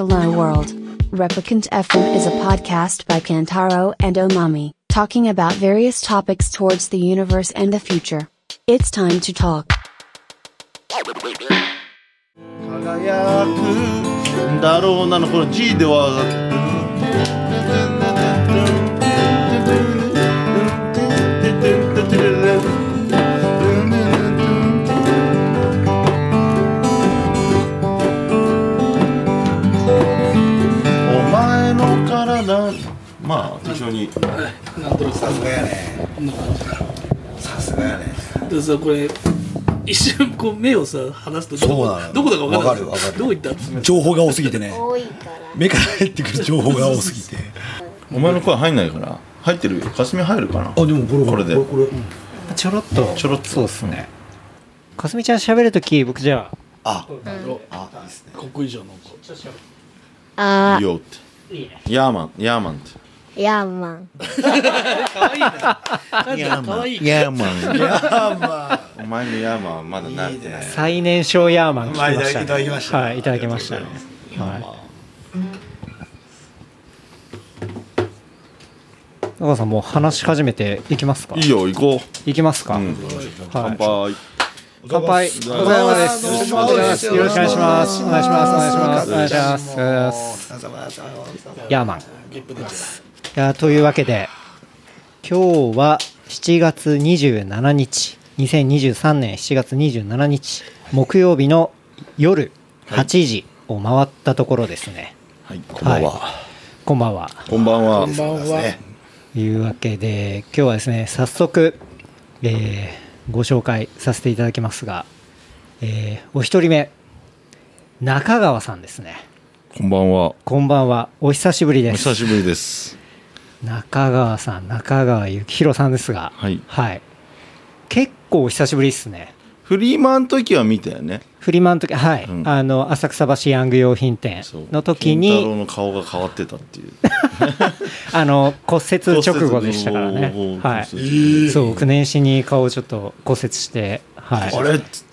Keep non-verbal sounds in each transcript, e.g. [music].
Hello World. Replicant FM is a podcast by Kantaro and Omami, talking about various topics towards the universe and the future. It's time to talk. 輝くだろうなのこの G では まあ適当に。なんとなくさすがやね。こんな感じさすがやね。でさこれ一瞬こう目をさ離すとどこそうなの。どこだか分かるわかる。どこ行った？情報が多すぎてね。多いから。目から入ってくる情報が多すぎて。お前の声入んないから。入ってるよ。霞入るかな？あでもこれこれで。これちょろっと。ちょろっと。そうですね。かすみちゃん喋るとき僕じゃああ。あいいですね。かっこいいじゃんなんかあよって。ヤーマンヤーマンって。ーヤーマン。可愛いな。可愛いヤーマン。いやまあお前のヤーマンはまだ慣れてない。最年少ヤーマン聞きました、ね、まあいただきましたはいいただきましたね。はい。中川さんもう話し始めていきますか？いいよ行こいきますか、う、うん、乾はい。杯乾杯。おざいます。よろしくお願いします。よろしくお願いします。お願いします。お願いします。お願いします。お願いします。ヤーマン。いやというわけで今日は7月27日。2023年7月27日。木曜日の夜8時を回ったところですね、はい。こんばんは、こんばんは。こんばんは。こんばんは。というわけで今日はですね早速、えーご紹介させていただきますが、えーお一人目中川さんですね。こんばんは。こんばんは。お久しぶりおです。久しぶりです。中川さん中川幸宏さんですがはい。結構お久しぶりですねフリーマンの時は見たよね。フリマの時はい、うん。あの浅草橋ヤング用品店の時金太郎にの顔が変わってたっていう。[laughs] あの骨折直後でしたからね。はい。そう9年始に顔をちょっと骨折してはい。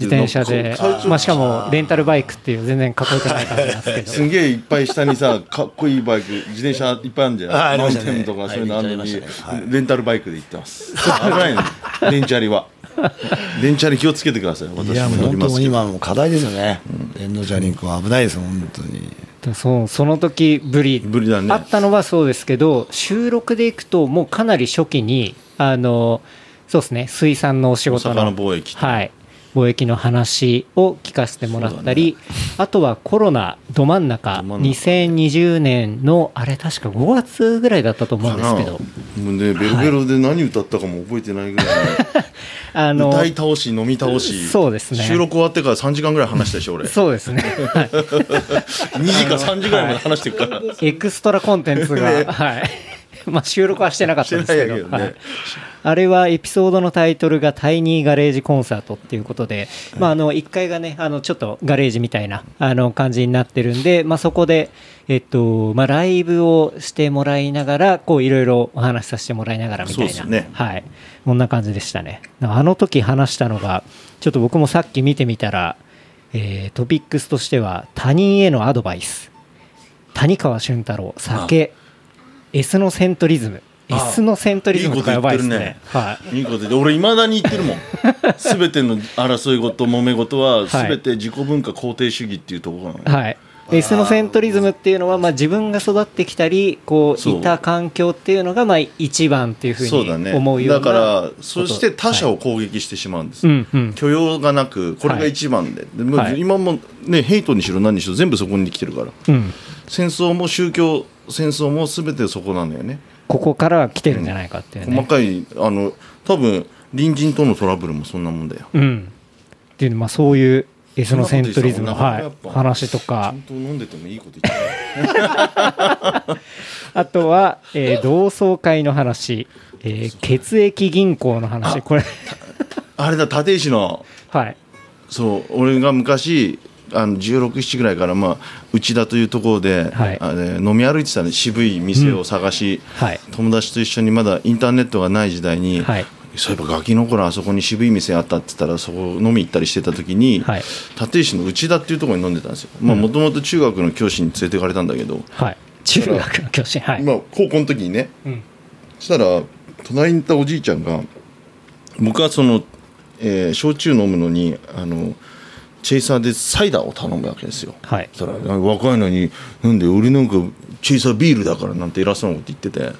自転車でまあ、しかもレンタルバイクっていう全然かっこよくない感じなんですけど。すんげえいっぱい下にさかっこいいバイク自転車いっぱいあるんじゃん。あありましたね。マウンテンとかそういうのあるのに、レンタルバイクで行ってます。危ないの。[laughs] 電チャリは [laughs] 電チャリ気をつけてください。私いやもう乗り本当今もう課題ですよね。電動チャリンコは危ないです本当に。そうその時ぶり。ぶりだね。あったのはそうですけど収録でいくともうかなり初期にあのそうですね水産のお仕事の貿易はい。貿易の話を聞かせてもらったり、あとはコロナど真ん中ど真ん中。2020年のあれ確か5月ぐらいだったと思うんですけど。もうねベロベロで何歌ったかも覚えてないぐらい、[laughs] あの歌い倒し飲み倒し。そうですね。収録終わってから3時間ぐらい話したでしょ俺。2そうですね、[laughs] はい時か3時ぐらいまで話してるから、エクストラコンテンツが、[laughs] はい。[laughs] まあ収録はしてなかったんですけど、[laughs] ね。はい。あれはエピソードのタイトルがタイニーガレージコンサートっていうことで、まああの1階がね、あのちょっとガレージみたいなあの感じになってるんで、まあそこで、えっと、まあライブをしてもらいながら、こういろいろお話しさせてもらいながらみたいな、ね。はい。こんな感じでしたね。あの時話したのが、ちょっと僕もさっき見てみたら、えートピックスとしては他人へのアドバイス。谷川俊太郎酒 S のセントリズム。S のセントリズムとかやばいですね。はい。いいことで俺いまだに言ってるもん。全ての争い事揉め事ははい全て自己文化肯定主義っていうところなのよ、い、はい、S のセントリズムっていうのは、まあ、自分が育ってきたりこういた環境っていうのがまあ一番っていうふうに思うようなだからそして他者はを攻撃してしまうんです、い。うんうん。許容がなくこれが一番で,で、もうはい。今もねヘイトにしろ何にしろ全部そこに来てるから。うん。戦争も宗教戦争も全てそこなんだよね。ここからは来てるんじゃないかっていうね、細かいあの多分隣人とのトラブルもそんなもんだよ。うん。っていうまあそういう S のセントリズムの、はい。話とちゃかんと飲んでてもいいこと言ってあとは、えー同窓会の話、えー血液銀行の話。これ。あ [laughs] れだ立石の。はい。そう俺が昔あの1617ぐらいから、まあ、内田というところで、はい。あれ飲み歩いてたね渋い店を探し、はい。友達と一緒にまだインターネットがない時代に、はい。そういえばガキの頃あそこに渋い店あったって言ったらそこ飲み行ったりしてた時に、はい。立石の内田っていうところに飲んでたんですよ。もともと中学の教師に連れてかれたんだけど、はい。中学の教師。はい、まあ、高校の時にね、ん。そしたら隣にいたおじいちゃんが僕はその、えー焼酎飲むのにあのチェイサーでサイダーを頼むわけですよはいそしたら若いのになんで俺なんかチェイサービールだからなんて偉そうなこと言ってて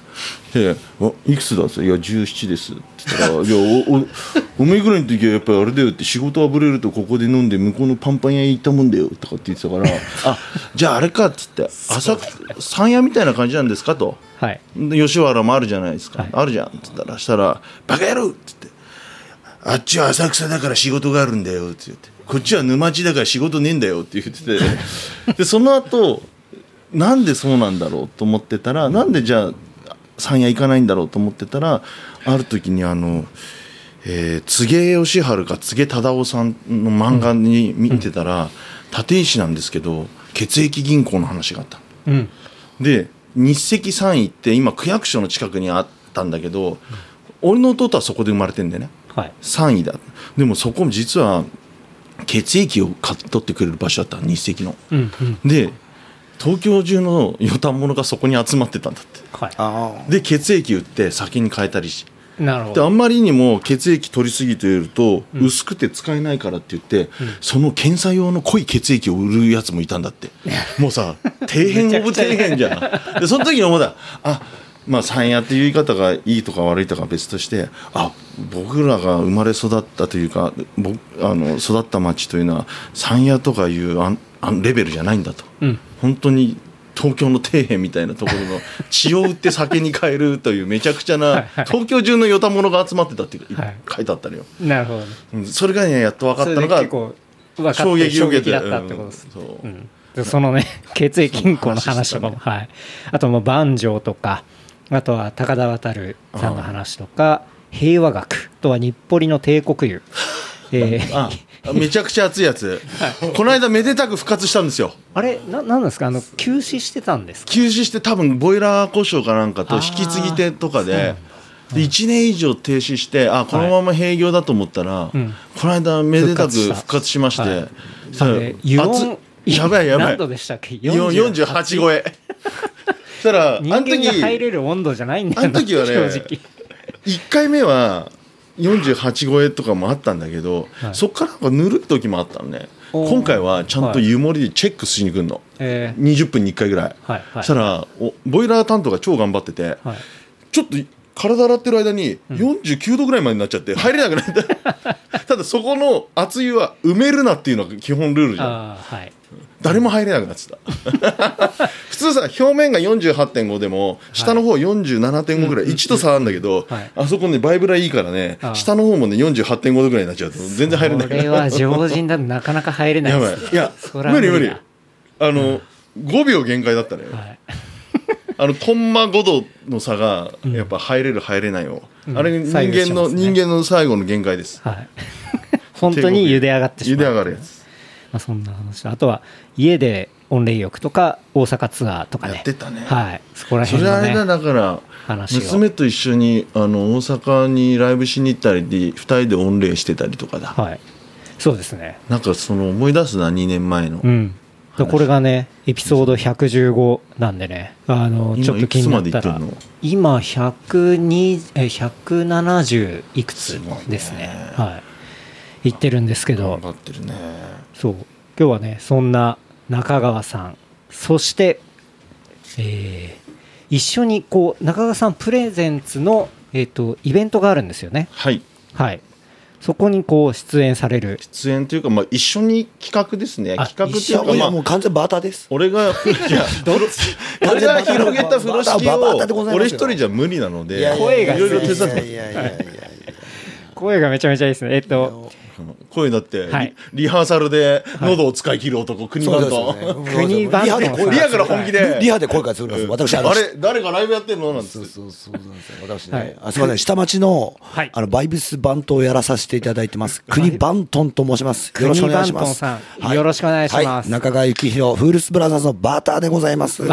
で「あいくつだ?」って言ったら「いや17です」って言ったら「いやおお [laughs] おめえぐらいの時はやっぱりあれだよ」って仕事あぶれるとここで飲んで向こうのパンパン屋行ったもんだよとかって言ってたから「[laughs] あじゃああれか」っつって「浅草山屋みたいな感じなんですか?」と。はいで吉原もあるじゃないですか、はいあるじゃんって言ったらしたら「バカ野郎!」って言って「あっちは浅草だから仕事があるんだよ」って言って「こっちは沼地だから仕事ねえんだよ」って言ってて。[laughs] でその後なんでそうなんだろうと思ってたらなんでじゃあ山屋行かないんだろうと思ってたらある時にあの。えー、柘植義治か柘植忠夫さんの漫画に見てたら、立石なんですけど血液銀行の話があった。うん。で日赤三位って今区役所の近くにあったんだけど、俺の弟はそこで生まれてんだよね。はい。3位だ。でもそこも実は血液を買っ取ってくれる場所だった日赤の。うんうん。で東京中の予算者がそこに集まってたんだって。はい。あで血液売って酒に変えたりし。なるほど。であんまりにも血液取りすぎていると、薄くて使えないからって言って、その検査用の濃い血液を売るやつもいたんだって。もうさ底辺オブ底辺じゃ。んでその時に思った。あまあ山屋っていう言い方がいいとか悪いとかは別としてあ僕らが生まれ育ったというか僕あの育った町というのは山屋とかいうあんあんレベルじゃないんだと、うん。本当に東京の底辺みたいなところの [laughs] 血を売って酒に変えるというめちゃくちゃな東京中の与太者が集まってたってはい。書いてあったのよ、なるほどそれがねやっと分かったのが衝撃を受けてだったってことです、うん。そう。うん。でそのね血液銀行の話とかも、はい、あともう万丈とかあとは高田渡さんの話とか平和学あとは日暮里の帝国湯、[laughs] えーあめちゃくちゃ熱いやつ、この間めでたく復活したんですよ。あれななんですか？あの休止してたんですか？休止して多分ボイラー故障かなんかと引き継ぎ手とかでで1年以上停止してあこのまま閉業だと思ったら、うん。この間めでたく復活しまして、はいやばいやばい。何度でしたっけ？よ48超え。そしたらあ人間が入れる温度じゃないんだよなあの時はね正直。1回目は48超えとかもあったんだけど、はい。そっからなんかぬるい時もあったのね。今回はちゃんと湯盛りでチェックしに来るの、えー。20分に1回ぐらい、はいはい。そしたらおボイラー担当が超頑張ってて、はい。ちょっと体洗ってる間に49度ぐらいまでになっちゃって入れなくなった。[laughs] ただそこの熱湯は埋めるなっていうのが基本ルールじゃん。はい誰も入れなくなってた。[laughs] 普通さ表面が48.5でも下の方47.5ぐらい、1度差あるんだけど、はい。あそこねバイブラいいからね下の方もね48.5度ぐらいになっちゃうと全然入れない。これは常人だとなかなか入れないやです。ばい。いや無理無理。だ。あの、5秒限界だったね、はい。[laughs] あのコンマ5度の差がやっぱ入れる入れないを、うん。あれ人間の、ね人間の最後の限界です。はい。本当に茹で上がってし茹まう。で上がるやつまあ、そんな話。あとは家で温冷浴とか大阪ツアーとかね。やってたね。はい。そこらそれあれだ辺のねだから娘と一緒にあの大阪にライブしに行ったりで2人で御礼してたりとかだ、はい。そうですね。なんかその思い出すな2年前の、うん。でこれがねエピソード115なんでね。あの今ちょっと気になったら。今102え170いくつですね。はい言ってるんですけど。頑張ってるね。そう。今日はねそんな中川さん。そして、えー一緒にこう中川さんプレゼンツの、えー、とイベントがあるんですよね。はい。はい。そこにこう出演される。出演というか、まあ、一緒に企画ですね。あ企画っていうか、まあもう完全バーターです。俺が [laughs] いや俺が広げた風呂敷をでございますよ。俺一人じゃ無理なので声がいろいろ手伝って声がめちゃめちゃいいですね。えっ、と声だって、はい。リリハーサルで喉を使い切る男、国バンド、国バンドのリハで声リハから本気で。リハで声がするんです私あのれ誰がライブやってんの？なんて。そうそうそうなんですよ。私ね、はい。あすみません。下町の,、はい。あのバイブスバントをやらさせていただいてます。国バントンと申します。よろしくお願いします。国バントンさん。よろしくお願いします。はい、中川幸宏フールスブラザーズのバーターでございます。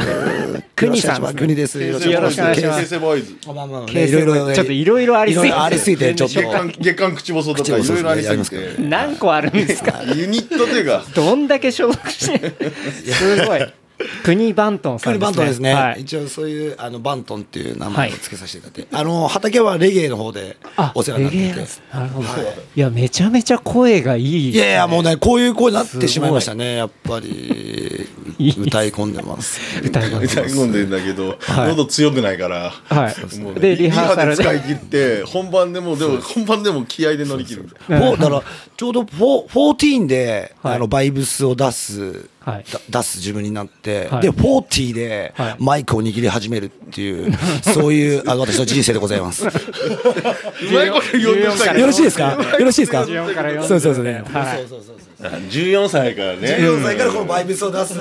国さん。国です。よろしくお願いします。形成ボーイズ。まあまあね。形成ボーイズ。ちょっといろいろありすぎて。いろいろありすぎて、ちょっと。月刊口細とかいろいろありすぎ口細て。何個あるんですか？ユニットというか。どんだけ所属してすごい [laughs] 国バントンさんクリバントンですね、はい、一応そういうあのバントンっていう名はい。前を付けさせていただいて、あの畑はレゲエの方であお世話になっていて。レゲエなんです。なるほど、い、やめちゃめちゃ声がいいいやいやもうねこういう声になってしまいましたね。やっぱり [laughs] いいです。歌い込んでます。歌い込んで歌い込んでんだけど、はい。喉強くないから、はい。もうでリハーサルで。使い切って本番でもでも本番でも気合で乗り切る。だからちょうどフォー14で、はい。あのバイブスを出す、はい。だ出す自分になって、はい。で40ではい。マイクを握り始めるっていう、[laughs] そういうあの私の人生でございます。ようまいこと言おうとしたけど。ろしいですか？よろしいですか？[laughs] 14から40そうそうそうね。はい。14歳からね。14歳からこのバイブスを出す、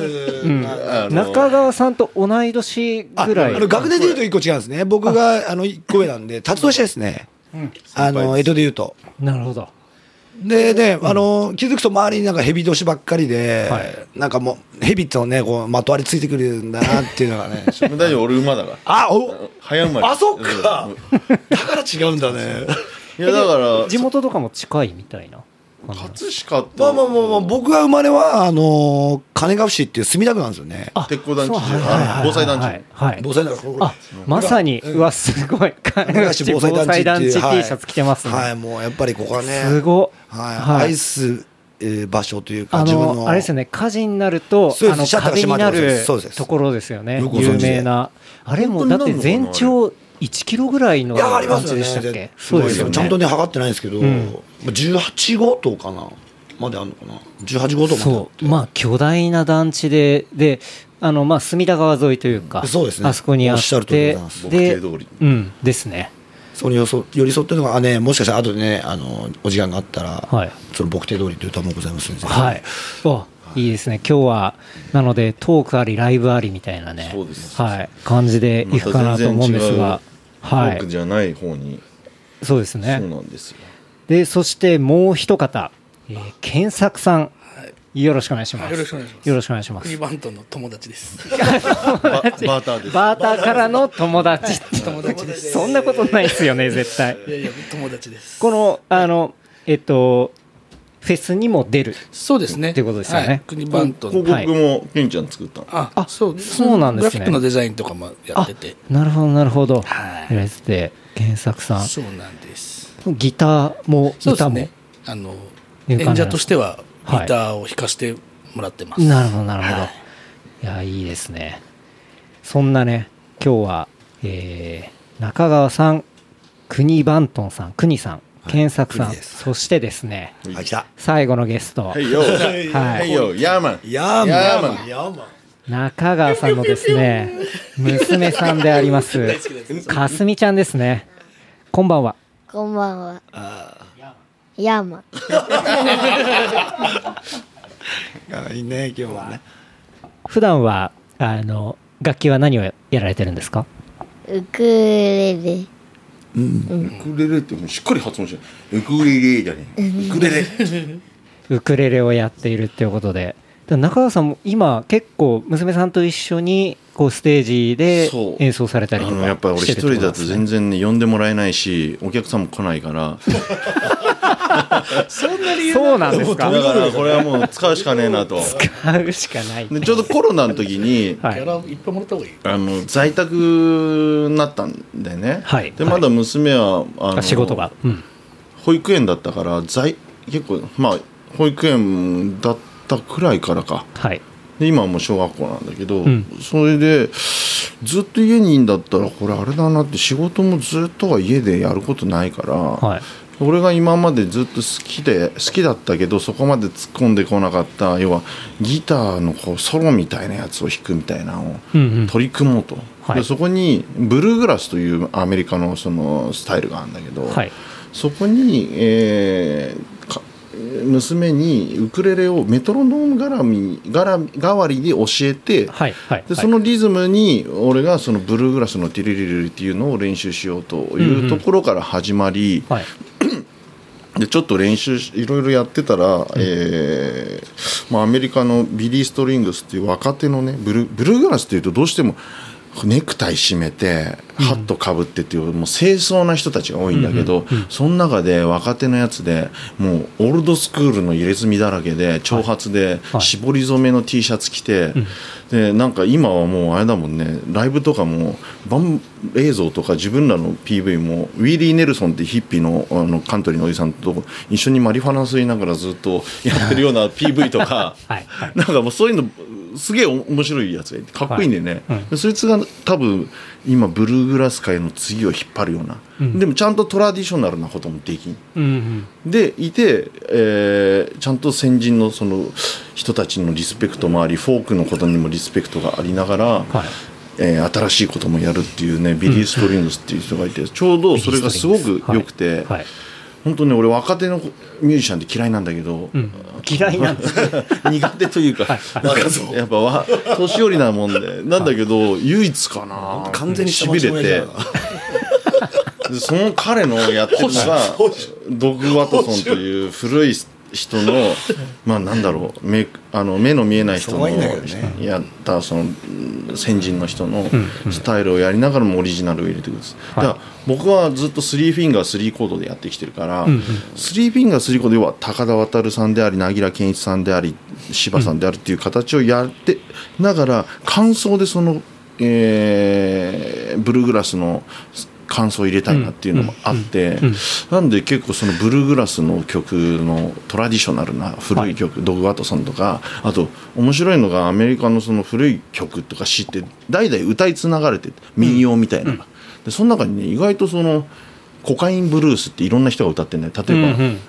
あの中川さんと同い年あぐらい。あの学年で言うと一個違うんですね。僕があの一個上なんで、活動者ですね。あの江戸で言うと。なるほどでね、あの気づくと周りになんか蛇年ばっかりで、はい。なんかもう蛇とねこうまとわりついてくるんだなっていうのがね [laughs] 大丈夫？俺馬だから。あお早生まれ。あそっか。だから違うんだね。いやだから地元とかも近いみたいな葛飾ってまあまあまあまあ僕が生まれはあの金ヶ淵っていう墨田区なんですよね。鉄鋼団地。はいはいはいあ防災団地。はいはい。防災団地。あまさにうわすごい。金金ヶヶ淵防災災団地団地っていう T シャツ着てますね、はい、はいもうやっぱりここはねすごはい、はい。アイス、えー場所というかあ自分の。のあれですよね。火事になるとあのシャッターが壁になるところですよね。有名な。あれもだって全長1キロぐらいのいやありますよね。感じでしたっけ？でそうですよね。ちゃんとね測ってないんですけど、ん。まあ18号棟かなまであるのかな？18号棟まであそう。まあ巨大な団地でであのまあ隅田川沿いというかそうですね。あそこにあっおっしゃる通りでり。うんですね。それに寄り添ってるのがあねもしかしたら後でねあのお時間があったら、はい。その牧亭通りという歌もございますので。はい。おいいですね。今日はなのでトークありライブありみたいなね。そうです。はい。感じでいくかなと思うんですがフォはい。ークじゃない方に。そうですね。そうなんですよ。でそしてもう一方、えー、健作さん、よろしくお願いします。よろしくお願いします。よろしくお願いします。国バントンの友達です。バ [laughs] バーターです。バーターからの友達。友達です。そんなことないですよね絶対。いやいや、友達です。このあのえっとフェスにも出るそうですね。ってことですよね。はい。国バントン。広告もケンちゃん作ったの。あ、あそう、そうなんですね。グラフィックのデザインとかもやってて。なるほどなるほど。はい。やられてて健作さん。そうなんです。ギターも歌も、そうですね。あの、演者としてはギはいターを弾かせてもらってます。なるほどなるほど、はい。い、やいいですね。そんなね今日は、えー中川さん国バントンさん国さん健作さん、そしてですねあ来た。最後のゲスト、はい。ヤーマンヤーマン中川さんのですね娘さんであります。かすみちゃんですね。こんばんは。こんばんは。ヤー。マン。あいいね今日はね。普段はあの楽器は何をやられてるんですか？ウクレレ。ウクレレってしっかり発音してウクレレじゃねウクレレウクレレをやっているっていうことで中川さん。も今結構娘さん。と一緒にこうステージで演奏されたりとかのやっぱり俺一人だと全然ね呼ん。でもらえないしお客さん。も来ないからそうなんですか？だからこれはもう使うしかねえなと。使うしかない。でちょうどコロナの時にはい。ギャラいっぱいもらった方がいい。あの在宅になったんだよね、はい。でまだ娘はあ仕事が、うん、保育園だったから在結構まあ保育園だったくらいからか。はい。で今はもう小学校なんだけど、ん。それでずっと家にいるんだったらこれあれだなって仕事もずっとは家でやることないから、はい俺が今までずっと好きで好きだったけどそこまで突っ込んでこなかった要はギターのこうソロみたいなやつを弾くみたいなのをうんうん。取り組もうと、はい。でそこにブルーグラスというアメリカのそのスタイルがあるんだけど、はい。そこに、えーか娘にウクレレをメトロノーム絡み絡み代わりで教えて、はいはいではい。そのリズムに俺がそのブルーグラスのティリリリリっていうのを練習しようというところから始まり、はいでちょっと練習しいろいろやってたら、えーまあ、アメリカのビリー・ストリングスっていう若手のねブルブルーグラスっていうとどうしてもネクタイ締めてハットかぶってっていうもう清掃な人たちが多いんだけど、その中で若手のやつでもうオールドスクールの入れ墨だらけで長髪ではい。絞り染めの T シャツ着て、でなんか今はもうあれだもんねライブとかもバン映像とか自分らの PV もウィリー・ネルソンってヒッピーのあのカントリーのおじさんと一緒にマリファナ吸いながらずっとやってるような PV とかなんかもうそういうのすげえ面白いやつがいてかっこいいんだよね、でそいつが多分今ブルーグラス界の次を引っ張るような、でもちゃんとトラディショナルなこともできん。うんうん。でいて、えーちゃんと先人のその人たちのリスペクトもありフォークのことにもリスペクトがありながら、はい。えー新しいこともやるっていうねビリー・ストリングスっていう人がいて、ちょうどそれがすごく良くて、はい。はい本当ね俺若手のミュージシャンって嫌いなんだけど、うん。嫌いなんですね苦手というか、やっぱわ年寄りなもんで。なんだけど唯一かな。完全にしびれて。でその彼のやってるのが [laughs] ドッグ・ワトソンという古い人のまあなんだろう目あの目の見えない人のやったそのうん先人の人のスタイルをやりながらもオリジナルを入れてくるんです、だから僕はずっと3フィンガー3コードでやってきてるから、3フィンガー3コード要は高田渉さんであり凪良健一さんであり柴さんであるっていう形をやってながら感想でその、えーブルーグラスの感想を入れたいなっていうのもあって、なんで結構そのブルーグラスの曲のトラディショナルな古い曲、ドッグ・ワトソンとかあと面白いのがアメリカのその古い曲とか知って代々歌い継がれてて民謡みたいな。のが、でその中にね意外とそのコカインブルースっていろんな人が歌ってね。例えば、うんうん。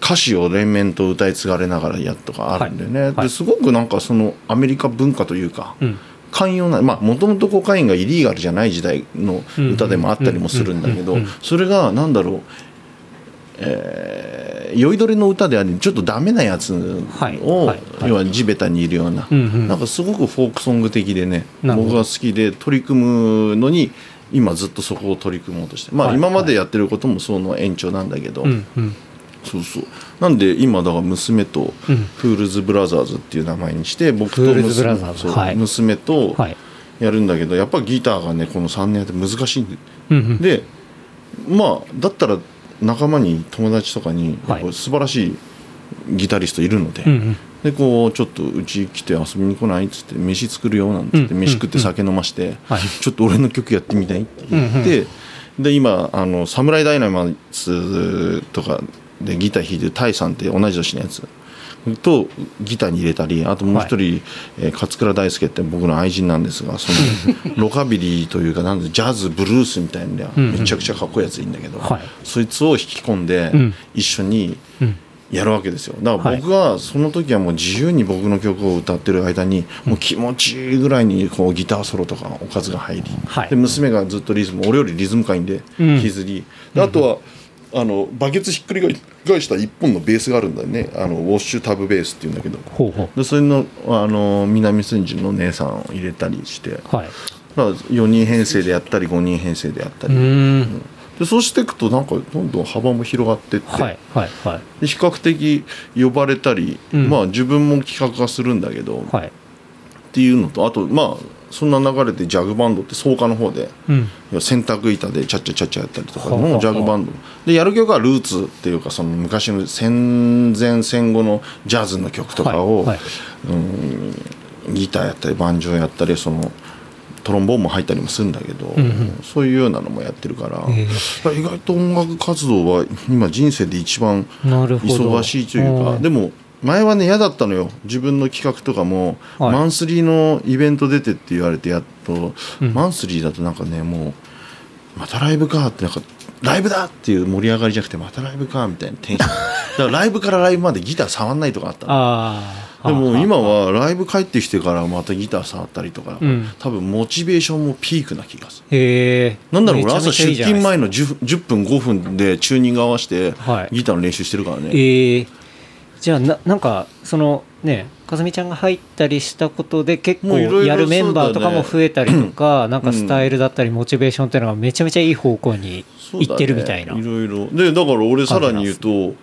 歌詞を連綿と歌い継がれながらやっとかあるんだよね、はいはい。ですごくなんかそのアメリカ文化というか、ん寛容なまあもともとコカインがイリーガルじゃない時代の歌でもあったりもするんだけどそれがなんだろうえー酔いどれの歌でありちょっとダメなやつはいを、はいはい。要は地べたにいるような、なんかすごくフォークソング的でね僕が好きで取り組むのに今ずっとそこを取り組もうとしてまあ、はい今までやってることもその延長なんだけど、うんうんそうそう。なんで今だから娘とうん。フールズブラザーズっていう名前にして僕と娘娘とはい。やるんだけどやっぱギターがねこの3年やって難しいんでうんうん。でまあだったら仲間に友達とかに素晴らしいギタリストいるので,、うんうん。でこうちょっとうち来て遊びに来ないっつって飯作るよなんて言ってうん飯食って酒飲まして、はい。ちょっと俺の曲やってみたいって言って、で今あの「サムライダイナマイツ」とかでギター弾いてるタイさんって同じ年のやつとギターに入れたりあともう一人、えー勝倉大輔って僕の愛人なんですがその [laughs] ロカビリーというかなんでジャズブルースみたいなめちゃくちゃかっこいいやついいんだけど、はい。そいつを引き込んでうん。一緒にうん。やるわけですよ。だから僕はその時はもう自由に僕の曲を歌ってる間にもう気持ちいいぐらいにこうギターソロとかおかずが入り、はい。で娘がずっとリズム俺よりリズム感いいんでうん。引きずり、であとはあのバケツひっくり返した一本のベースがあるんだよね。あのウォッシュタブベースっていうんだけど。でそれのあの南千住の姉さんを入れたりして。はい。ら4人編成でやったり5人編成でやったうり、ーん。でそうしていくとなんかどんどん幅も広がってって、はいはいはい。で比較的呼ばれたり、うん。まあ自分も企画化するんだけど、っはい。ていうのとあとまあそんな流れでジャグバンドって草加の方でうん。洗濯板でチャッチャチャッチャやったりとかのジャグバンド。でやる曲はルーツっていうかその昔の戦前戦後のジャズの曲とかを、はいはい。うんギターやったりバンジョーやったりそのトロンボーンも入ったりもするんだけど、んうん。そういうようなのもやってるから、へえ。意外と音楽活動は今人生で一番忙しいというかうん。でも前はね嫌だったのよ。自分の企画とかも、はい。マンスリーのイベント出てって言われてやっと、うん。マンスリーだとなんかねもうまたライブかってなんかライブだっていう盛り上がりじゃなくてまたライブかみたいなテンション。[laughs] だからライブからライブまでギター触んないとかあったの。ああでも今はライブ帰ってきてからまたギター触ったりとか、うん。多分モチベーションもピークな気がする。へえなんだろう俺朝出勤前の 10, 10分5分でチューニング合わせてはい。ギターの練習してるからね、ええじゃあななんかそのねかずみちゃんが入ったりしたことで結構やるメンバーとかも増えたりとか、なんかスタイルだったりモチベーションっていうのがめちゃめちゃいい方向にいってるみたいな、いろいろ。でだから俺さらに言うと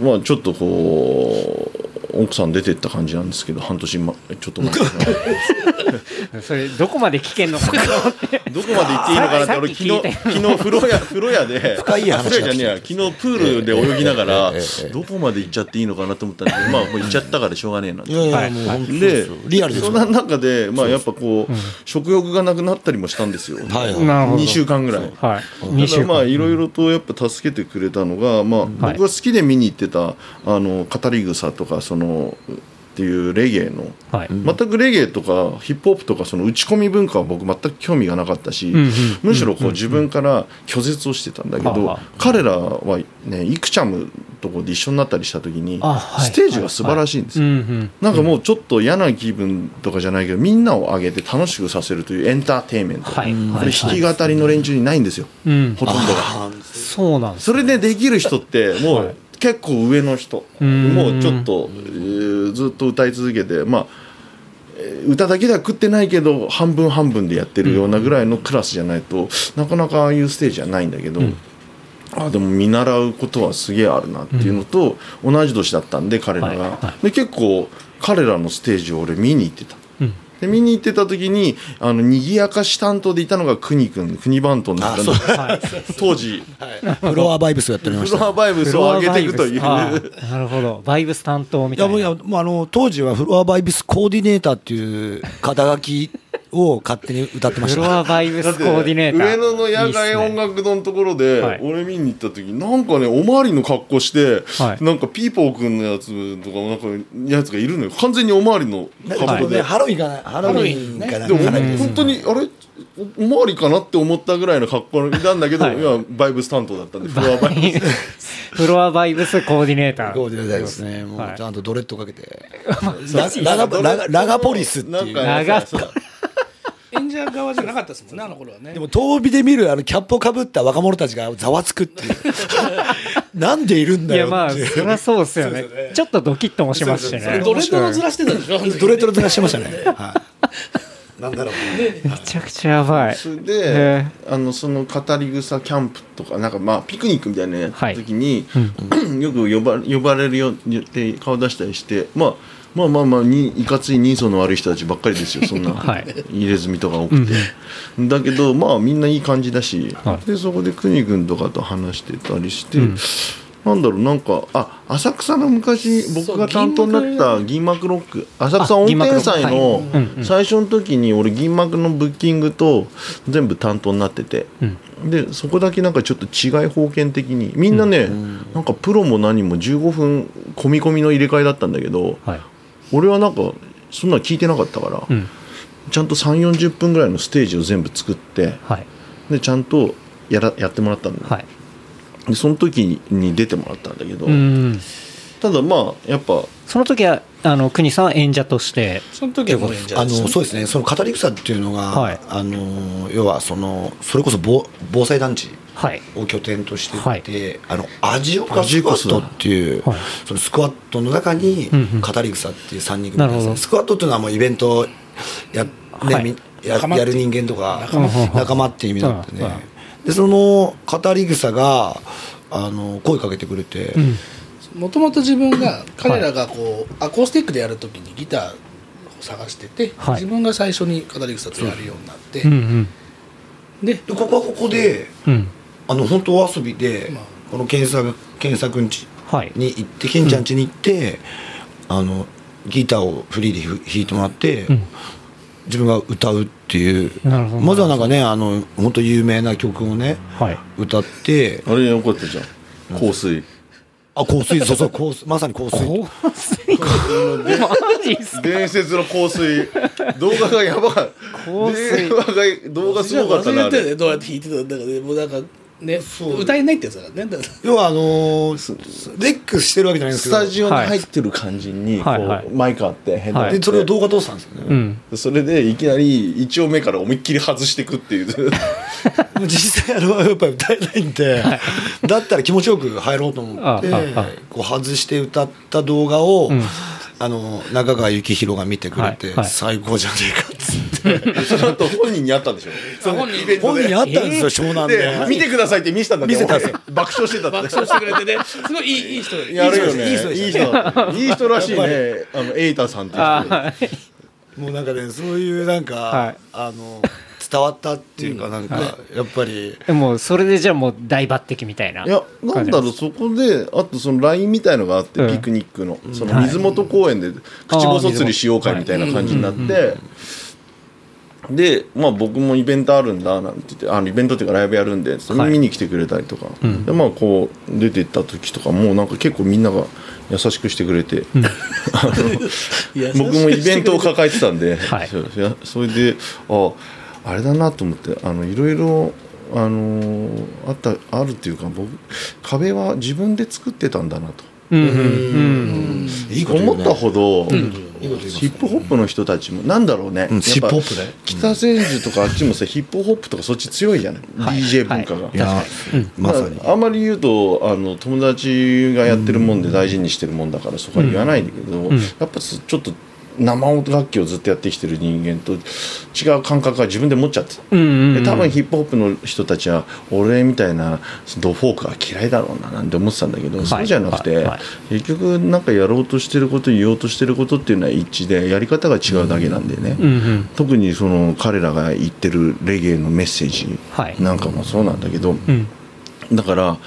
まあちょっとこ奥さん出てった感じなんですけど半年、ま、ちょっと前。か [laughs] それどこまで聞けんのかな [laughs] どこまで行っていいのかなって俺昨日昨日風呂屋風呂屋で深い話あ風呂屋じゃねえや昨日プールで泳ぎながらええええええ。どこまで行っちゃっていいのかなと思ったんだけどまあもう行っちゃったからしょうがねえなって。いでですよリアルですそよ。んな中でまあやっぱこう食欲がなくなったりもしたんですよ。はいはい。なるほど。2週間ぐらい。はい。た2週だまあ間いろいろとやっぱ助けてくれたのが、まあ、はい。僕が好きで見に行ってたあの語り草とかそのっていうレゲエのはい。全くレゲエとかヒップホップとかその打ち込み文化は僕全く興味がなかったし、んうんむしろこう自分から拒絶をしてたんだけど、はあはあ彼らはねイクチャムとこで一緒になったりした時に、あはい。ステージが素晴らしいんですよ。うんうんなんかもうちょっと嫌な気分とかじゃないけどみんなを上げて楽しくさせるというエンターテインメント、はい。これ弾き語りの連中にないんですよ、うん。ほとんどが。そうなんですそれでできる人ってもはい。う結構上の人、ん。もうちょっと、えーずっと歌い続けてまあえー歌だけでは食ってないけど半分半分でやってるようなぐらいのクラスじゃないと、なかなかああいうステージはないんだけど、あでも見習うことはすげえあるなっていうのと、同じ年だったんで彼らが、はいはで結構彼らのステージを俺見に行ってた。うんで見に行ってた時にあの賑やかし担当でいたのが国君国番頭だったんだ。はい。当時。フロアバイブスをやっておりました。フロアバイブスを上げていくとい。うなるほど。バイブス担当みたいな。いやもういやもうあの当時はフロアバイブスコーディネーターっていう肩書きを勝手に歌ってましフロた。アバイブスコーディネーター。上野の野外音楽堂のところではい。俺見に行った時なんかねおまわりの格好して、はい。なんかピーポーくんのやつとかなんかやつがいるのよ。完全におまわりの格好で、ハロウィンかなハロウィンかなでも本当にあれ？おおまわりかなって思ったぐらいの格好なんだけど、はい。い、やバイブス担当だったんでフロアバイブス。フロアバイブスコーディネーター。コーディネーターですね。もはい。うちゃんとドレッドかけて。[laughs] ララガポリスっていう。なんか演者側じゃなかったですもんねあの頃はね。でも遠火で見るあのキャップをかぶった若者たちがざわつくっていう。[laughs] なんでいるんだよいやまあっていうそりゃそうですよね。ちょっとドキッともしますしね。ドレッドのずらしてたでしょドレッドのずらしてましたね。はい。なんだろう。めちゃくちゃやばい。それへであのその語り草キャンプとかなんかまあピクニックみたいなのやった時に、よく呼ば呼ばれるよって顔出したりして、まあ、まあまあまあにいかつい人相の悪い人たちばっかりですよ。そんな、[laughs] はい。入れ墨とか多くて、だけどまあみんないい感じだし、はい。でそこで邦君とかと話してたりして、なんだろうなんかあ浅草の昔僕が担当になった銀幕ロック。浅草音天祭の最初の時に俺銀幕のブッキングと全部担当になってて、でそこだけなんかちょっと違い方権的に。みんなね、なんかプロも何も15分込み込みの入れ替えだったんだけど、はい俺はなんかそんなの聞いてなかったから、うん。ちゃんと3 4 0分ぐらいのステージを全部作ってはい。でちゃんとやらやってもらったんだよ、はい。でその時に出てもらったんだけど、うん。ただまあやっぱその時はあの国さんは演者としてその時は演者あのそうですね、その語り草っていうのが、はい。あの要はそのそれこそ防防災団地はいを拠点としてはい。て、あのアジオカスクワットっていう、はい。そのスクワットの中に語り草っていう3人組ですねスクワットっていうのはもうイベントや,、ねはい。みややる人間とか仲間。っていう意味だってね、うんうんでその語り草があの声かけてくれて、うん。もともと自分が彼らがこうアコースティックでやるときにギターを探してて、はい。自分が最初に語り草とやるようになって、うんうん。ででここはここでうんあの本当お遊びで、まあ。この検索検索んちはい。に行ってケンちゃん家に行って、あのギターをフリーで弾弾いてもらって、うん。自分が歌うっていう。まずはなんかねあの本当有名な曲をねはい。歌って。あれよかったじゃん。香水。あ香水。そうそう香水。まさに香水。香水。マジっすか伝説の香水。動画がやばかった。香水。電話が動画すごかったなあ忘れどうやって弾いてたんだからね。もうなんかね歌えないってやつだからね。[laughs] 要はあのーレックしてるわけじゃないんですスけど。タジオに入ってる感じにこはいはい。うマイクあって変な。はい。でそれを動画通したんですよね、うん。それでいきなり一応目から思いっきり外していくっていう。[laughs] 実際あれはやっぱり歌えないんでだったら気持ちよく入ろうと思ってこう外して歌った動画を、うんあの中川幸宏が見てくれて、はいはい。最高じゃねえかっつ [laughs] その後本人に会ったんでしょ本人本人あったんですよ、湘南で。で見てくださいって見せたんだ見せたんですよ。爆笑してたって。爆笑してくれてね。すごいいいいい人。やるよね。いい人でいい人。だいい人らしいね。あのエイタさんっていう人あもうなんかね、そういうなんか、はい。あの、伝わったっていうか、なんか、やっぱり、ーもうそれでじゃあもう大抜擢みたいないやなんだろうそこであとその LINE みたいのがあって、うんピクニックの。その水元公園で口細釣りしよう会みたいな感じになって、で、まあ、僕もイベントあるんだなんて言ってあのイベントっていうかライブやるんでそれはい。見に来てくれたりとか、ん。でまあこう出てった時とかもなんか結構みんなが優しくしてくれて、[laughs] あの僕もイベントを抱えてたんで、はい。それでああれだなと思ってあのいろいろあのあったあるっていうか僕壁は自分で作ってたんだなと。思ったほど、ヒップホップの人たちもなんだろうね、うんヒップホップね。北千住とかあっちもさヒップホップとかそっち強いじゃない、はい DJ 文化が。いや、まさに。あんまり言うとあの友達がやってるもんで大事にしてるもんだからそこは言わないんだけど、ん。やっぱちょっと生音楽器をずっとやってきてる人間と違う感覚が自分で持っちゃってた、うんうんうん。で多分ヒップホップの人たちは俺みたいなドフォークが嫌いだろうななんて思ってたんだけど、そうじゃなくて、はい。はい。結局なんかやろうとしてること言おうとしてることっていうのは一致でやり方が違うだけなんでね、うんうん。特にその彼らが言ってるレゲエのメッセージはい。なんかもそうなんだけど、うん。だから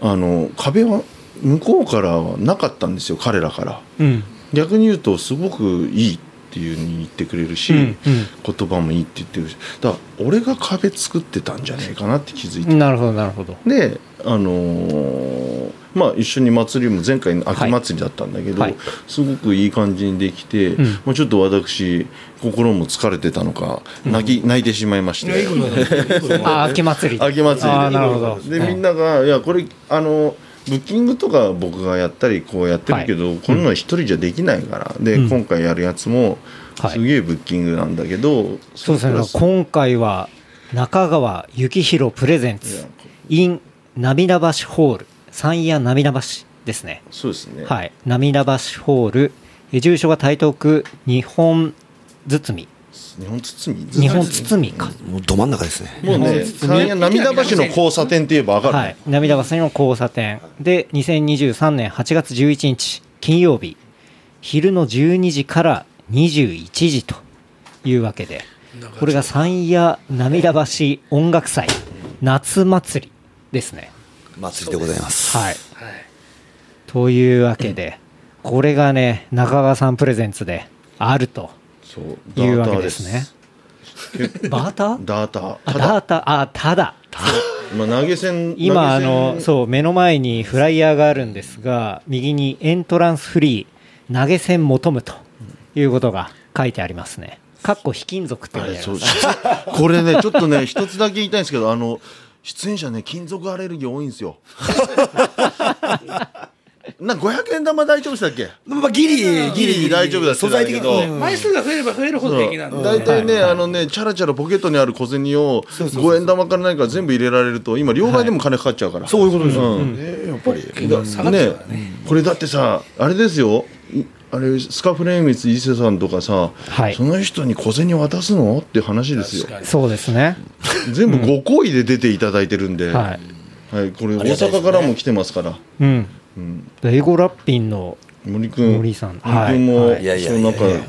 あの壁は向こうからはなかったんですよ彼らから。うん逆に言うとすごくいいっていうふうに言ってくれるし、うんうん。言葉もいいって言ってるしだから俺が壁作ってたんじゃないかなって気づいて、なるほどなるほど。であのーまあ一緒に祭りも前回の秋祭りだったんだけど、はい。すごくいい感じにできて、ん。まあ、ちょっと私心も疲れてたのか泣き、泣いてしまいまして。いいことだねいいことだねあ [laughs] 秋祭り。[laughs] 秋祭りで。あーなるほど。でみんなが「いやこれあのブッキングとか僕がやったりこうやってるけど、こんなの一人じゃできないから。で、うん。今回やるやつもはい。すげえブッキングなんだけど、そうですね。今回は中川幸宏プレゼンツ。in 涙橋ホール。三夜涙橋ですね。そうですね、はい。涙橋ホール。え住所が台東区日本包み日本包み？日本包みか。もうど真ん中ですね。もうね三夜涙橋の交差点って言えば分かる、はい。涙橋の交差点。で2023年8月11日金曜日。昼の12時から21時というわけで。これが三夜涙橋音楽祭。夏祭りですね。祭りでございます。はい。はい。というわけでこれがね中川さんプレゼンツであるとそういうわけですね。結バータ？ーダータ。ーあただ。ダータ。あただ。まあ、投げ銭今あのそう目の前にフライヤーがあるんですが右にエントランスフリー投げ銭求むということが書いてありますね。かっこ非金属って書いてありそうます。これねちょっとね [laughs] 一つだけ言いたいんですけどあの出演者ね金属アレルギー多いんですよなんか500円玉大丈夫でしたっけ？まあ、ギリ、ギリ。大丈夫だって素材的だけどに。枚数が増えれば増えるほど平気なんで。大体ね、あのね、チャラチャラポケットにある小銭を5円玉から何か全部入れられると、今、両替でも金かかっちゃうから。そういうことですよ。うん。ねやっぱり。ね。ね、これだってさ、あれですよ、いあれ、スカフレームス伊勢さんとかさ、はい。その人に小銭渡すの？っていう話ですよ。そうですね。全部ご好意で出ていただいてるんで、ははい。い、これ、大阪からも来てますから、うんうん、エゴラッピンの森君、森さん。森君も、はい。い。やいやその中ね。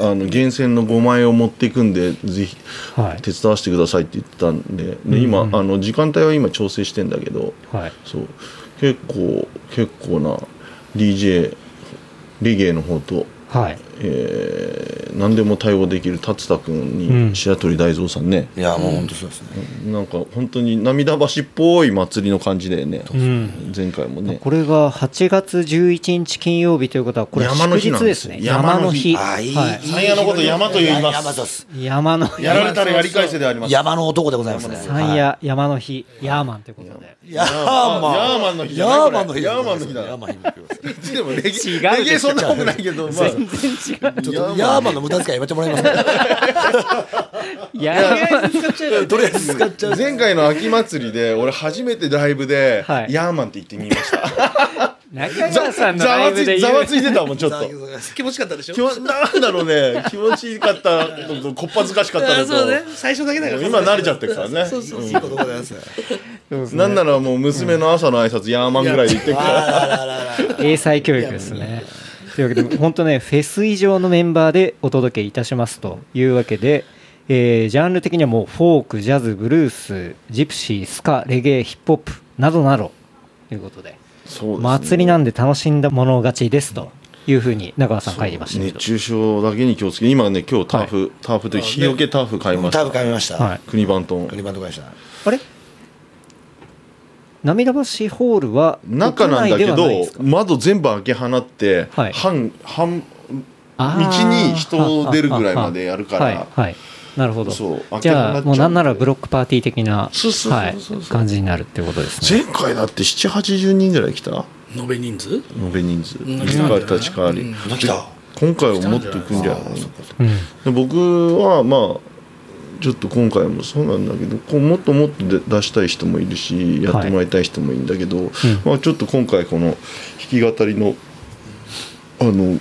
あの厳選の5万円を持っていくんで、ぜひはい。手伝わせてくださいって言ってたんでで今、あの時間帯は今調整してんだけどはい。そう。結構結構な DJ レゲエの方と、はいえー何でも対応できる達田君うん。に白鳥大蔵さんね、いや、もう本当そうですね。なんか本当に涙橋っぽい祭りの感じでね、うん。前回もね。これが8月11日金曜日ということはこれは山の日祝日ですすね。山の日。山の日。ああ、いい。はい。山屋のこと山と言います。山です。山の日やられたらやり返せであります。山の男でございますね。三夜山の日ヤーマンとい。うことでヤーマン。ヤーマンの日ヤーマンの日。ヤーマンの日だ。ヤーマンの日。でもレゲエ違うでしょ。レゲエそんな多くないけど、まあ、全然違うちょっとヤーマンの無駄遣いやめてもらえます。かヤーマンとりあえず使っちゃう。前回の秋祭りで俺初めてライブで、はい。ヤーマンって言ってみました。中川さんのざわつライブでざわついてたもんちょっと。気持ちよかったでしょ？なんだろうね。気持ちいいかったのとこっぱずかしかったのと。最初だけだから。今慣れちゃってるからね。そうそういいことございます。うんなんならもう娘の朝の挨拶ヤーマンぐらいで言ってるから。英才教育ですね。というわけで、本当ね、[laughs] フェス以上のメンバーでお届けいたしますというわけで、えージャンル的にはもうフォーク、ジャズ、ブルース、ジプシー、スカ、レゲエ、ヒップホップなどなどということで、そうですね祭りなんで楽しんだもの勝ちですというふうに中川さん書いてましたけど。熱中症だけに気をつけ今ね今日ターフ、ターフという日よけターフ買いましたタブ買いました。はい国番と国番と買いました。あれ？涙橋ホールは中なんだけど窓全部開け放って、はい。半半あ道ーに人出るぐらいまでやるから。はいはいなるほど。そうじゃあもうなんならブロックパーティー的な感じになるってことですね。前回だって780人ぐらい来た？延べ人数？延べ人数。ん。立川立川り、来た。今回はもっと来るんじゃない？うん。で僕はまあちょっと今回もそうなんだけどこうもっともっとで出したい人もいるしやってもらいたい人もいるんだけど、まあ、ちょっと今回この弾き語りのあの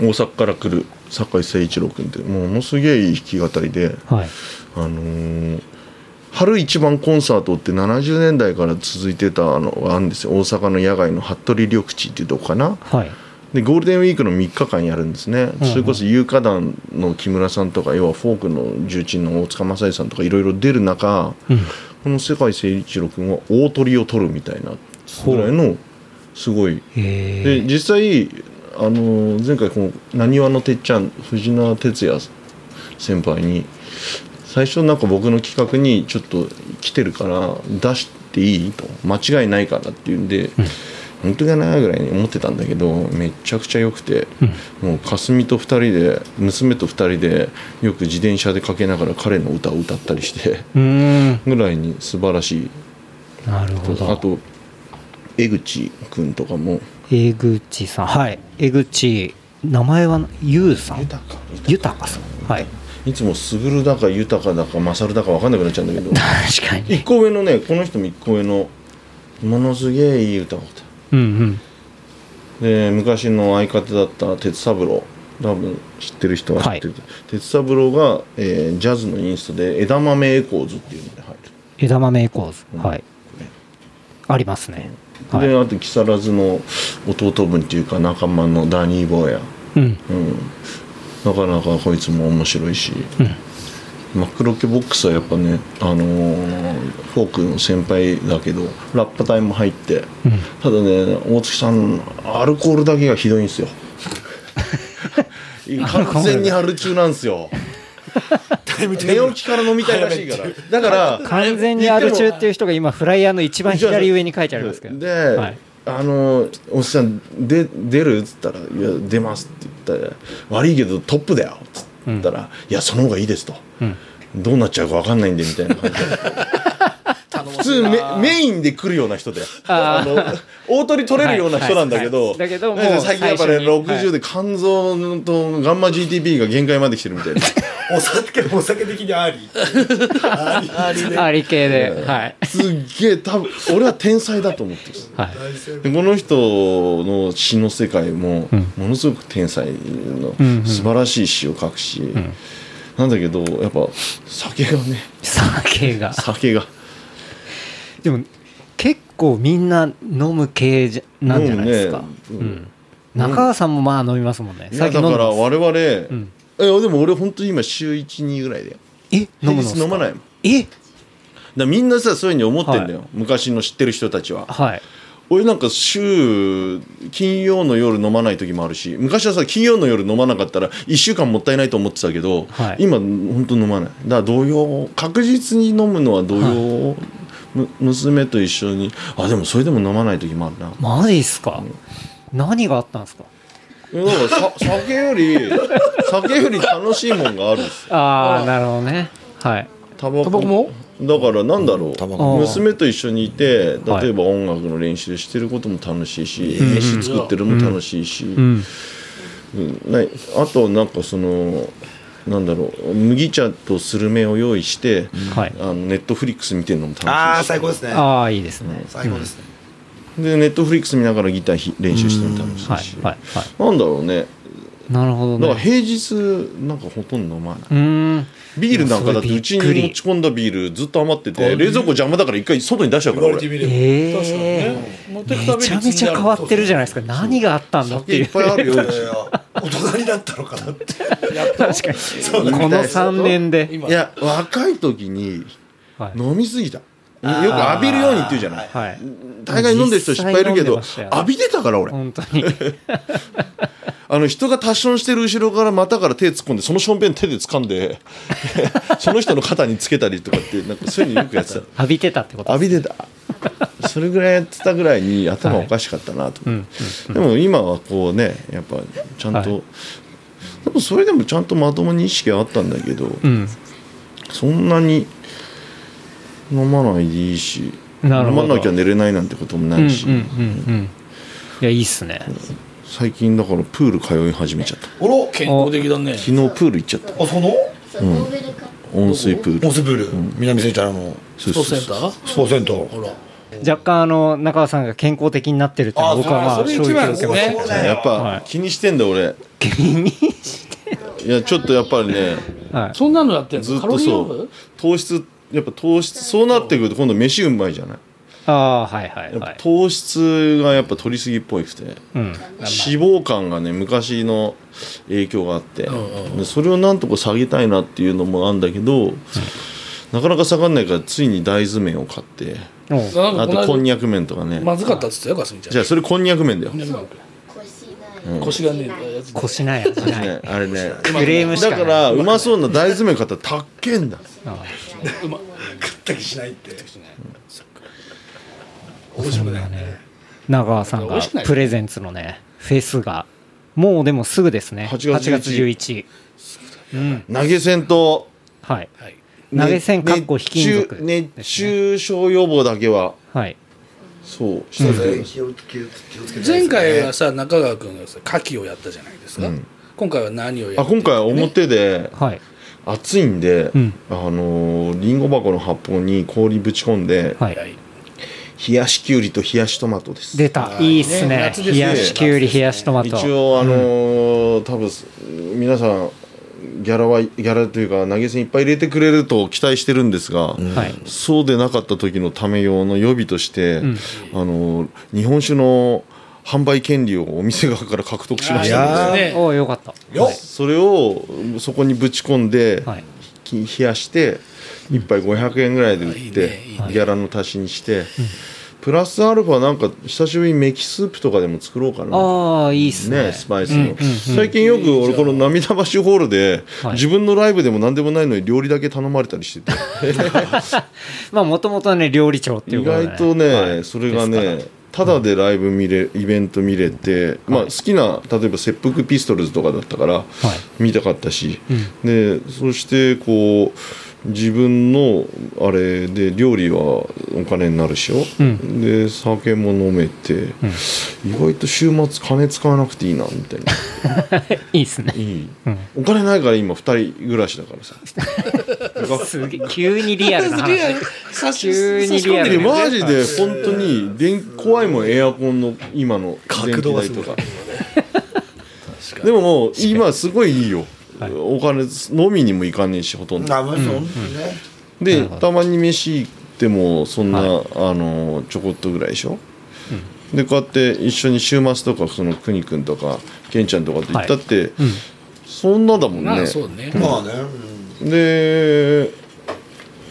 大阪から来る酒井誠一郎君ってものすげえいい弾き語りで、はい。あのー春一番コンサートって70年代から続いてたのがあるんですよ。大阪の野外の服部緑地っていうとこかな。はいでゴールデンウィークの3日間やるんですね、それこそ有価団の木村さんとか要はフォークの重鎮の大塚正義さんとかいろいろ出る中、この世界誠一郎君は大鳥を取るみたいなぐらいのすごい。へで実際あの前回このなにわのてっちゃん藤永哲也先輩に最初なんか僕の企画にちょっと来てるから出していい？と。間違いないからっていうんで、本当かなぐらいに思ってたんだけどめちゃくちゃ良くて、もうかすみと2人で娘と2人でよく自転車でかけながら彼の歌を歌ったりしてぐらいに素晴らしい。なるほど。あと江口君とかも。江口さん。はい。江口名前はゆうさん。豊か。豊さん。はい。いつも優だか豊かだか勝だか分かんなくなっちゃうんだけど。[laughs] 確かに。1個上のねこの人も1個上のものすげえいい歌を歌うんうん。うで昔の相方だった鉄三郎多分知ってる人は知ってる、鉄三郎が、えージャズのインストで枝豆エコーズっていうので入る。枝豆エコーズ。はい。ありますね。はい。であと木更津の弟分っていうか仲間のダニー・ボーヤうん。うん、なかなかこいつも面白いし、マクロケボックスはやっぱね、あのーフォークの先輩だけどラッパ隊も入って、ただね大月さんアルコールだけがひどいんですよ。[laughs] 完全に春中なんですよ。[laughs] 寝起きから飲みたいらしいから。だから完全にアル中っていう人が今フライヤーの一番左上に書いてありますけど。で、はい。あのおっさんで出るっつったら「いや出ます」って言ったら「悪いけどトップだよ」っつったら「いやその方がいいです」と、どうなっちゃうか分かんないんでみたいな感じで。[laughs] 普通メメインで来るような人で。あの大取り取れるような人なんだけど、最近やっぱね最初に。60で肝臓とガンマ GTP が限界まで来てるみたいな [laughs] お酒、お酒的にあり。[laughs] あり。あり系で。はい。すっげえ多分俺は天才だと思ってるはい。でこの人の詩の世界もものすごく天才の素晴らしい詩を書くし、なんだけどやっぱ酒がね。酒が。酒が。でも結構みんな飲む系じゃなんじゃないですか、ね。うん。中川さんもまあ飲みますもんね。だから我々、ん。いやでも俺本当に今週12ぐらいでえ？飲むの飲まないもん。え？らみんなさそういうふうに思ってんだよ、は昔の知ってる人たちは。はい俺なんか週金曜の夜飲まない時もあるし昔はさ金曜の夜飲まなかったら1週間もったいないと思ってたけど、はい。今本当飲まない。だから同様確実に飲むのは同様、む娘と一緒に。あでもそれでも飲まない時もあるな。マジっすか、何があったんですか？だからさ [laughs] 酒より酒より楽しいもんがあるんですよ。ああなるほどね。はい。タバコ。タバコも？だからなんだろう、娘と一緒にいてはい。例えば音楽の練習してることも楽しいし、飯作ってるのも楽しいし、うん。うん。ないあとなんかそのなんだろう麦茶とスルメを用意して、はい。あのネットフリックス見てるのも楽しいし。ああ、最高ですね。ああいいですね。最高ですね。でネットフリックス見ながらギターひ練習しても楽しいはい。し、はい。はい。なんだろうねなるほどね。だから平日なんかほとんど飲まない。うーん。ビールなんかだってうちに持ち込んだビールずっと余ってて冷蔵庫邪魔だから一回外に出しちゃうから俺。え確かにえね持ってくたびにめちゃめちゃ変わってるじゃないですか。何があったんだっていう。酒いっぱいあるよ大人にな。ったのかなって。確かにこの3年で。今いや若い時にはい。飲みすぎたよく浴びるようにって言うじゃない？はい。大概飲んでる人いっぱいいるけど浴びてたから俺。本当に。[laughs] あの人がタッションしてる後ろから股から手突っ込んでそのしょんべん手で掴んで [laughs] その人の肩につけたりとかってなんかそういうのよくやってた。浴びてたってこと浴びてた。それぐらいやってたぐらいに頭おかしかったなと、うん。でも今はこうねやっぱちゃんと、はい。でもそれでもちゃんとまともに意識はあったんだけど、うん。そんなに飲まないでいいし飲まなきゃ寝れないなんてこともうんうんないし、うんうん。いやいいっすね。最近だからプール通い始めちゃった。おろ健康的だね。昨日プール行っちゃった。あ、その？温水プール。モスブル、南センターのそうスポそう。そうーツセンター？スポーツセンター。ほら。若干あの中川さんが健康的になってるって僕はまあそれ衝撃を一番です受けましたねやっはい。ぱ気にしてんだ俺。気にいやちょっとやっぱりねはい。そんなのやってんのずっとそう。フ？糖質やっぱ糖質そうなってくると今度飯うまいじゃない？ああはいはいはい。糖質がやっぱ取りすぎっぽいくて。うん脂肪肝がね昔の影響があって、んうんでそれをなんとか下げたいなっていうのもあるんだけど、なかなか下がんないからついに大豆麺を買って。あことこんにゃく麺とかね、まずかったっつったよかすみちゃん。じゃあそれこんにゃく麺だよ、ね、腰がねえやつ腰ないやつ。ない。あれね。クレームしかない。だからうまそうな大豆麺買ったらたっけんだ。食った気しないって。中川さんが美味しくない？プレゼンツのねフェスがもうでもすぐですね。8月11 11投げ銭とはい。はい。投げ銭かっこ非金属熱中熱中症予防だけは。はいそう。気をつけて。前回はさ中川君がさ牡蠣をやったじゃないですか、うん。今回は何をやあ今回は表ではい。暑いんで、うん。あのーリンゴ箱の発泡に氷ぶち込んで、はい。はい。冷やしきゅうりと冷やしトマトです。出た。いいっすね。夏ですね。冷やしきゅうり冷やしトマト。一応あのー多分皆さんギャラはギャラというか投げ銭いっぱい入れてくれると期待してるんですが、はい。そうでなかった時のため用の予備として、ん。あのー日本酒の販売権利をお店側から獲得しましたいやのでね。おおよかった。それをそこにぶち込んで、はい。き冷やして1杯500円ぐらいで売っていいねいいね。ギャラの足しにして、プラスアルファなんか久しぶりにメキスープとかでも作ろうかな。ああいいっすね。ねスパイスの、うんうんうん最近よく俺この涙橋ホールで、はい自分のライブでも何でもないのに料理だけ頼まれたりしてて。[laughs] まあもともとね料理長っていう意ことで外とね、はい。それがねただでライブ見れイベント見れて、まあ、好きな例えば切腹ピストルズとかだったから見たかったし、でそしてこう自分のあれで料理はお金になるしよ、うん。で酒も飲めて、意外と週末金使わなくていいなみたいな。[laughs] いいっすね。いい、お金ないから今2人暮らしだからさ。[laughs] すげえ急にリアルな話。[laughs] 差し急にリアルでマジで本当に電怖いもんエアコンの今の電気代とか。でももう今すごいいいよ、お金飲みにも行かねえしほとんど。うね。でたまに飯行ってもそんな、あのちょこっとぐらいでしょ、でこうやって一緒に週末とかそのくにくんとかけんちゃんとかと行ったって、そんなだもんね、ね、まあね。で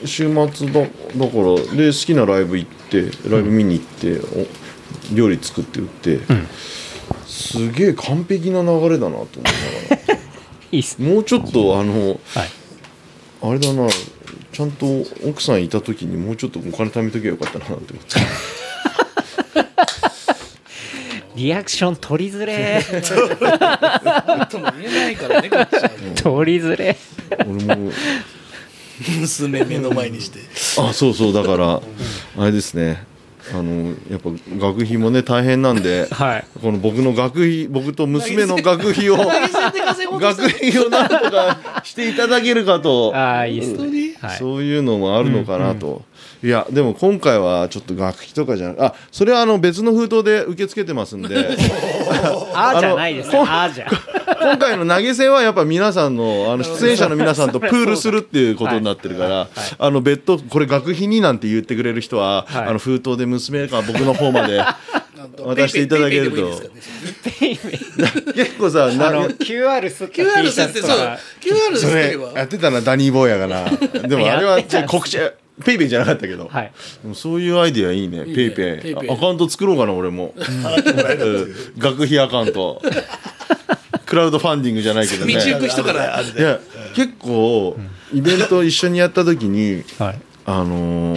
週末だだからで好きなライブ行ってライブ見に行って、お料理作って売って、すげえ完璧な流れだなと思いながらいいっすね。もうちょっとあのはい。あれだなちゃんと奥さんいた時にもうちょっとお金貯めときゃよかったなって思って。[laughs] リアクション取りづれとも言えないからねこっちは [laughs] 取りづれ俺も。[laughs] 娘目の前にして。あそうそうだからあれですねあのやっぱ学費もね大変なんで、[laughs] はい。この僕の学費僕と娘の学費を [laughs] 学費をなんとかしていただけるかと、ああいいっすね。はい。そういうのもあるのかなと。いやでも今回はちょっと学費とかじゃなくあそれはあの別の封筒で受け付けてますんで。[laughs] あーじゃないですよあーじゃ今回の投げ銭はやっぱ皆さんのあの出演者の皆さんとプールするっていうことになってるから、あの別途これ学費になんて言ってくれる人は、はい。あの封筒で娘か僕の方まで [laughs] 渡していただけると。結構さなあの QR すった QR ャ設定そう QR それ設定はやってたなダニーボーヤがなでもあれは告知ペイペイじゃなかったけど、はい。そういうアイディアいいねいいね。ペイペイ。ペイペイ。アカウント作ろうかな俺も、うん。学費アカウント [laughs] クラウドファンディングじゃないけどね。道行く人から。いや結構イベント一緒にやった時にはい。あの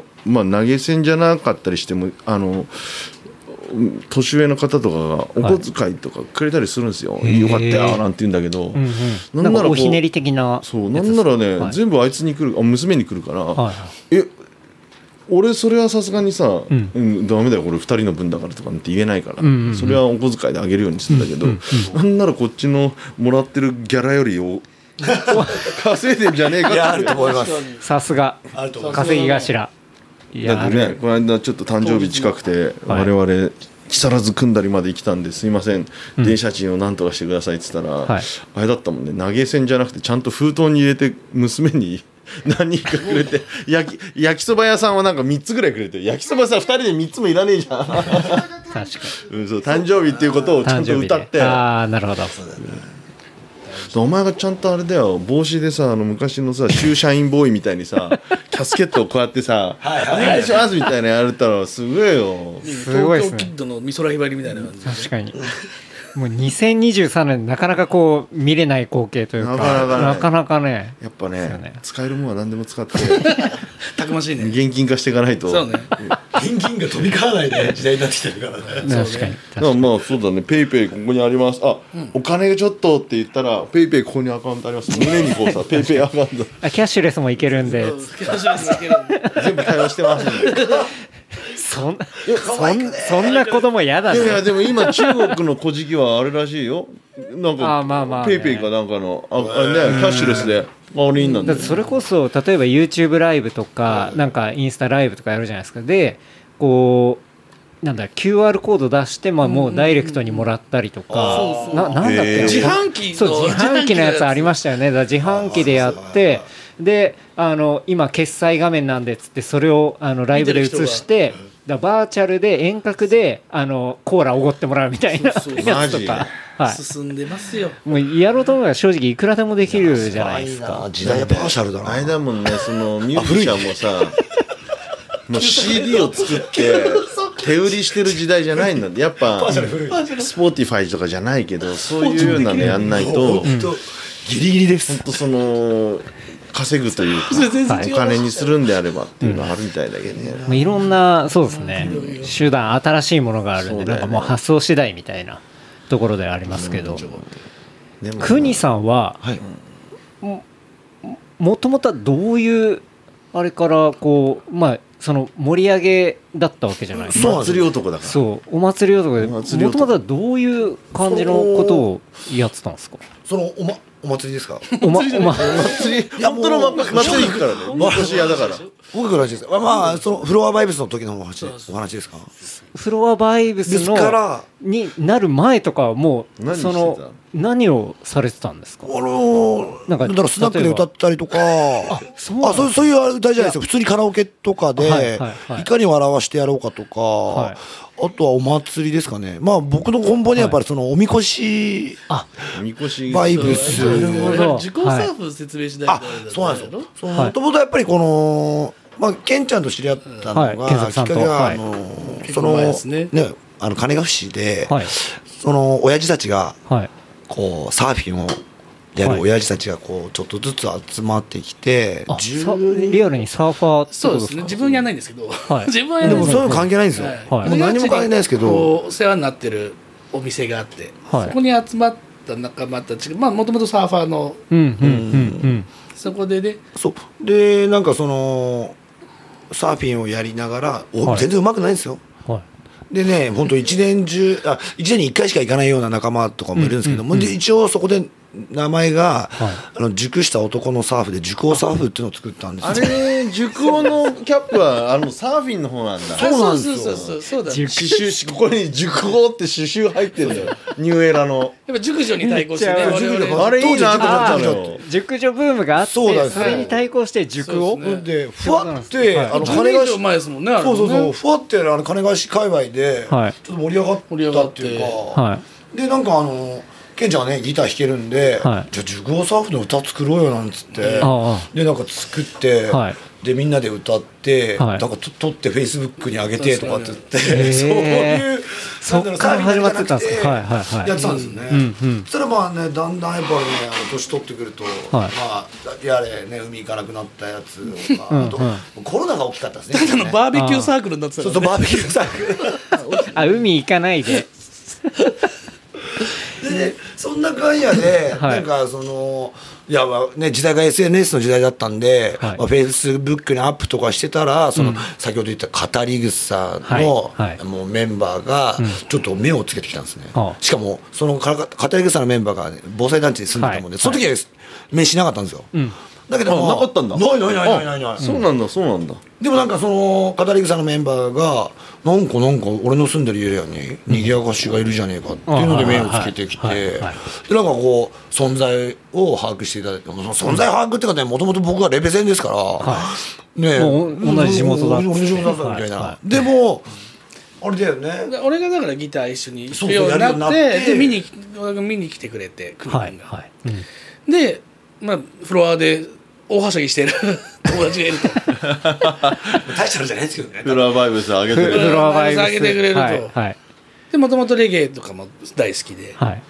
ーまあ投げ銭じゃなかったりしてもあのうん年上の方とかがお小遣いとかくれたりするんですよ、へー。よかったよなんて言うんだけど、うんうん。なんならこうなんかおひねり的なそうなんならね、はい。全部あいつに来るあ娘に来るから、はい。え俺それはさすがにさ、ううんんダメだよこれ2人の分だからとかって言えないから、うんうんうん。それはお小遣いであげるようにするんだけど、なんならこっちのもらってるギャラよりを [laughs] 稼いでんじゃねえかっていやあると思います。さすが。あると思います。稼ぎ頭。いやだってねこの間ちょっと誕生日近くてはい我々木更津組んだりまで来たんです。いません、電車賃を何とかしてくださいって言ったら、はい。あれだったもんね。投げ銭じゃなくてちゃんと封筒に入れて娘に [laughs] 何人かくれて焼き焼きそば屋さんはなんか3つぐらいくれて焼きそばさ2人で3つもいらねえじゃん、確かうん、そう誕生日っていうことをにちゃんと歌って。ああなるほど。お前がちゃんとあれだよ。帽子でさあの昔のさシューシャインボーイみたいにさ [laughs] キャスケットをこうやってさ「お願いします」みたいなやれたらすごいよ。すごいですね。東京キッドの美空ひばりみたいな感じ確かにもう2023年なかなかこう見れない光景というかなかなかね。なかなかね。やっぱねね。使えるものは何でも使って [laughs] たくましいね。現金化していかないと。そうね。現金が飛び交わない時代になってきてるからね。[laughs] 確かにだからまあそうだね。 PayPayここにあります。あ、お金がちょっとって言ったら PayPayここにアカウントあります。胸にこうさペイペイアカウント。あキャッシュレスもいけるんで。キャッシュレスいけるんで。全部対応してますんで [laughs] そんそんそんな子供嫌だいやいやねでも今中国の小じはあれらしいよ。なんかあまあまあね。 PayPayかなんかの。ああれねキャッシュレスであれなんだそれこそ例えば YouTube ライブとかなんかインスタライブとかやるじゃないですか。でこうなんだ QR コード出して、まあ、もうダイレクトにもらったりとか、ななんだっけ？な、へー自販機。のそう自販機のやつありましたよね。自販機でやってであの今決済画面なんでっつってそれをあのライブで映してだバーチャルで遠隔であのコーラおごってもらうみたいな [laughs] やつとか、はい、進んでますよ。もうやろうと思えば正直いくらでもできるじゃないですか。時代はバーチャルだな。あれだもんねその [laughs] ミュージシャンもさもう CD を作って手売りしてる時代じゃないんだやっぱ Spotify とかじゃないけどそういうようなのやんないと本当。ギリギリです。本当その稼ぐというか [laughs] お金にするんであればっていうのはあるみたいだけどね、まあいろんなそうですね。手段新しいものがあるんで、ね。なんかもう発想次第みたいなところではありますけど、でも国さんははい。もともとはどういうあれからこうまあその盛り上げだったわけじゃない。ですかそうなんです祭り男だから。そう。お祭り男でおもともとはどういう感じのことをやってたんですか？そのおまお祭りですか？お祭り本当のま祭り行くからね。みこし屋だから僕から話です。かまあそのフロアバイブスの時のお話お話ですか？フロアバイブスのからになる前とかはもうその何をされてたんですか？あのなんかだからスナックで歌ったりとか。あそうなんだ。そうそういう歌じゃないですよ。普通にカラオケとかで、はいはいはい。いかに笑わしてやろうかとか、はい。あとはお祭りですかね。まあ僕の根本にはやっぱりそのおみこし、みこし。バイブス。自己サーフ説明しないあとそうなんですよ。もともとやっぱりこのまあケンちゃんと知り合ったのが、はいきっかけは、はい。あのそのねねあの金ヶ淵で、はい。その親父たちがはい。こうサーフィンをやはい。る親父たちがこうちょっとずつ集まってきて、あ10さリアルにサーファーってそうですね。自分やんないんですけど、はい。自分はやんないんですでもそういうの関係ないんですよ、はい。もう何も関係ないですけど。お世話になってるお店があって、はい。そこに集まった仲間たちがまあもともとサーファーのうんうんうん。そこでね。そう。でなんかそのサーフィンをやりながら、おはい。全然うまくないんですよ。うんはい。でね本当一年中あ一年に一回しか行かないような仲間とかもいるんですけども、で一応そこで名前が、はい。あの熟した男のサーフで熟王サーフっていうのを作ったんですよ。あれ熟王のキャップはあのサーフィンの方なんだ。そうなんですよ。そうそうそうそうだ。ここに熟王って刺繍入ってるんだよニューエラの。っぱ熟女に対抗してねあれいいなと思ったのよ。熟女ブームがあってそれに対抗して熟をそうですね。でふわって、はい。あの10金が年以上前ですもんねあれそうそうそう、ねふわってあの金貸し界隈で、はい。ちょっと盛り上がったっていうか、はい。でなんかあのケンちゃんがねギター弾けるんで、はい。じゃあ熟語サーフの歌作ろうよなんつって、あでなんか作って、はい。でみんなで歌って、はい。なんかと撮ってフェイスブックに上げてとかって言って、へー [laughs] そういうそっから始まってたんですか。はいはいはい。やってたんですよね、うんうん。そしたらまあねだんだんやっぱりね年取ってくると、まあやれね海行かなくなったやつとか、あとコロナが大きかったですね。[laughs] ただのバーベキューサークルになってたそうそうバーベキューサークル。[laughs] あ海行かないででそんな会やで、はい。なんかそのいやまあね時代が SNS の時代だったんで、はい。まあ、フェイスブックにアップとかしてたらその、先ほど言った語り草の、はい。はい。もうメンバーがちょっと目をつけてきたんですね、はあ。しかもそのか語り草のメンバーが、ね、防災団地に住んでたもんで、はい。その時は目しなかったんですよ、んだけど、なかったんだ。ないないないないない。ないそうなんだそうなんだ。でもなんかその語り草のメンバーがなんかなんか俺の住んでるエリアに賑やかしがいるじゃねえかっていうので目をつけてきてでなんかこう存在を把握していただいて存在把握っていうかねもともと僕はレベゼンですから、ね同じ地元だ同じ地元だったみたいな、はいはでもあれだよね。で俺がだからギター一緒に弾くようになっやるようになっててで見に俺が見に来てくれてクミはい君がはい。うん。でまあフロアで大はしゃぎしてる。[laughs] 友達がいると。[laughs] 大したのじゃないですけどね。フラーバイブス上げてフる。ロアバイブス。上げてくれると。はい。はい。でもともとレゲエとかも大好きで。はい。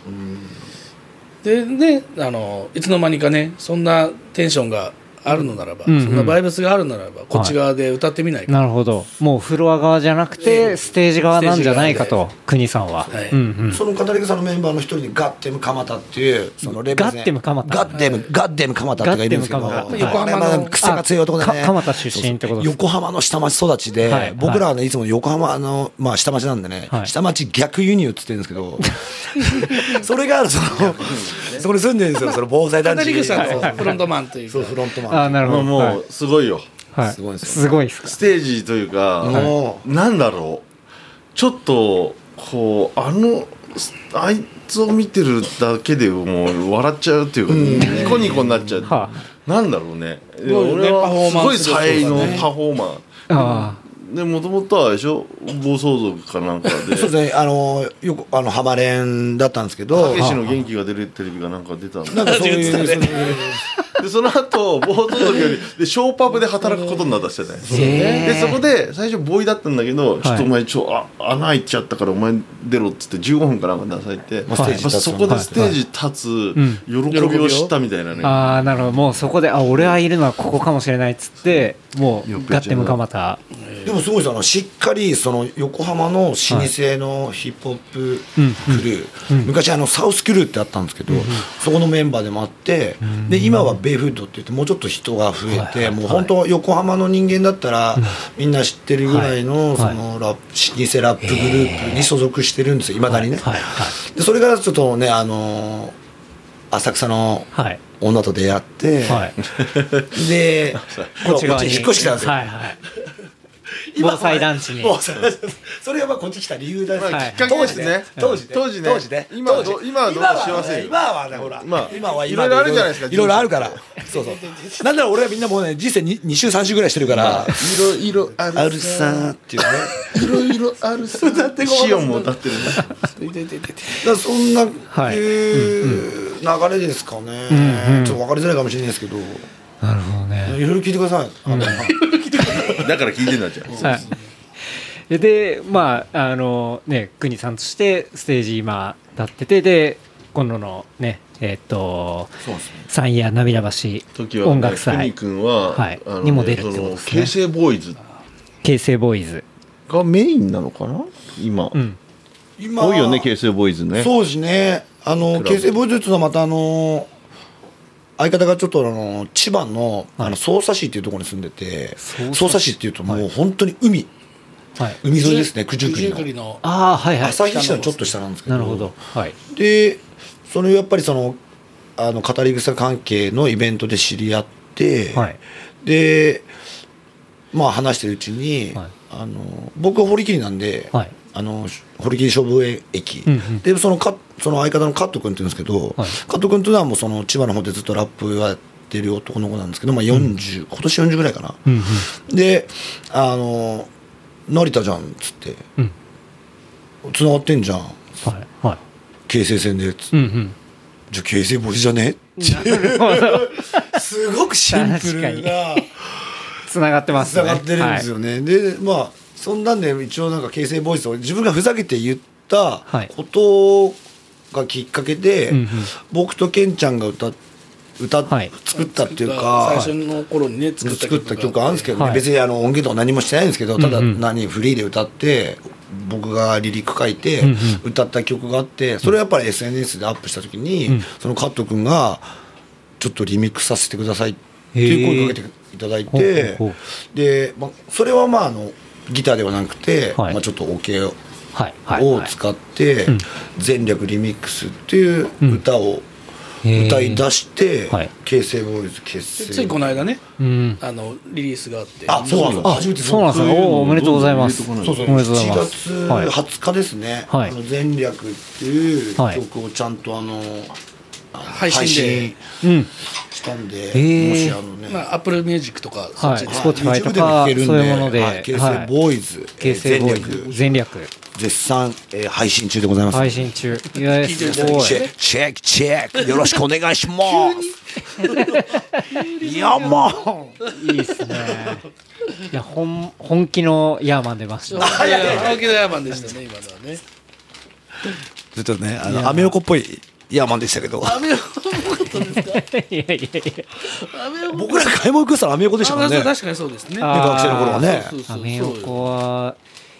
でであのいつの間にかねそんなテンションがあるのならば、うんうん。そんなバイブスがあるならばこっち側で歌ってみないか、なるほど。もうフロア側じゃなくてステージ側なんじゃないかと国さんは。はい。うんうん。その語り草のメンバーの一人にガッテム蒲田っていうそのレベゼンガッテム蒲田。ガッテムガッテム蒲田っていうのがいるんですけど。横浜の癖が強い男でね。蒲田出身ってことです。横浜の下町育ちで、はい。僕らはねいつも横浜の、まあ、下町なんでね、はい。下町逆輸入っつってるんですけど [laughs] それがそのそこに住んでるんですよその防災団地に。片桐さんはい。のフロントマンというか、そうフロントマンあなるほど。はいもうすごいよ。はい。すごいですよ。すごいですか？ステージというか、もなんだろう。ちょっとこうあのあいつを見てるだけでもう笑っちゃうっていうか、ニコニコになっちゃう、はなんだろうね。俺はすごい才能パフォーマーあでもともとはでしょ？暴走族かなんかで。[laughs] そうですね。あのよくあの浜連だったんですけど。たけしの元気が出るテレビがなんか出たんだ。なんか [laughs] でその後暴走族より [laughs] でショーパブで働くことになったしてね。へでそこで最初ボーイだったんだけど、ちょっとお前ちょあ穴開いちゃったからお前出ろっつって15分かなんか出されて、まあステージ立つまあそこでステージ立つ喜びを知ったみたいなね、ああなるほど。もうそこであ俺はいるのはここかもしれないっつってもうガッテム蒲田でもすごいです。よあのしっかりその横浜の老舗のヒップホップクルー、昔あのサウスクルーってあったんですけど、そこのメンバーでもあって、で今はベイフードって言ってもうちょっと人が増えて、もう本当横浜の人間だったら、みんな知ってるぐらいの,、はい。そのラップ老舗ラップグループに所属してるんですよいまだにね、はい。はい。でそれからちょっとねあのー浅草のはい。女と出会って、はい。で [laughs] こっち側に引っ越してきたんですよ、はい。はい防災団地に。防災団地。それがまあこっち来た理由だし、はい。きっかけですね。当時ね。当時ね。当時ね。今はど当時。今はどうか知りませんよ。今はねほら、まあ今はいろいろあるじゃないですかいろいろあるから。そうそう。なんなら俺はみんなもうね人生 2, 2週3週ぐらいしてるから。いろいろあるあるさーっていうね。いろいろあるさ。歌ってごらんシオンも歌ってるね。だからそんな、はい。いう流れですかね、んうん。ちょっと分かりづらいかもしれないですけど、なるほどね。いろいろ聞いてください、あの [laughs] だから聞いてんだじゃん。[laughs] はい、でまああのね国さんとしてステージ今立っててで今度のねえっ、とそうですね。三夜涙橋時は、ね、音楽祭。国君は、はい。あのにも出るってことですね。形成ボーイズ形成ボーイズがメインなのかな？今、うん。今多いよね形成ボーイズね。そうですね。あの形成ボーイズっていうのはまたあの相方がちょっとあの千葉のあの匝瑳市っていうところに住んでて匝瑳市。っていうともう本当に海。はい。海沿いですね九十九里里の。ああはいはい。の旭市のちょっと下なんですけど。なるほど。はい。でそのやっぱりそのあの語り草関係のイベントで知り合って、はい。でまあ話してるうちに、はい。あの僕は堀切なんで、はいあの堀切勝負駅、うんうん。でそのかその相方のカット君って言うんですけど、はい。カット君というのはもうその千葉の方でずっとラップやってる男の子なんですけど、まあ、40、今年40ぐらいかな、うんうん。であの成田じゃんっつって。うん。繋がってんじゃんはいはい。京成線でっつって。うんうん。じゃあ京成ボイスじゃね？[laughs] すごくシンプルな。つながってますね。つながってるんですよね、でまあそんなんで一応なんか京成ボイスを自分がふざけて言ったはい。ことがきっかけで、うんうん。僕とケンちゃんが歌っ歌っ、はい。作ったっていうか最初の頃にね作った作った曲あるんですけどね、はい。別にあの音源とか何もしてないんですけどただ何フリーで歌って僕がリリック書いて歌った曲があってそれをやっぱり SNS でアップした時に、うん。そのカット君が「ちょっとリミックスさせてください」っていう声をかけていただいてで、まあ、それはまああのギターではなくて、はい。まあ、ちょっとオ、ケをはいはいを使ってうん「全略リミックス」っていう歌を歌い出してはい。形成ボーイズ結成ついこの間ねうん。あのリリースがあって。あそうなんですあ初めてそうなんですよ。おーおめでとうございます。そうそうそう。おめでとうござい7ます。月はい。20日ですね、はい。あの前略っていうはい。曲をちゃんとあの、あの配信で。うんしたんで、ー。もしあのね、まあアップルミュージックとかそはい。っちで Spotify と YouTube でかも聴けるんでそういうもので。はい形成ボーイズ、形成ボーイえーズ全略。絶賛、えー配信中でございます、配信中。いやすごいチェックチェックチェック。よろしくお願いします。いやもう。いいっすね。いや本本気のヤーマン出ました。[laughs] いやいや青木のヤーマンでしたね今のはね。ちょっとねあのアメ横っぽいヤーマンでしたけど。アメ横っぽかったんですか？いやいやいやアメ横僕ら買い物行くしたらアメ横でしたからね。確かにそうですね。学生の頃はね。そうそうそうアメ横は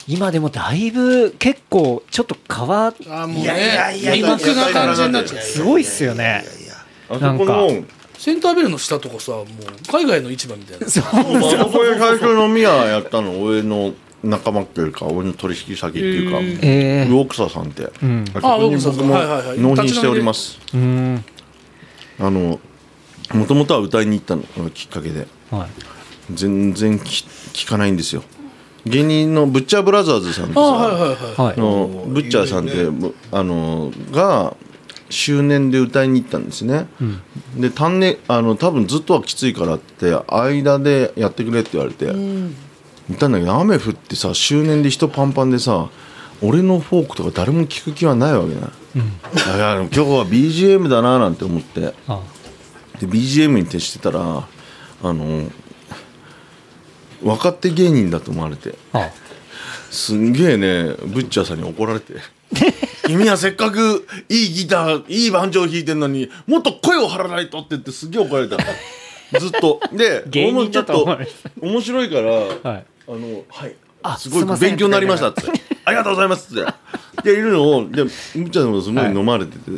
今でもだいぶ結構ちょっと変わっいやいやいやね今風な感じになっちゃってすごいっすよね。あそなんか。このセンタービルの下とかさもう海外の市場みたいな。あそこで最初飲み屋やったの？俺の仲間っていうか俺の取引先っていうか、え魚草さんって、ん。あそこにあ魚草さん。僕も納品しております。ー、うんあのもともとは歌いに行ったのがきっかけで。はい。全然き聞かないんですよ。芸人のブッチャーブラザーズさんってさ、あはいはいのブッチャーさんって、あのが周年で歌いに行ったんですね、で単ねあの多分ずっとはきついからって間でやってくれって言われて、行ったんだけど雨降ってさ周年で人パンパンでさ俺のフォークとか誰も聞く気はないわけない、だから今日は BGM だななんて思ってあで BGM に徹してたらあの若手芸人だと思われてあすんげえねブッチャーさんに怒られて君はせっかくいいギターいいバンジョー弾いてんのにもっと声を張らないとって言ってすげえ怒られたずっとで芸人俺もちょっと面白いから、はいあのはい。あすごい勉強になりましたって。[laughs] ありがとうございますって。でいるのをでブッチャーさんもすごい飲まれてて、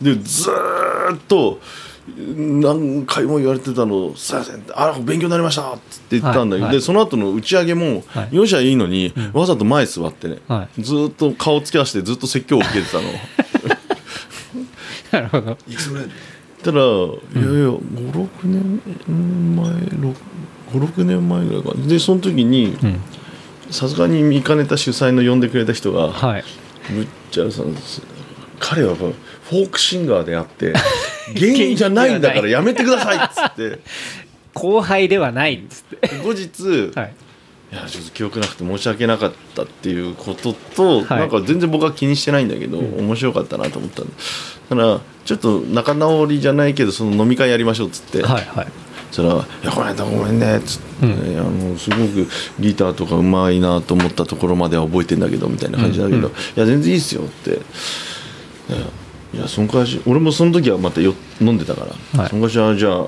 でずーっと何回も言われてたの「すいません」あ勉強になりました」って言ったんだけど、はい。はいでその後の打ち上げも、はい。よしはいいのに、わざと前座ってね、はずーっと顔つき合わせてずっと説教を受けてたの。[laughs] なるほど。いつぐらいたら、いやいや56年前56年前ぐらいかな。でその時にん。さすがに見かねた主催の呼んでくれた人が、はい。ブッチャーさん彼はフォークシンガーであって [laughs] 芸人じゃないんだからやめてくださいっつって。後輩ではないっつって。後日、はい。いやちょっと記憶なくて申し訳なかったっていうことと、はい。なんか全然僕は気にしてないんだけど、面白かったなと思ったんでだ。からちょっと仲直りじゃないけどその飲み会やりましょうっつって、はいはいそしたら「いやこの間ごめんね」っつって、あのすごくギターとかうまいなと思ったところまでは覚えてんだけどみたいな感じだけど「いや全然いいっすよ」って「いやその会社俺もその時はまたよ飲んでたから、はい。その会社じゃあ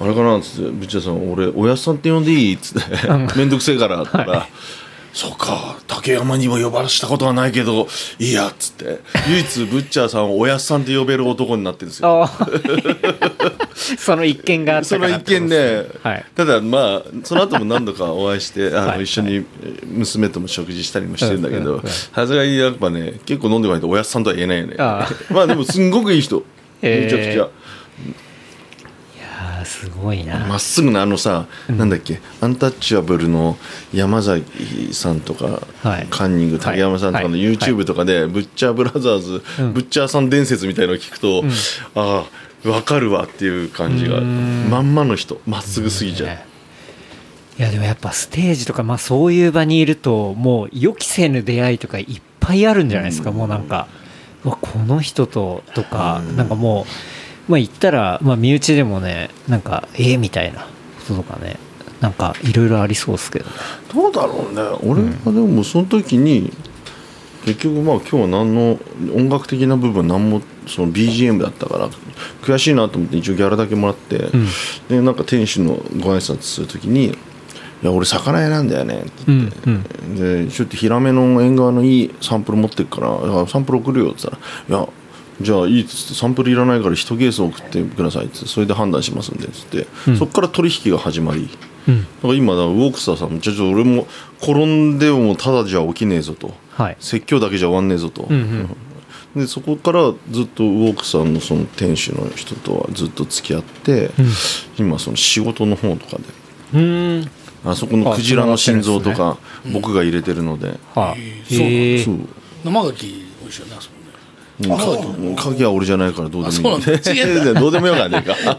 あれかなっつって「ぶっちゃさん俺おやっさんって呼んでいい?」っつって「[laughs] 面倒くせえから」って言ったら「そうか竹山にも呼ばしたことはないけどいいや」っつって唯一ブッチャーさんをおやっさんって呼べる男になってるんですよ。[laughs] その一件があったその一件ですで、はい。ただまあその後も何度かお会いして [laughs] あの、はい。一緒に娘とも食事したりもしてるんだけどさすがにやっぱね結構飲んでこないとおやっさんとは言えないよね。あ [laughs] まあでもすんごくいい人。えー。めちゃくちゃ。いすごいな。まっすぐなあのさ、なんだっけアンタッチャブルの山崎さんとか、はい。カンニング竹山さんとかのはい。YouTube とかで、ブッチャーブラザーズ、うん。ブッチャーさん伝説みたいのを聞くと、ああ分かるわっていう感じがうん。まんまの人まっすぐすぎちゃう、ね。いやでもやっぱステージとか、まあ、そういう場にいるともう予期せぬ出会いとかいっぱいあるんじゃないですか、もうなんかこの人ととか、なんかもう、まあ、言ったら、まあ、身内でもねなんかえー、みたいなこととかねなんかいろいろありそうですけどね。どうだろうね。俺はでもその時に結局まあ今日は何の音楽的な部分何もその BGM だったから悔しいなと思って一応ギャラだけもらって、でなんか店主のご挨拶する時に「いや俺魚屋なんだよね」って言って、うんでちょっとヒラメの縁側のいいサンプル持ってくからサンプル送るよって言ったら「いやじゃあいいっつってサンプルいらないから1ケース送ってください」ってそれで判断しますんでっつって、そこから取引が始まり、うん。だから今だからウォークスターさんもちょちょ俺も転んでもただじゃ起きねえぞと。はい。説教だけじゃ終わんねえぞと、んでそこからずっとウォークさんのその店主の人とはずっと付き合って、今その仕事の方とかで。うん。あそこのクジラの心臓とか僕が入れてるので、はいそうなんだえーそう。生牡蠣美味しいよねあそこ鍵は俺じゃないからどうでもいい。あそうなんだ [laughs] 違うんどうでもよかねえか。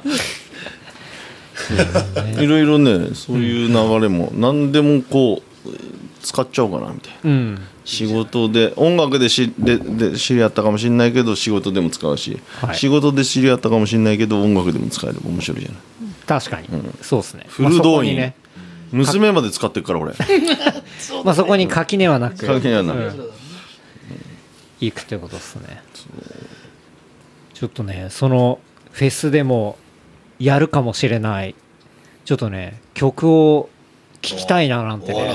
いろいろねそういう流れも何でもこう使っちゃおうかなみたいな。うん。仕事で音楽でしでで知り合ったかもしれないけど仕事でも使うし、はい。仕事で知り合ったかもしれないけど音楽でも使えれば面白いじゃない。確かに、そうですね。フル動員まあね。娘まで使ってるから俺。[laughs] まあ、そこに垣根はなく。関係ないな、うん行くってことですね。ちょっとねそのフェスでもやるかもしれない。ちょっとね曲を聴きたいななんてあね。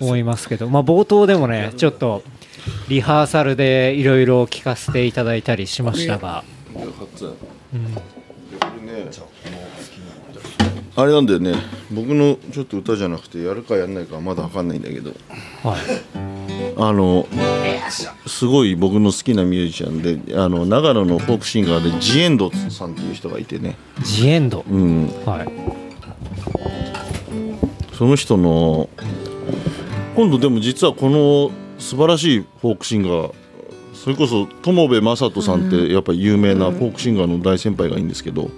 思いますけど、まあ、冒頭でもねちょっとリハーサルでいろいろ聞かせていただいたりしましたが、あれなんだよね。僕のちょっと歌じゃなくてやるかやんないかはまだ分かんないんだけど。はい、あのすごい僕の好きなミュージシャンであの長野のフォークシンガーでジエンドさんっていう人がいてね、ジエンド、うん、はい、その人の今度でも実はこの素晴らしいフォークシンガーそれこそ友部正人さんってやっぱり有名なフォークシンガーの大先輩がいいんですけど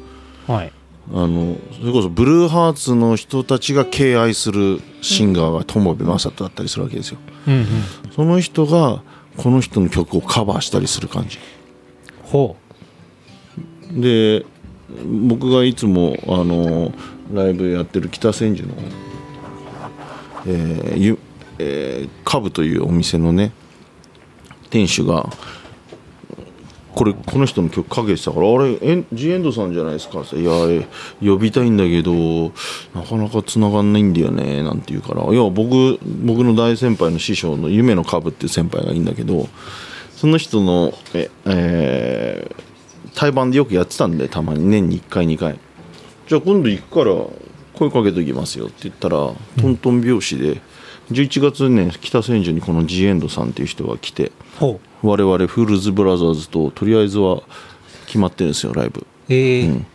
はい、あのそれこそブルーハーツの人たちが敬愛するシンガーが友部正人だったりするわけですよ。うんうん、その人がこの人の曲をカバーしたりする感じ。ほで僕がいつもあのライブやってる北千住の、えーゆえーカブというお店のね店主がこれこの人の曲かけてたから「あれエンジエンドさんじゃないですか」っていや呼びたいんだけどなかなか繋がんないんだよね」なんて言うから「いや僕僕の大先輩の師匠の夢のカブっていう先輩がいいんだけどその人のえ、えー対バンでよくやってたんでたまに。年に1回2回。じゃあ今度行くから声かけときますよって言ったら、トントン拍子で11月ね北千住にこのジエンドさんっていう人が来て我々フールズブラザーズととりあえずは決まってるんですよライブ。えー。うん。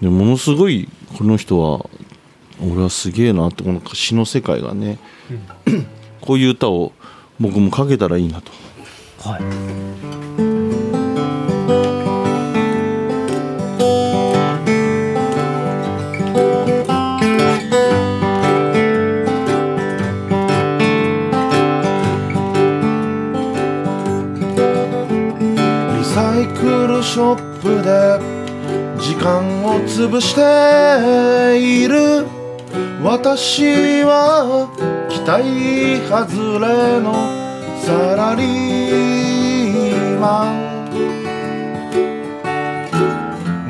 でものすごいこの人は俺はすげえなってこの詩の世界がね、[clears throat] こういう歌を僕もかけたらいいなと。はいショップで時間を潰している。私は期待外れのサラリーマン。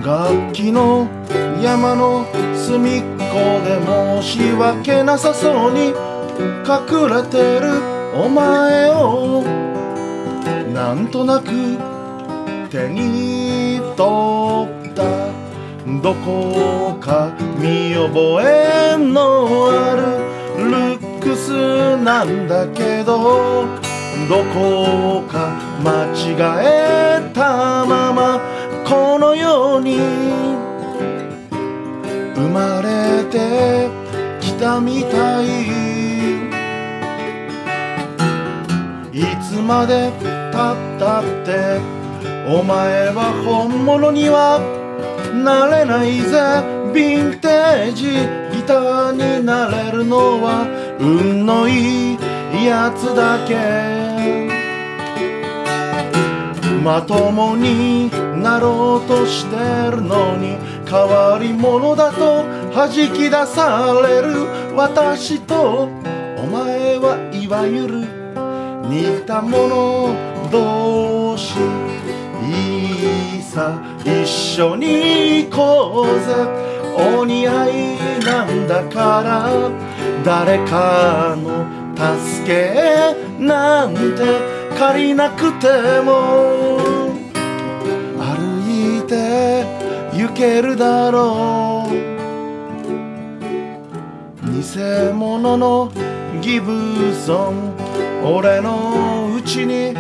楽器の山の隅っこで申し訳なさそうに隠れてるお前を。なんとなく手に取った。どこか見覚えのあるルックスなんだけど。どこか間違えたまま。このように生まれてきたみたい。いつまでたったってお前は本物にはなれないぜ。ヴィンテージギターになれるのは運のいいやつだけ。まともになろうとしてるのに変わり者だと弾き出される。私とお前はいわゆる似た者同士。いいさ一緒に行こうぜ。お似合いなんだから誰かの助けなんて借りなくても。歩いて行けるだろう。偽物のギブソン。俺のうちに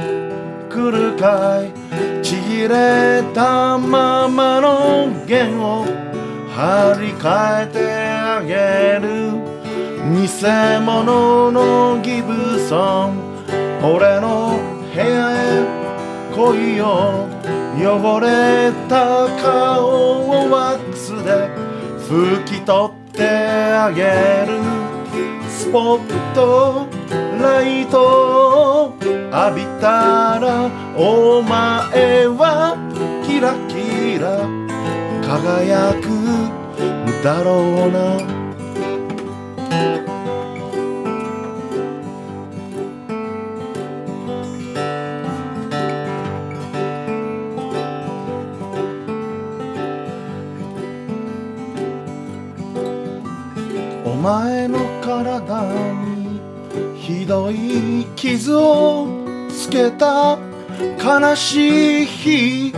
来るかいちぎれたままの弦を張り替えてあげる偽物のギブソン。俺の部屋へ来いよ汚れた顔をワックスで拭き取ってあげるスポットライトを浴びたらお前はキラキラ輝くだろうな。お前の体にひどい傷をつけた。悲しい日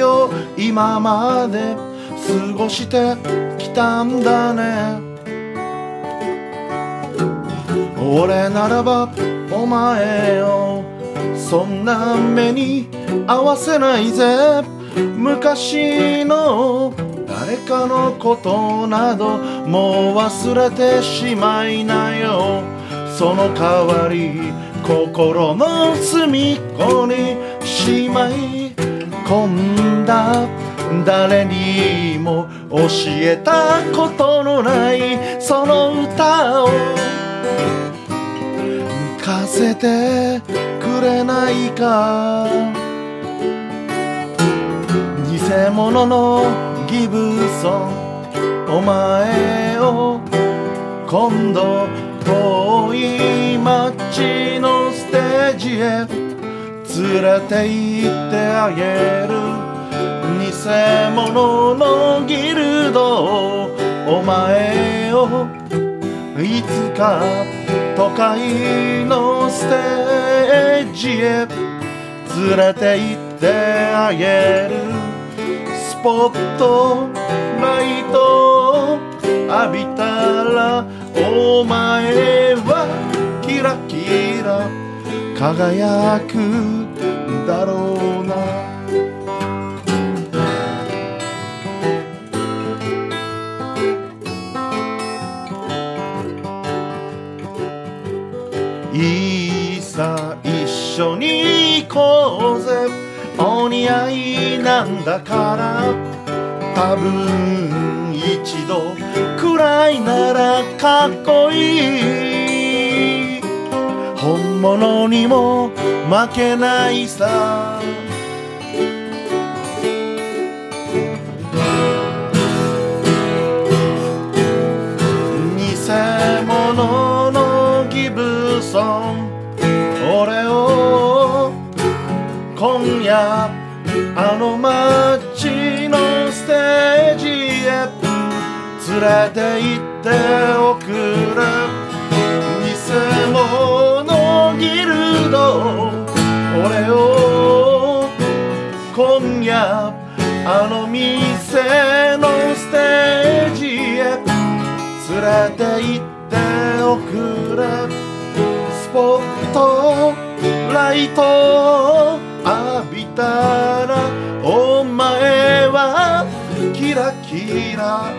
々を今まで。過ごしてきたんだね。俺ならばお前を。そんな目に合わせないぜ。昔の誰かのことなどもう忘れてしまいなよ。その代わり心の隅っこにしまい込んだ誰にも教えたことのないその歌をかせてくれないか。偽物のギブソン。お前を今度遠い街のージへ連れて行ってあげる偽物のギルド。お前をいつか都会のステージへ。連れて行ってあげるスポットライト浴びたらお前はキラキラ。輝くだろうな。いいさ一緒に行こうぜ。お似合いなんだから。多分一度くらいならかっこいい。本物にも負けないさ。偽物のギブソン。俺を今夜あの街のステージへ。連れて行っておくれ。偽物ギルド俺を今夜あの店のステージへ連れて行っておくれ。スポットライト浴びたらお前はキラキラ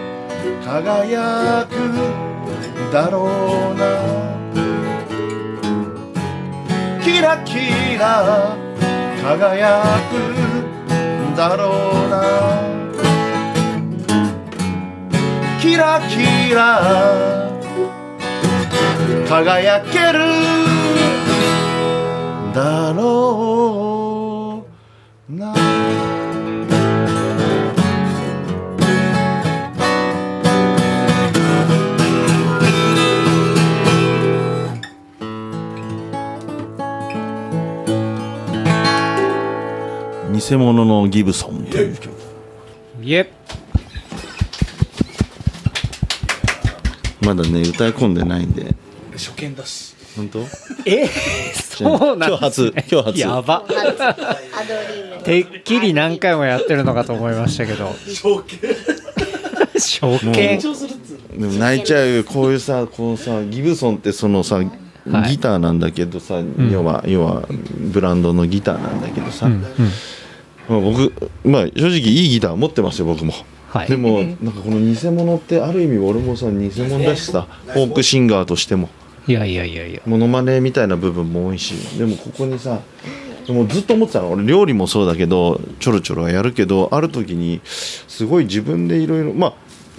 輝くだろうなキラキラ輝くんだろうな。キラキラ輝けるだろう。偽物のギブソンという。曲いえまだね歌い込んでないんで。初見だし。本当？えそうなんです、ね、今日初今日初。やば。てっきり何回もやってるのかと思いましたけど。初見。初見。緊張するっつうでも泣いちゃうよこういうさこうさギブソンってそのさギターなんだけどさ、要は要はブランドのギターなんだけどさ、うんうんまあ、僕、まあ、正直いいギター持ってますよ僕も、はい。でもなんかこの偽物ってある意味俺もさ偽物だしさフォークシンガーとしても。いやいやいやいや。モノマネみたいな部分も多いしでもここにさもうずっと思ってたの。俺料理もそうだけどちょろちょろはやるけどある時にすごい自分でいろいろまあ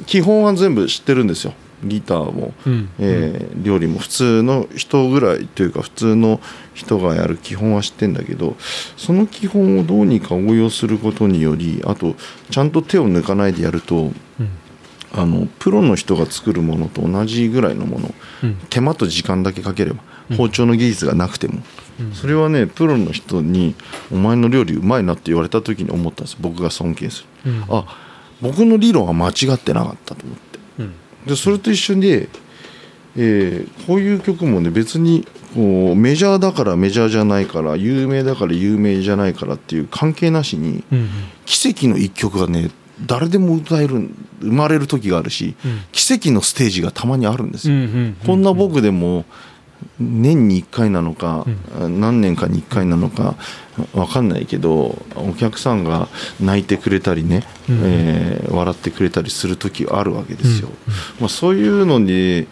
基本は全部知ってるんですよギターも、うん。えー料理も普通の人ぐらいというか普通の人がやる基本は知ってんだけどその基本をどうにか応用することによりあとちゃんと手を抜かないでやると、あのプロの人が作るものと同じぐらいのもの、うん。手間と時間だけかければ包丁の技術がなくても、それはねプロの人に「お前の料理うまいな」って言われた時に思ったんです。僕が尊敬する、うん。あ僕の理論は間違ってなかったと思って。うんでそれと一緒で、えーこういう曲もね別にこうメジャーだからメジャーじゃないから有名だから有名じゃないからっていう関係なしに、うん奇跡の一曲がね誰でも歌える生まれる時があるし、うん。奇跡のステージがたまにあるんですよ、うんうん。こんな僕でも年に1回なのか、何年かに1回なのか分かんないけどお客さんが泣いてくれたりね、うん。えー笑ってくれたりする時あるわけですよ、まあ、そういうのに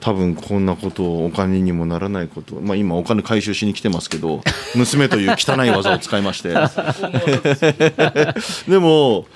多分こんなことをお金にもならないこと、まあ、今お金回収しに来てますけど [laughs] 娘という汚い技を使いまして。[laughs] でも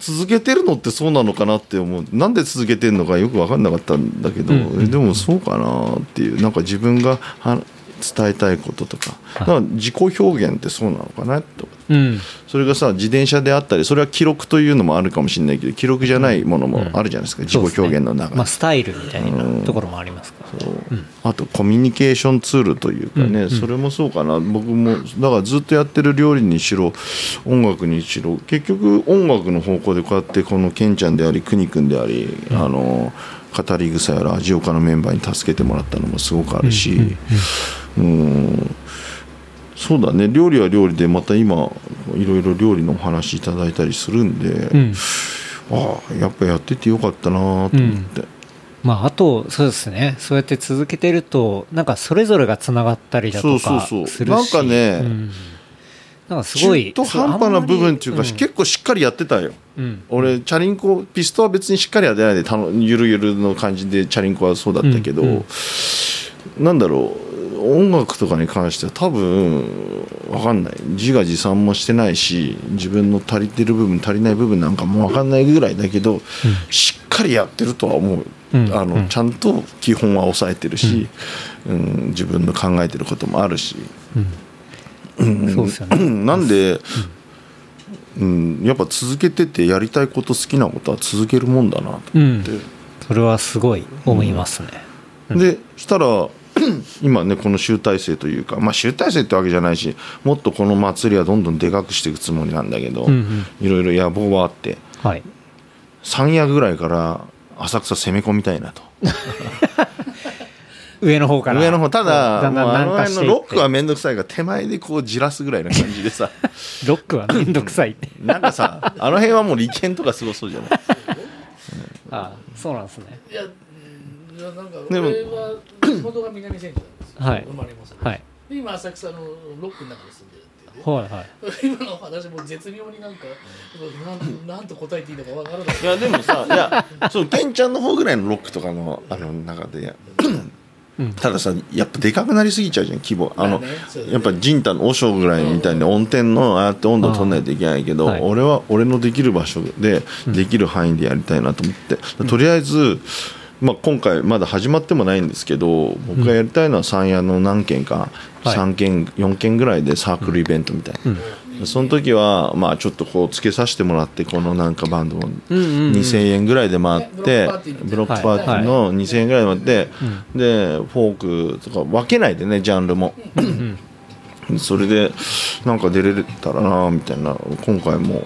続けてるのってそうなのかなって思う。なんで続けてるのかよく分かんなかったんだけど、うんえでもそうかなっていう。なんか自分がは伝えたいこととか。だから自己表現ってそうなのかなと。うん。それがさ自転車であったりそれは記録というのもあるかもしれないけど記録じゃないものもあるじゃないですか、自己表現の中にまあ、スタイルみたいなところもありますかうあとコミュニケーションツールというかね、それもそうかな。僕もだからずっとやってる料理にしろ音楽にしろ結局音楽の方向でこうやってこのケンちゃんであり邦君であり、あの語り草やら味岡のメンバーに助けてもらったのもすごくあるし、うんそうだね。料理は料理でまた今いろいろ料理のお話いただいたりするんで、うん。ああやっぱやっててよかったなと思って。まあ、あとそうですね。そうやって続けてるとなんかそれぞれがつながったりだとかそうそうそう。するし。なんかねうん。なんかすごい中途半端な部分っていうか、そうあん結構しっかりやってたよ、うん。俺チャリンコピストは別にしっかりやってないでたのゆるゆるの感じでチャリンコはそうだったけど、うん。うんなんだろう音楽とかに関しては多分わかんない。自画自賛もしてないし自分の足りてる部分足りない部分なんかもわかんないぐらいだけど、しっかりやってるとは思う、うんあのうん。ちゃんと基本は抑えてるし、うん。自分の考えてることもあるし。そうですよね。なんで、うん、やっぱ続けててやりたいこと好きなことは続けるもんだなとうん思って、それはすごい思いますね、でしたら [clears throat] 今ねこの集大成というか、まあ、集大成ってわけじゃないしもっとこの祭りはどんどんでかくしていくつもりなんだけど、うんうん。いろいろ野望はあってはい。3夜ぐらいから浅草攻め込みたいなと。[laughs] 上の方から。上の方ただだんだんあの辺のロックは面倒くさいから手前でこうじらすぐらいの感じでさ。[laughs] ロックはめんどくさい。ってなんかさあの辺はもう利権とかすごそうじゃない？ああそうなんですね。いやうんいやなんか俺は地 [clears throat] 元が南千住なんですよ、はい。生まれもそうはい。で今浅草のロックの中に住んでるっていうはいはい。今の話も絶妙になんかなんなんと答えていいのかわからない。いやでもさいやそうケンちゃんの方ぐらいのロックとかのあの中でたださやっぱでかくなりすぎちゃうじゃん規模。あの、まあねやっぱジンタの和尚ぐらいみたいに音程のああやって温度を取んないといけないけど、はい。俺は俺のできる場所でできる範囲でやりたいなと思って、とりあえず、まあ、今回まだ始まってもないんですけど僕がやりたいのは山谷の何件か、はい。3件4件ぐらいでサークルイベントみたいな。その時はまあちょっとこうつけさせてもらってこのなんかバンドを2000円ぐらいで回ってブロックパーティーの2000円ぐらいで回って。でフォークとか分けないでねジャンルも。それでなんか出れたらなみたいな今回も。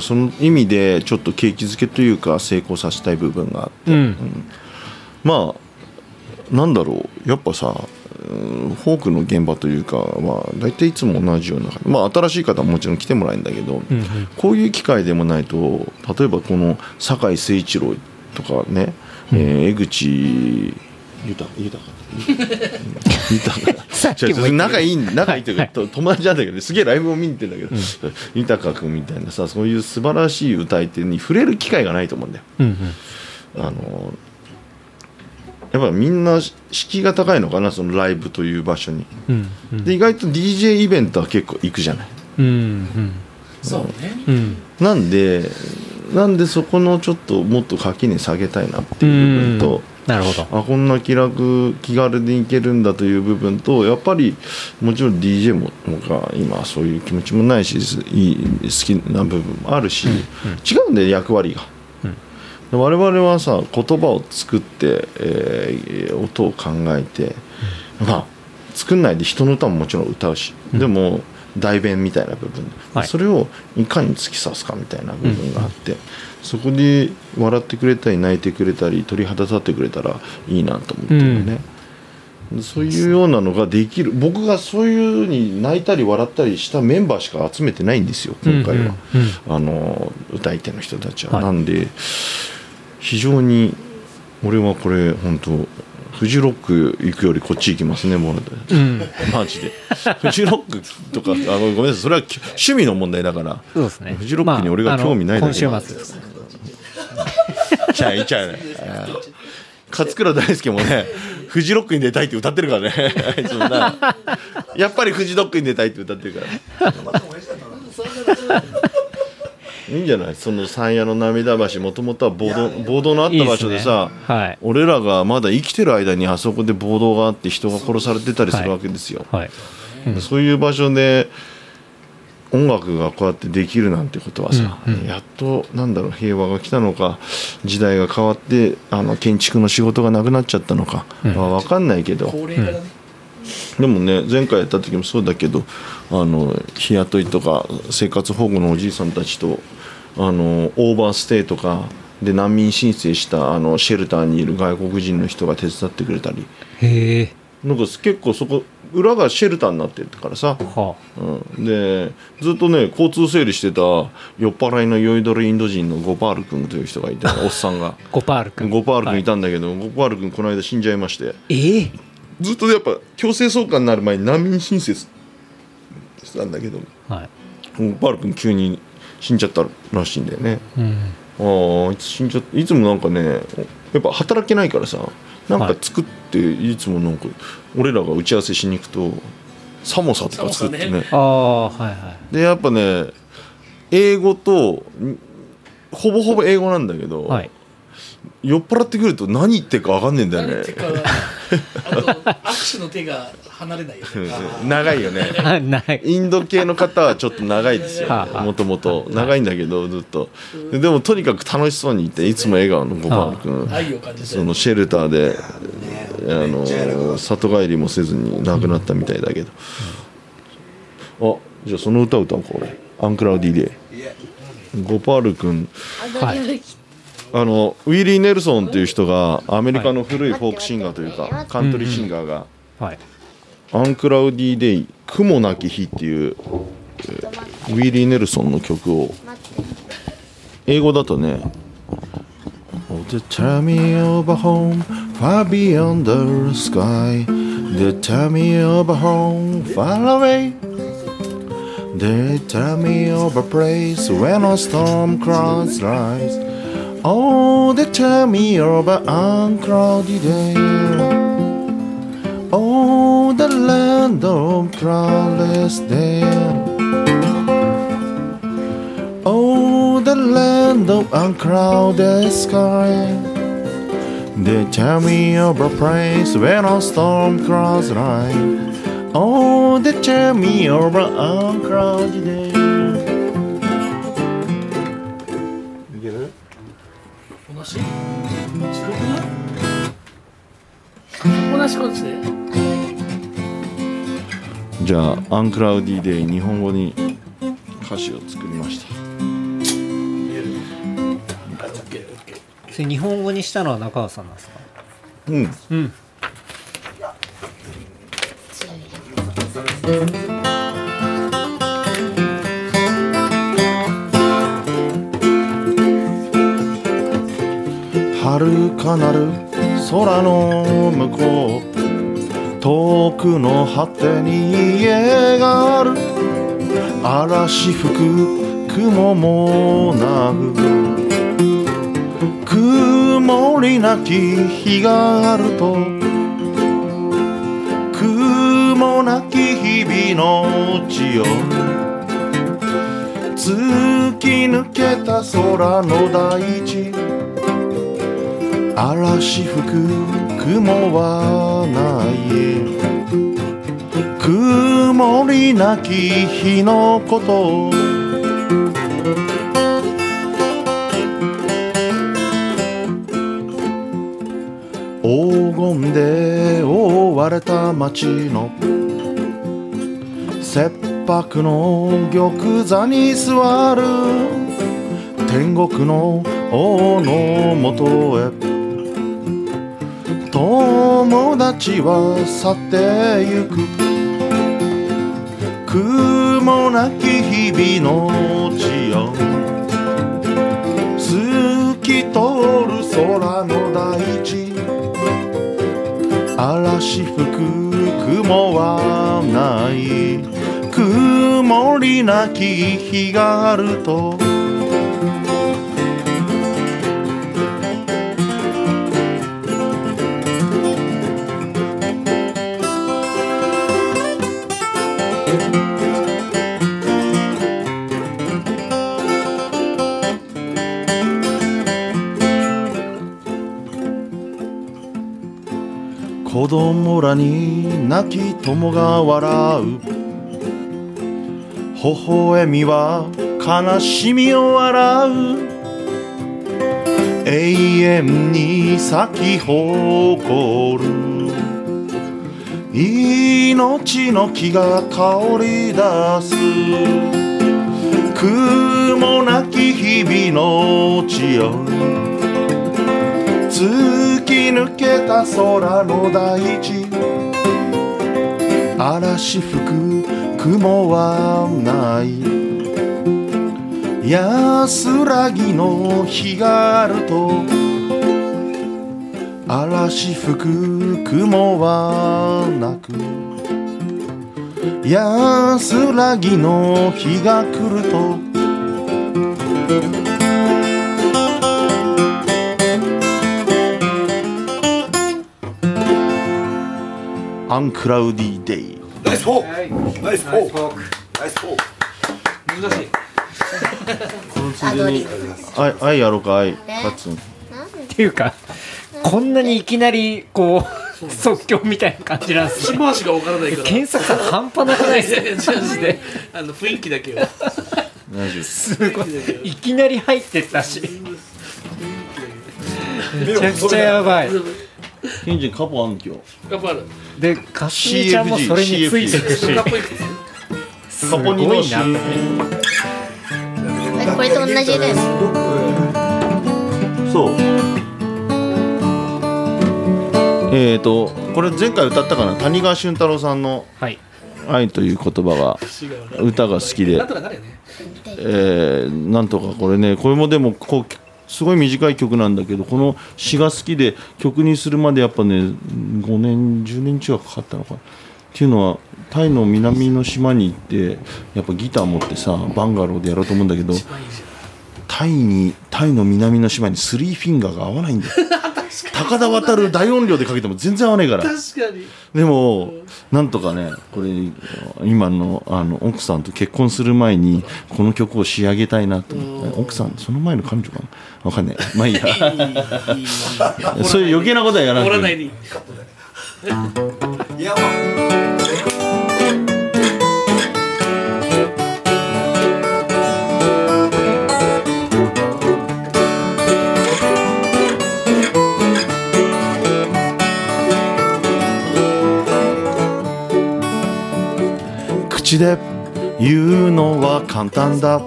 その意味でちょっと景気づけというか成功させたい部分があって。うんまあなんだろう。やっぱさうんフォークの現場というかは大体いつも同じようなまあ新しい方ももちろん来てもらえるんだけど、こういう機会でもないと例えばこの酒井誠一郎とかね、えー江口豊豊豊さっきも言って仲いいん仲いいというか、と友達なんだけどすげえライブを見に行ってんだけど、豊君みたいなさそういう素晴らしい歌い手に触れる機会がないと思うんだよ。うんうん。あのやっぱみんな敷居が高いのかなそのライブという場所に。うんうん。で意外と DJ イベントは結構行くじゃない。うんそうね。うん。うんなんでなんでそこのちょっともっと垣根下げたいなっていう部分となるほど。あこんな気楽気軽で行けるんだという部分とやっぱりもちろん DJ もが今そういう気持ちもないしいい好きな部分もあるし、違うんだよ役割が。我々はさ言葉を作って、えー音を考えて、まあ作んないで人の歌ももちろん歌うし、でも代弁みたいな部分、はい。それをいかに突き刺すかみたいな部分があって、そこで笑ってくれたり泣いてくれたり鳥肌立ってくれたらいいなと思ってるよね。そういうようなのができる僕がそういうふうに泣いたり笑ったりしたメンバーしか集めてないんですよ今回は、うんうん。あの歌い手の人たちは、はい。なんで非常に俺はこれ本当フジロック行くよりこっち行きますねもう、マジで。フジロックとかあごめんなさい。それはき趣味の問題だから。そうですね。フジロックに俺が興味ないだけまあ今週末です。ねちゃいちゃいね。勝倉大輔もねフジロックに出たいって歌ってるからね。あいつもな。やっぱりフジロックに出たいって歌ってるから [laughs] いいんじゃない？その山谷の涙橋もともとは暴動暴動のあった場所でさいいですね。はい。俺らがまだ生きてる間にあそこで暴動があって人が殺されてたりするわけですよ、はい。そういう場所で音楽がこうやってできるなんてことはさ、うんうん。やっとなんだろう平和が来たのか時代が変わってあの建築の仕事がなくなっちゃったのか、うん。まあ、分かんないけど、でもね前回やった時もそうだけどあの日雇いとか生活保護のおじいさんたちとあのオーバーステイとかで難民申請したあのシェルターにいる外国人の人が手伝ってくれたり。へえ。なんか結構そこ裏がシェルターになってるからさ、はうん、でずっとね交通整理してた酔っ払いの酔いどれインド人のゴパール君という人がいて [laughs] おっさんが。あゴパール君。ゴパール君いたたんだけど、ゴパール君この間死んじゃいまして。ええ。ずっとやっぱ強制送還になる前に難民申請したんだけど。はい。ゴパール君急に死んじゃったらしいんだよね。うん。ああいつ死んじゃったいつもなんかねやっぱ働けないからさなんか作ってい。つもなんか俺らが打ち合わせしに行くとサモサとか作ってね。ああはいはい。でやっぱね英語とんほぼほぼ英語なんだけど、はい酔っ払ってくると何言ってるか分かんねえんだよね。握手の手が離れないよね。長いよね。インド系の方はちょっと長いですよもともと。長いんだけどずっと。ででもとにかく楽しそうにいていつも笑顔のゴパール君そのシェルターであの里帰りもせずに亡くなったみたいだけど。あじゃあその歌歌おうか俺。 Uncloudy Day。ゴパール君。はいあのウィリー・ネルソンっていう人がアメリカの古いフォークシンガーというかカントリーシンガーがはい「 Uncloudy Day 雲なき日」っていうえーウィリー・ネルソンの曲を英語だとね「Oh, they tell me of a home far beyond the sky The tell me of a home far away They tell me of a place when a storm clouds rise. Oh, they tell me of an unclouded day. Oh, the land of cloudless day. Oh, the land of unclouded sky. They tell me of a place where no storm clouds rise. Oh, they tell me of an unclouded day. 同じ近くない？同じこっちで。じゃあアンクラウディデイ日本語に歌詞を作りました。それ日本語にしたのは中川さんなんですか？うん。うん遥かなる空の向こう遠くの果てに家がある。嵐吹く雲もなく。曇りなき日があると。雲なき日々の地よ突き抜けた空の大地。嵐吹く雲はない。曇りなき日のこと。黄金で覆われた街の。切迫の玉座に座る。天国の王のもとへ。友達は去ってゆく。雲なき日々の地よ透き通る空の大地。嵐吹く雲はない。曇りなき日があると。子供らに泣き友が笑う。微笑みは悲しみを洗う。永遠に咲き誇る。命の木が香り出す。雲なき日々の地よき抜けた空の大地。嵐吹く雲はない。安らぎの日があると。嵐吹く雲はなく。安らぎの日が来ると。アンクラウディデイ。ナイスフォーク。ナイスフォーク。ナイスフォーク。難しい。このついでにあいあいやろうかあいカツンっていうかこんなにいきなりこう即興みたいな感じなんですね。し回しが分からないから。検索さ半端なくないですいやいや違うマジであの雰囲気だけを大丈夫。ですすごい。いきなり入ってったし。めちゃくちゃやばいケンジンカポあんの今日やっぱある。でかすみちゃんもそれについて。るしかっこいいすカポニのごいな CFG これと同じです。そう。えーとこれ前回歌ったかな？谷川俊太郎さんのはい「愛」という言葉が歌が好きで。なんとかなるよね。えーなんとかこれねこれもでもこうすごい短い曲なんだけどこの詩が好きで曲にするまでやっぱね5年10年近くかかったのかな。っていうのはタイの南の島に行ってやっぱギター持ってさバンガローでやろうと思うんだけどタイにタイの南の島にスリーフィンガーが合わないんだよ。[laughs] 高田渡る大音量でかけても全然合わないから。確かに。でもなんとかねこれ今のあの奥さんと結婚する前にこの曲を仕上げたいなと思って。奥さんその前の彼女かな？わかんない。[laughs] まあいいや。そういう余計なことはやらなくて怒らないでいい。いや口で言うのは簡単だ。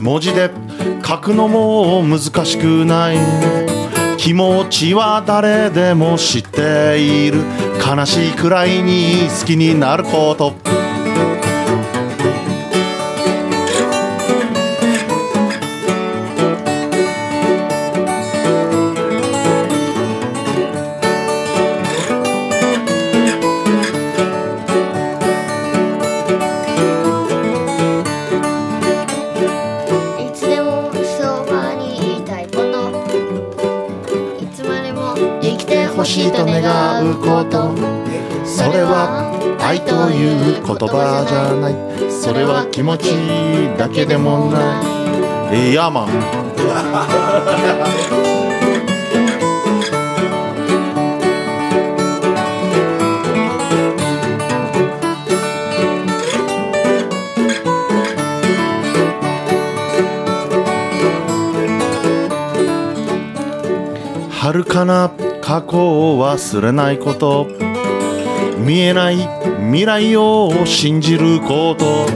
文字で書くのも難しくない。気持ちは誰でも知っている。悲しいくらいに好きになること。と願うこと。それは愛という言葉じゃない。それは気持ちだけでもない。いやまん遥かな過去を忘れないこと。見えない未来を信じること。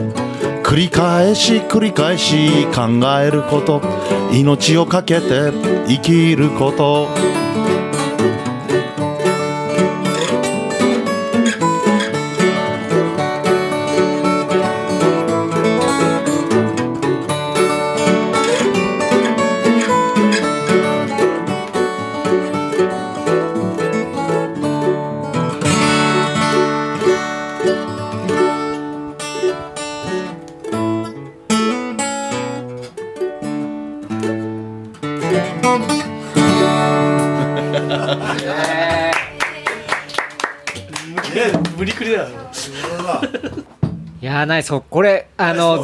繰り返し繰り返し考えること。命を懸けて生きること。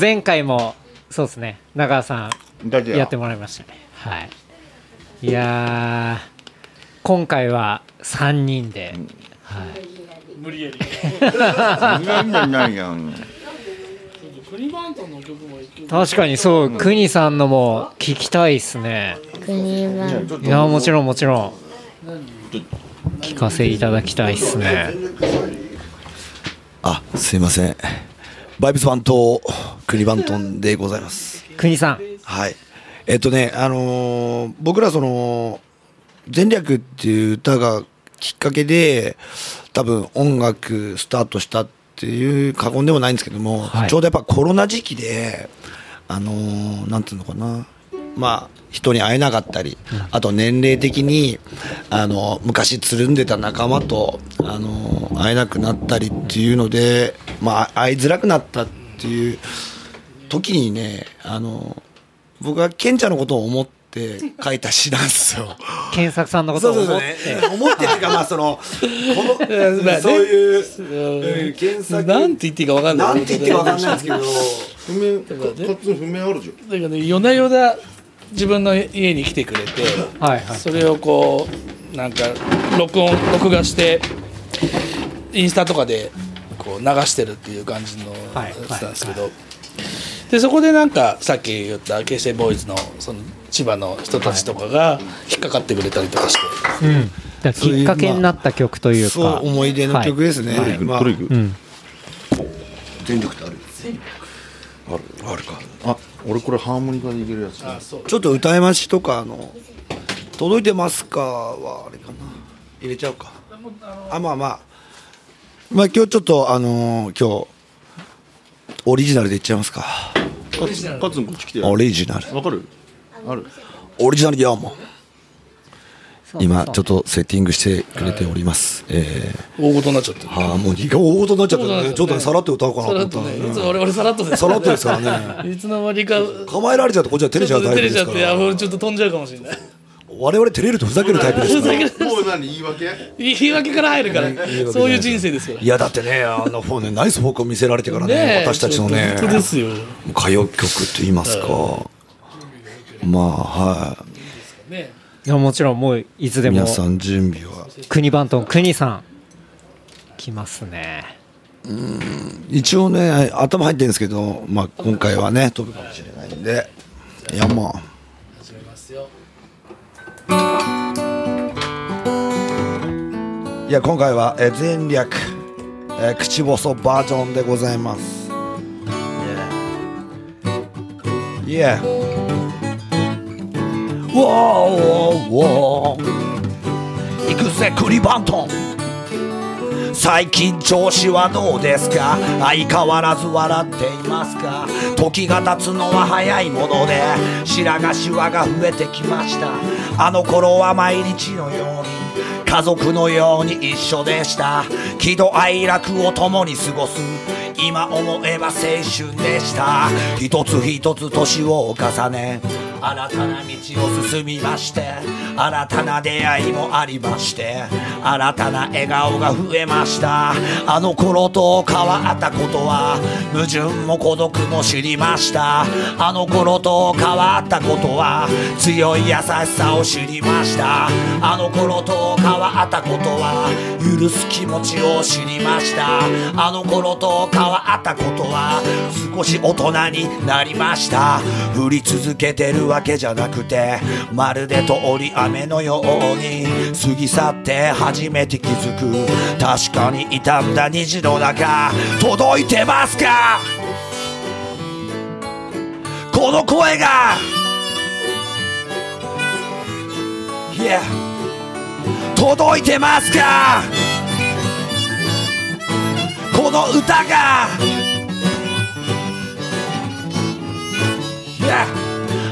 前回もそうですね。中川さんだけや。ってもらいましたね。はい。いやー今回は3人で、はい、無理やり。確かにそう国さんのも聞きたいっすね。国はいやもちろんもちろん。聞かせいただきたいっすね。あすいませんバイブスバントクリバントンでございます。国さん。はい。えっとねあのー僕らその「前略」っていう歌がきっかけで多分音楽スタートしたっていう過言でもないんですけども、はい。ちょうどやっぱコロナ時期であのーなんていうのかなまあ人に会えなかったり、あと年齢的にあの昔つるんでた仲間とあの会えなくなったりっていうので、まあ、会いづらくなったっていう時にねあの僕はケンちゃんのことを思って書いた詩なんですよ。健作さんのことを思って。思ってっていうかまあそのこの [laughs] まあねそういう、うん、検索なんて言っていいか分かんない。なんて言っていいか分かんないんですけど不明かかつ不明あるじゃん。だからね夜な夜な自分の家に来てくれてはいはい。それをこうなんか録音録画してインスタとかでこう流してるっていう感じのはいやつなんですけど、でそこでなんかさっき言った京成ボーイズのその千葉の人たちとかが引っかかってくれたりとかして、うん、だきっかけになった曲というか。そう思い出の曲ですね、はい。まあ全力ってある。あるあるか。あ俺これハーモニカでいけるやつちょっと歌いましとかあの届いてますかはあれかな。入れちゃうか。あまあまあ。まあ今日ちょっとあのー今日オリジナルでいっちゃいますか。カツカツンこっち来てオリジナル。わかる？ある。オリジナルヤーマンそう今ちょっとセッティングしてくれております、え大ごとになっちゃってー、はあもう二が大事になっちゃったね。ちょっとねさらっと歌おうかなとと思ったらねいつも我々さらっとですさらっとですからね。[laughs] いつの間にか。構えられちゃうとこっちは照れちゃうタイプ照れちゃってですからあ俺ちょっと飛んじゃうかもしれない。我々照れるとふざけるタイプですから。もう何言い訳？言い訳から入るから。そういう人生ですよ。いやだってねあのフォーねナイスフォークを見せられてからね私たちのね。本当ですよ。歌謡曲と言いますか、まあはい。ねいやもちろんもういつでも。皆さん準備は。国番頭国さん来ますね。一応ね頭入ってるんですけど、まあ、今回はね飛ぶかもしれないんで。いやまあ。始めますよいや今回はえー全略、えー口細バージョンでございます。Yeah Wow, wow, wow 行くぜクリバントン。最近調子はどうですか？相変わらず笑っていますか？時が経つのは早いもので白髪シワが増えてきました。あの頃は毎日のように家族のように一緒でした。喜怒哀楽を共に過ごす。今思えば青春でした。一つ一つ年を重ね新たな道を進みまして新たな出会いもありまして新たな笑顔が増えました。あの頃と変わったことは矛盾も孤独も知りました。あの頃と変わったことは強い優しさを知りました。あの頃と変わったことは許す気持ちを知りました。あの頃と変わったわったことは少し大人になりました。降り続けてるわけじゃなくてまるで通り雨のように過ぎ去って初めて気づく。確かに傷んだ虹の中届いてますか？この声が。Yeah 届いてますか？この歌が。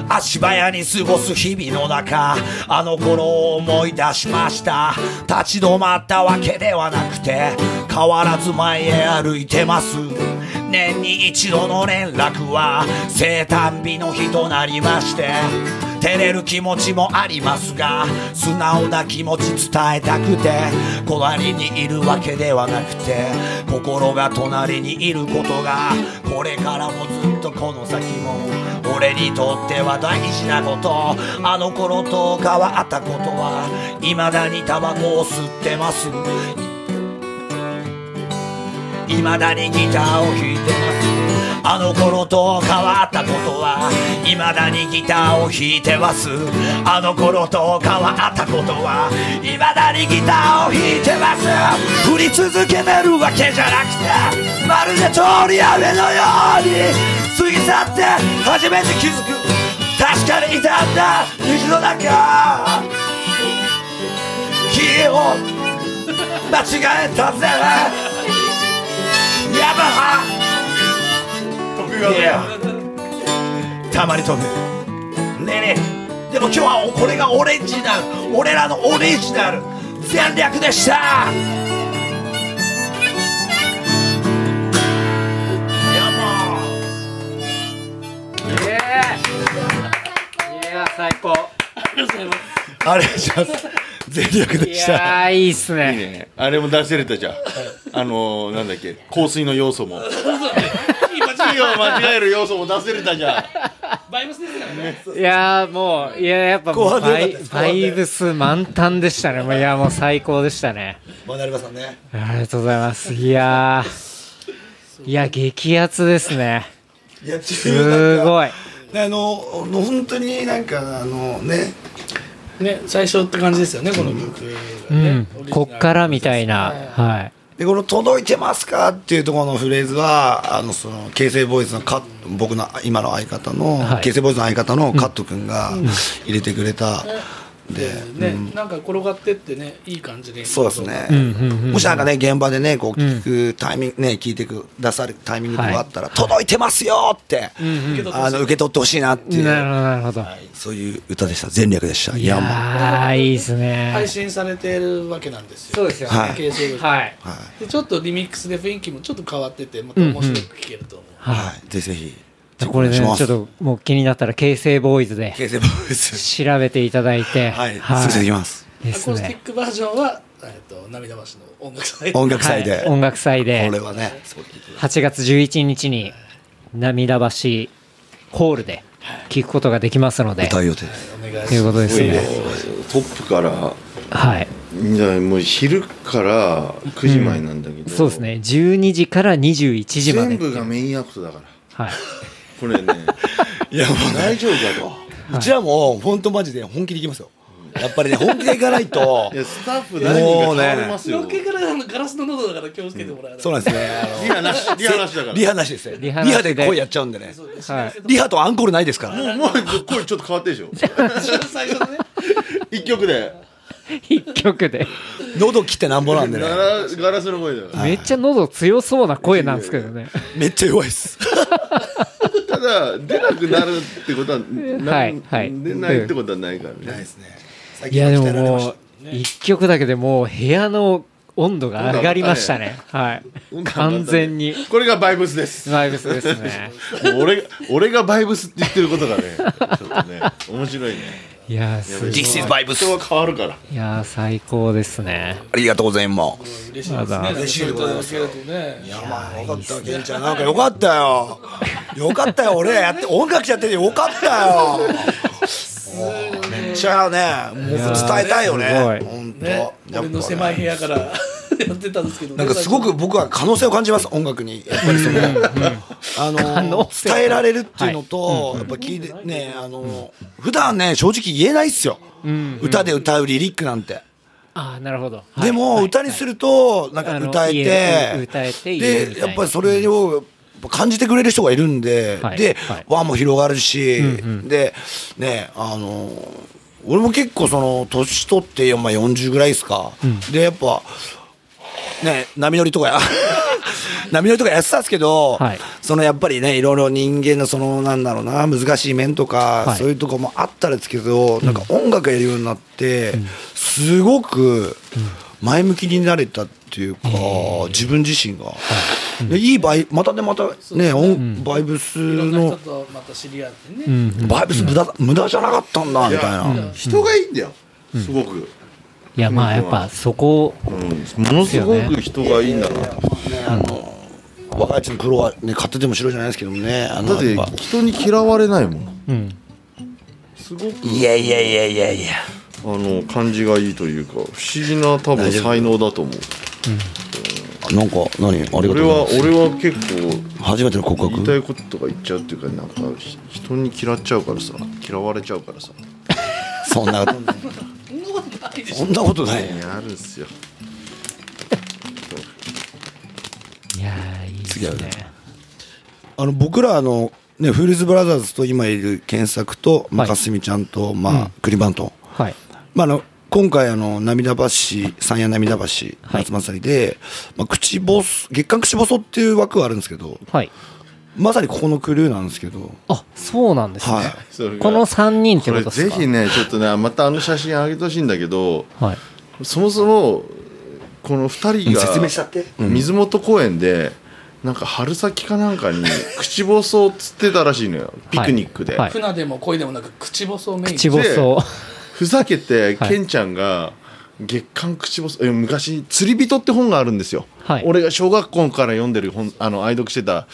足早に過ごす日々の中あの頃を思い出しました。立ち止まったわけではなくて変わらず前へ歩いてます。年に一度の連絡は生誕日の日となりまして照れる気持ちもありますが素直な気持ち伝えたくて隣にいるわけではなくて心が隣にいることがこれからもずっとこの先も俺にとっては大事なこと。あの頃と変わったことは未だにタバコを吸ってます。未だにギターを弾いてます。あの頃と変わったことは未だにギターを弾いてます。あの頃と変わったことは未だにギターを弾いてます。振り続けてるわけじゃなくてまるで通り雨のように過ぎ去って初めて気づく。確かに傷んだ虹の中。火を間違えたぜ。ヤマハ。いやたまに飛ぶ。ねえねえ。でも今日はこれがオレンジナル俺らのオリジナル。全略でした。最高。ありがとうございます。全略でいした。やーいいっすいいねね。あれも出せれたじゃん。あのー、なんだっけ。香水の要素も火を間違える要素も出せれたじゃん。バイブスですからねいやーもういややっぱ後半でよバイバイブス満タンでしたね。もういやもう最高でしたね。マナリバさんね。ありがとうございます。いやーいや激アツですね。いやすごい。いあの本当になんかあのね。ね最初って感じですよねこの曲がうんこっからみたいな。はいでこの「届いてますか?」っていうところのフレーズはあのその形成ボーイズのカッ僕の今の相方の、はい形成ボーイズの相方のカット君が入れてくれたで、ね、なんか転がってってねいい感じで。そうですね、うんうんうん。もしなんかね現場でねこう聞くタイミングね聞いてくださるタイミングとかあったら、届いてますよって、あの受け取ってほしいなっていう、なるほどなるほど、そういう歌でした。前略でした。いいやもう。やーいいですね。配信されてるわけなんですよ。そうですよ。ねはい。はい。はい、でちょっとリミックスで雰囲気もちょっと変わっててまた面白く聴けると思う、はい、ぜひぜひこれねちょっともう気になったら形成ボーイズで形成ボーイズ調べていただいて。はい、すぐできます。ですアコースティッねクバージョンは、えっと涙橋の音楽祭。音楽祭で、はい。音楽祭で。これはね。すごい8月11日に涙橋ホールで聞くことができますので。歌う予定です。お願いしますということですね。トップから。はい。いやもう昼から9時前なんだけど、そうですね。12時から21時まで全部がメインアクトだから。はいこれね。いやもう大丈夫かと。うちらも本当マジで本気でいきますよ。やっぱりね本気でいかないと。[laughs] いやスタッフ何人か倒れますよ。のっけからあのガラスの喉だから気をつけてもらわないそうなんですね。あリハなしリハなしだから。のリハなしですね。リリハで声やっちゃうんでね。はい。リハとアンコールないですから。もうもう声ちょっと変わってるでしょ。最初のね。一曲で。一曲で。喉切ってなんぼなんでね。ガラガラスの声だからめっちゃ喉強そうな声なんですけどね。めっちゃ弱いですただ出なくなるってことはなはいはい。出ないってことはないからね。ないですねいやでももう一曲だけでもう部屋の温度が上がりましたね。はい。完全に。これがバイブスです。バイブスですね。[laughs] 俺が俺がバイブスって言ってることがねちょっとね面白いねいやーすごい。This is vibes 人は変わるから。いやー最高ですね。ありがとうございます。嬉しいですね。嬉しいでございますいただけるとねよかったケンちゃん。なんかよかったよ。よかったよ俺らやって音楽やっててよかったよ。めっちゃねもう伝えたいよね。本当。ね俺の狭い部屋から [laughs] やってたんですけどねなんかすごく僕は可能性を感じます音楽に。やっぱりそのあの伝えられるっていうのとやっぱ聞いてねあの普段ね正直言えないっすよ。歌で歌うリリックなんて。ああなるほど。でも歌にするとなんか歌えてでやっぱりそれを感じてくれる人がいるんで、はい。で、はい。輪も広がるし、でねあの俺も結構その年取って、まあ、40ぐらいですか、でやっぱね波乗りとかや [laughs] 波乗りとかやってたんですけど、はい。そのやっぱりねいろいろ人間のそのなんだろうな難しい面とか、はい。そういうとこもあったんですけど、なんか音楽やるようになって、すごく前向きになれたっていうか、自分自身が、でいいバイまたねまたね、音バイブスのとまた知り合ってね、うん。バイブス無駄無駄じゃなかったんだみたいな、人がいいんだよすごく、いやまあやっぱそこうん。ものすごく人がいいんだな。とあの若い人のプロはね勝手でも白じゃないですけどもね。あだって人に嫌われないもん。うん。すごく。いやいやいやいやいや。あの感じがいいというか不思議な多分才能だと思う。なんか何？ありがとうご俺ざいます。は俺は結構初めての告言いた白いこととか言っちゃうっていうかなんかひ人に嫌っちゃうからさ嫌われちゃうからさ。[laughs] そんなことそんなことないあるんすよい。やーいいです次はねあの僕らあのねフールズブラザーズと今いる検索と、まあ、はい。かすみちゃんと、まあクリバント、はいまあ、あの今回あの涙橋三夜涙橋はい。夏祭りで、まあ、口ボス月刊口ボソっていう枠があるんですけどはい。まさにここのクルーなんですけど。あそうなんですね、はい。この3人ってことですか？ぜひねちょっとねまたあの写真あげてほしいんだけどはい。そもそもこの2人が説明しちゃって。うん。水元公園でなんか春先かなんかに [laughs] 口細をつってたらしいのよ。ピクニックで、はい。船でも恋でもなく口細をメイン口細ふざけてはい。ケンちゃんが月刊口細え昔「釣り人」って本があるんですよ、はい。俺が小学校から読んでる本あの愛読してた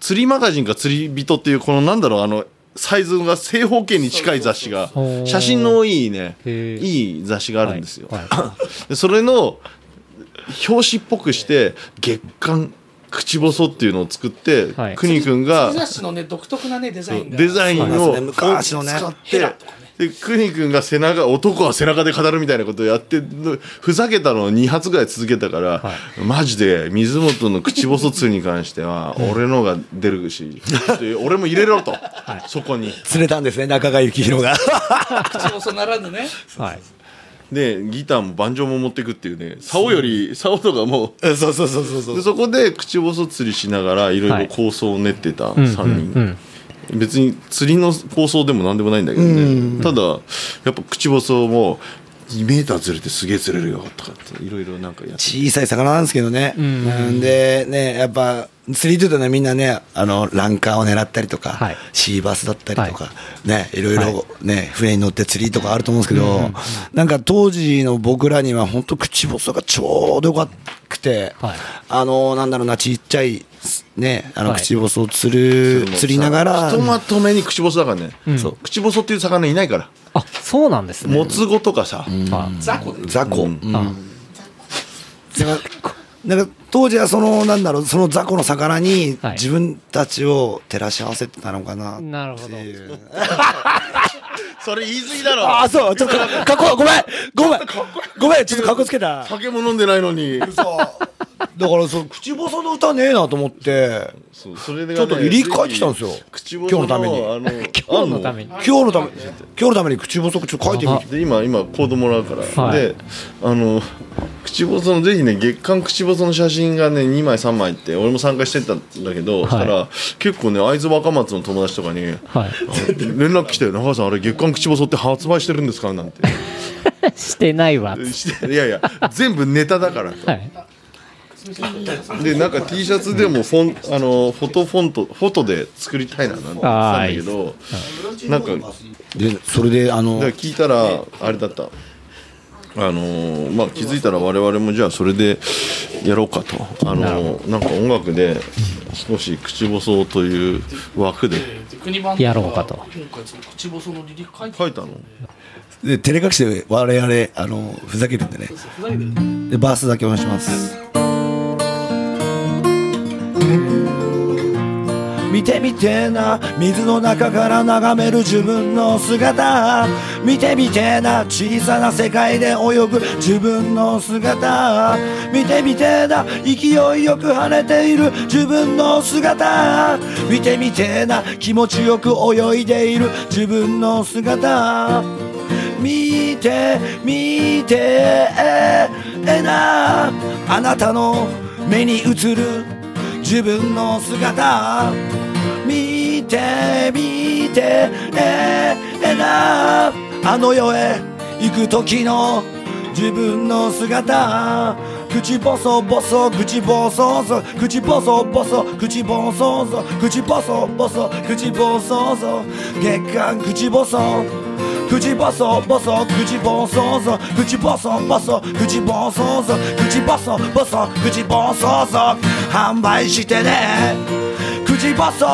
釣りマガジンか釣り人っていうこのなんだろうあのサイズが正方形に近い雑誌が写真のいいねいい雑誌があるんですよ、はい。[laughs] それの表紙っぽくして月刊口細っていうのを作って、はい。くにくんが雑誌のね独特なねデザインが。デザインをね。昔のね。使ってで邦君が背中男は背中で語るみたいなことをやってふざけたのを2発ぐらい続けたから、マジで水本の口細釣りに関しては俺のが出るし、で俺も入れろと、そこに。釣れたんですね中川幸宏が。口細ならぬね。はい。でギターもバンジョーも持ってくっていうね竿より竿とかも。そうそうそうそうそう。でそこで口細釣りしながらいろいろ構想を練ってた3人、うん別に釣りの構想でも何でもないんだけどね、ただやっぱ口細も2メーターずれてすげえ釣れるよとかっていろいろなんかやって。小さい魚なんですけどね、なんでねやっぱ釣りというとねみんなねあのランカーを狙ったりとか、はい。シーバスだったりとか、はねいろいろね、船に乗って釣りとかあると思うんですけど、なんか当時の僕らには本当口細がちょうどよかくて、はい。あのなんだろうなちっちゃいねあのはい。口細を釣る、釣りながら。ひとまとめに口細だからね、そう。口細っていう魚いないから。あそうなんですね。もつ語とかさ、あ。雑魚で雑魚、うん。うん。だからなんか当時はそのなんだろうその雑魚の魚にはい。自分たちを照らし合わせてたのかな、なるほど [laughs] それ言い過ぎだろ。ああそうちょっとかかっこごめんごめんごめん。ちょっとかっこつけた酒も飲んでないのにだからそう口細の歌ねえなと思ってそうそれで、ね、ちょっとリリック書いてきたんですよ。口細今日のために。あの [laughs] 今日のために。今日のため今日のために口細くちょっと書いてみて。で今今コードもらうから、はい。であの口細のぜひね月刊口細の写真がね2枚3枚って俺も参加してたんだけど、そしたら結構ね会津若松の友達とかにはい。連絡来て「中川さんあれ月刊口細って発売してるんですか?」なんてしてないわいやいや全部ネタだからと、はいでなんか T シャツでもフォンあのフォトフォントフォトで作りたいななんて言ってたんだけどなんかでそれであの聞いたらあれだったあのーまあ気づいたら我々もじゃあそれでやろうかとあのーなんか音楽で少し口細という枠で。やろうかと。今回その口細のリリック書いて書いたの。で照れ隠しで我々あのふざけてんでね。ふざけてる。でバースだけお願いします見てみてえな水の中から眺める自分の姿。見てみてえな小さな世界で泳ぐ自分の姿。見てみてえな勢いよく跳ねている自分の姿。見てみてえな気持ちよく泳いでいる自分の姿。見て見てえな。あなたの目に映る自分の姿見て見てええな。あの世へ行く時の自分の姿口ボソボソ口ボソソ口ボソボソ口ボソソ口ボソボソ口ボソソ月刊口ボソ口ボソボソ口ボソソ口ボソボソ口ボソソ口ボソボソ口ボソソ販売してね口ボソ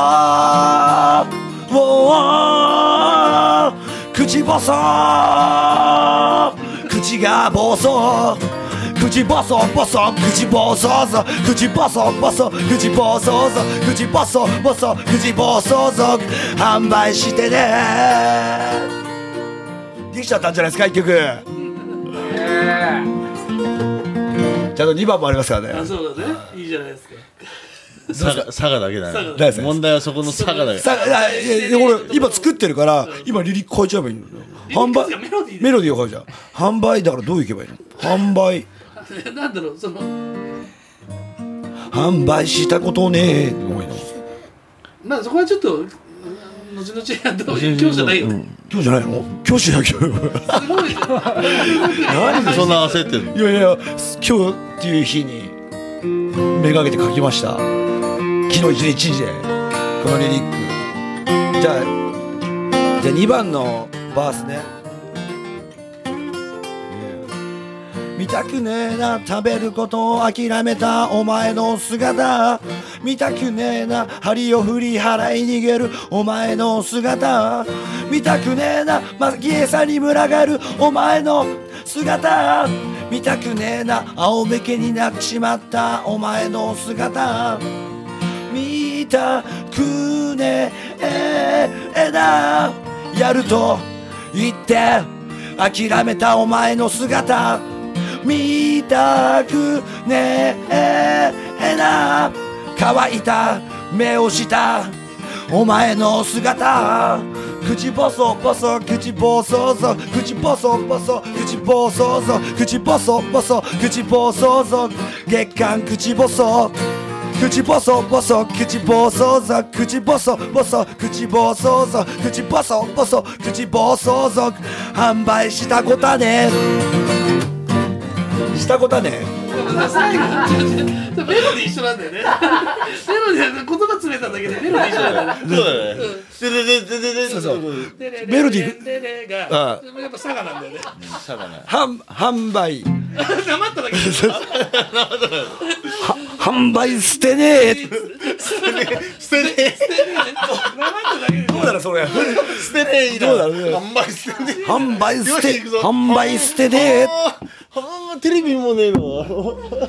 おー口ボソ口が暴走口ボソボソ口暴走ぞ口ボソボソ口暴走ぞ口ボソボソ口暴走ぞ販売してねできちゃったんじゃないですか一曲ちゃんと2番もありますからねあそうだねいいじゃないですか佐賀佐賀だけだね佐賀大丈夫問題はそこの佐賀だけさあいやいや俺今作ってるから今リリック変えちゃえばいいの販売メロディーを変えちゃう販売だからどういけばいいの販売 [laughs] なんだろうその。販売したことねえ。もういい。のまあそこはちょっとうん後々や今日じゃない。よ。ね今日じゃないの？今日しなきゃすごい。なんでそんな焦ってんの？いやいや今日っていう日にめがけて書きました。昨日一日でこのリリック。じゃあじゃあ2番のバースね見たくねえな食べることを諦めたお前の姿。見たくねえな針を振り払い逃げるお前の姿。見たくねえな蒔絵さんに群がるお前の姿。見たくねえな青べけになっちまったお前の姿。見たくねえな。やると言って諦めたお前の姿。見たくねえな。乾いた目をした。お前の姿。口ぼそぼそ。口ぼそぞ。口ぼそぼそ。口ぼそぞ。口ぼそぼそ。口ぼそぞ。月刊口ぼそ。口ぼそぼそ。口ぼそぞ。口ぼそぼそ。口ぼそぞ。口ぼそぼそ。口ぼそぞ。販売したことねしたこたね。[laughs] メロディ一緒なんだよね。[laughs] メロディ言葉詰めただけで。[laughs] メロディー一緒だよねそうだね。ででででででそうそうでででメロディーででがやっぱ佐賀なんだよねしゃがない販販売黙っただけで販売捨てねえ捨てね黙っただけでどうだろそれ捨てねえどうだろうねあんまり捨てねえ販売捨て販売捨てねえテレビもねえの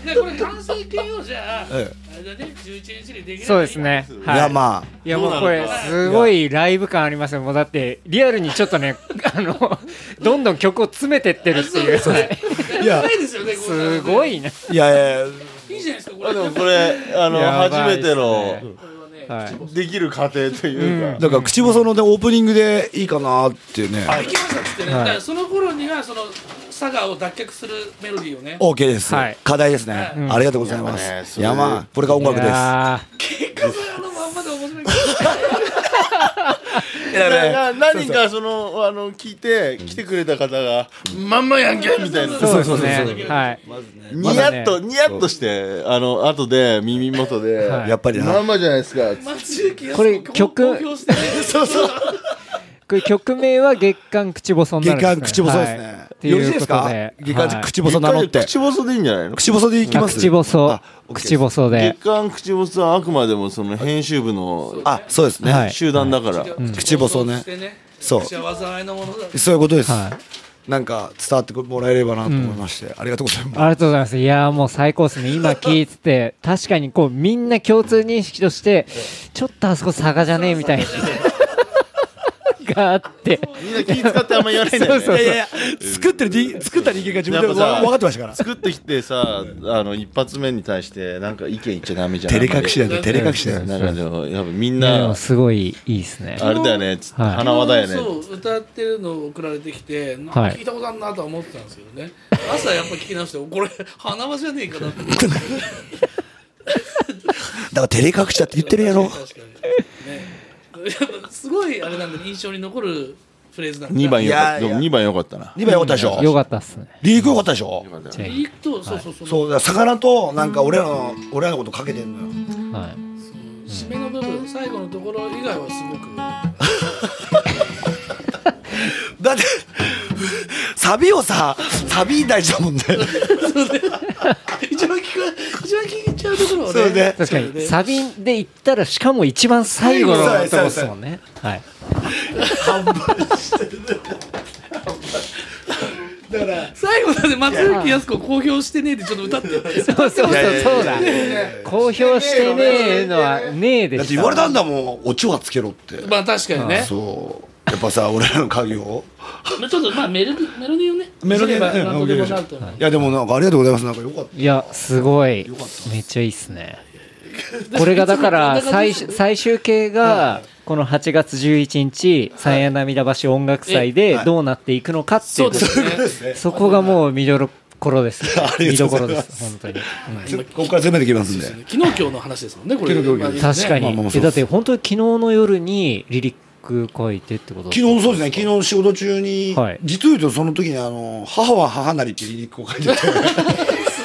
でこれ完成形をじゃあれだね11日にできるそうですね。はい。いやまあ。いやもうこれすごいライブ感ありますよ。もうだってリアルにちょっとねあのどんどん曲を詰めてってるっていう。はい。いやないですごいね。いやいや。いいじゃないですかこれ。あでもこれあの初めてのはい。できる過程というか。だから口細のねオープニングでいいかなってね。できましたっつってね、だからその頃にはその佐賀を脱却するメロディーをね。OK です、はい。課題ですね、うん。ありがとうございます。山これが音楽いです。や結果そのまんまで面白い。なな何人かそのあの聞いて来てくれた方がまんまやんけみたいな。ーそうですね。はい。ニヤッとニヤッとしてあの後で耳元で。はい。やっぱりな。まんまじゃないですか。これ曲 [laughs] そうそう。これ曲名は月刊口細になるんですね。月刊口細ですね、はいっていうよろしいですか？月はい。刊口細名乗って。口細でいいんじゃないの？口細でいきます？あ口細。口細で。月刊口細はあくまでもその編集部のあそうですね、はい。集団だから、口細ね。してね。そう。そういうことです、はなんか伝わってもらえればなと思いまして、ありがとうございます。ありがとうございます。いやーもう最高ですね。今聞いてて、[laughs] 確かにこうみんな共通認識として、ちょっとあそこ差がじゃねえみたいな。[laughs] があって。みんな気使ってあんま言わないんだよね。そうそういやいや作ってる人作った人間が自分でやっぱさわ分かってましたから。作ってきてさあの一発目に対してなんか意見言っちゃダメじゃん。照れ隠しだよね照れ隠しだよねなんかでもやっぱみんなすごいいいですね。あれだよね花輪だよね。そう歌ってるのを送られてきて聞いたことあるなとは思ってたんですけどね、朝やっぱ聞き直してこれ花輪じゃねえかなって。[laughs] だから照れ隠しだって言ってるやろ [laughs] すごいあれなんで印象に残るフレーズなんで2番よかった。いやいや。でも2番よかったな。2番よかったでしょ？よかったっすね。リークよかったでしょ？じゃいくとそうそうそう、そう。だ魚となんか俺らの俺らのことかけてんのよ。あはい。締めの部分最後のところ以外はすごく。[laughs] だってサビをさサビ大事だもんね。[laughs] 一番聞く一番聞いちゃうところをね。そうね。確かに。サビで言ったらしかも一番最後のとこですもんね。はい。最後だね松雪康子公表してねえでちょっと歌って。そうそうそうそうだ。公表してねえのはねえで。だって言われたんだもん。オチはつけろって。まあ確かにね。そうやっぱさ俺らの家業ちょっとまあメロディメロディーをねメロディーね。何とでもなると。思ういやでもなんかありがとうございます。なんかよかった。いやすごい。めっちゃいいっすね。[laughs] これがだから最終最終形がこの8月11日三夜涙橋音楽祭でどうなっていくのかっていそうそこがもう見どころです。[laughs] 見どころです。す本当に。ここから攻めてきますんで。昨日今日の話ですもんねこれ。確かに。えだって本当に昨日の夜にリリック書いてってこと昨日そうですね昨日仕事中に、はい実を言うとその時にあの「母は母なり」ってリリックを書いててす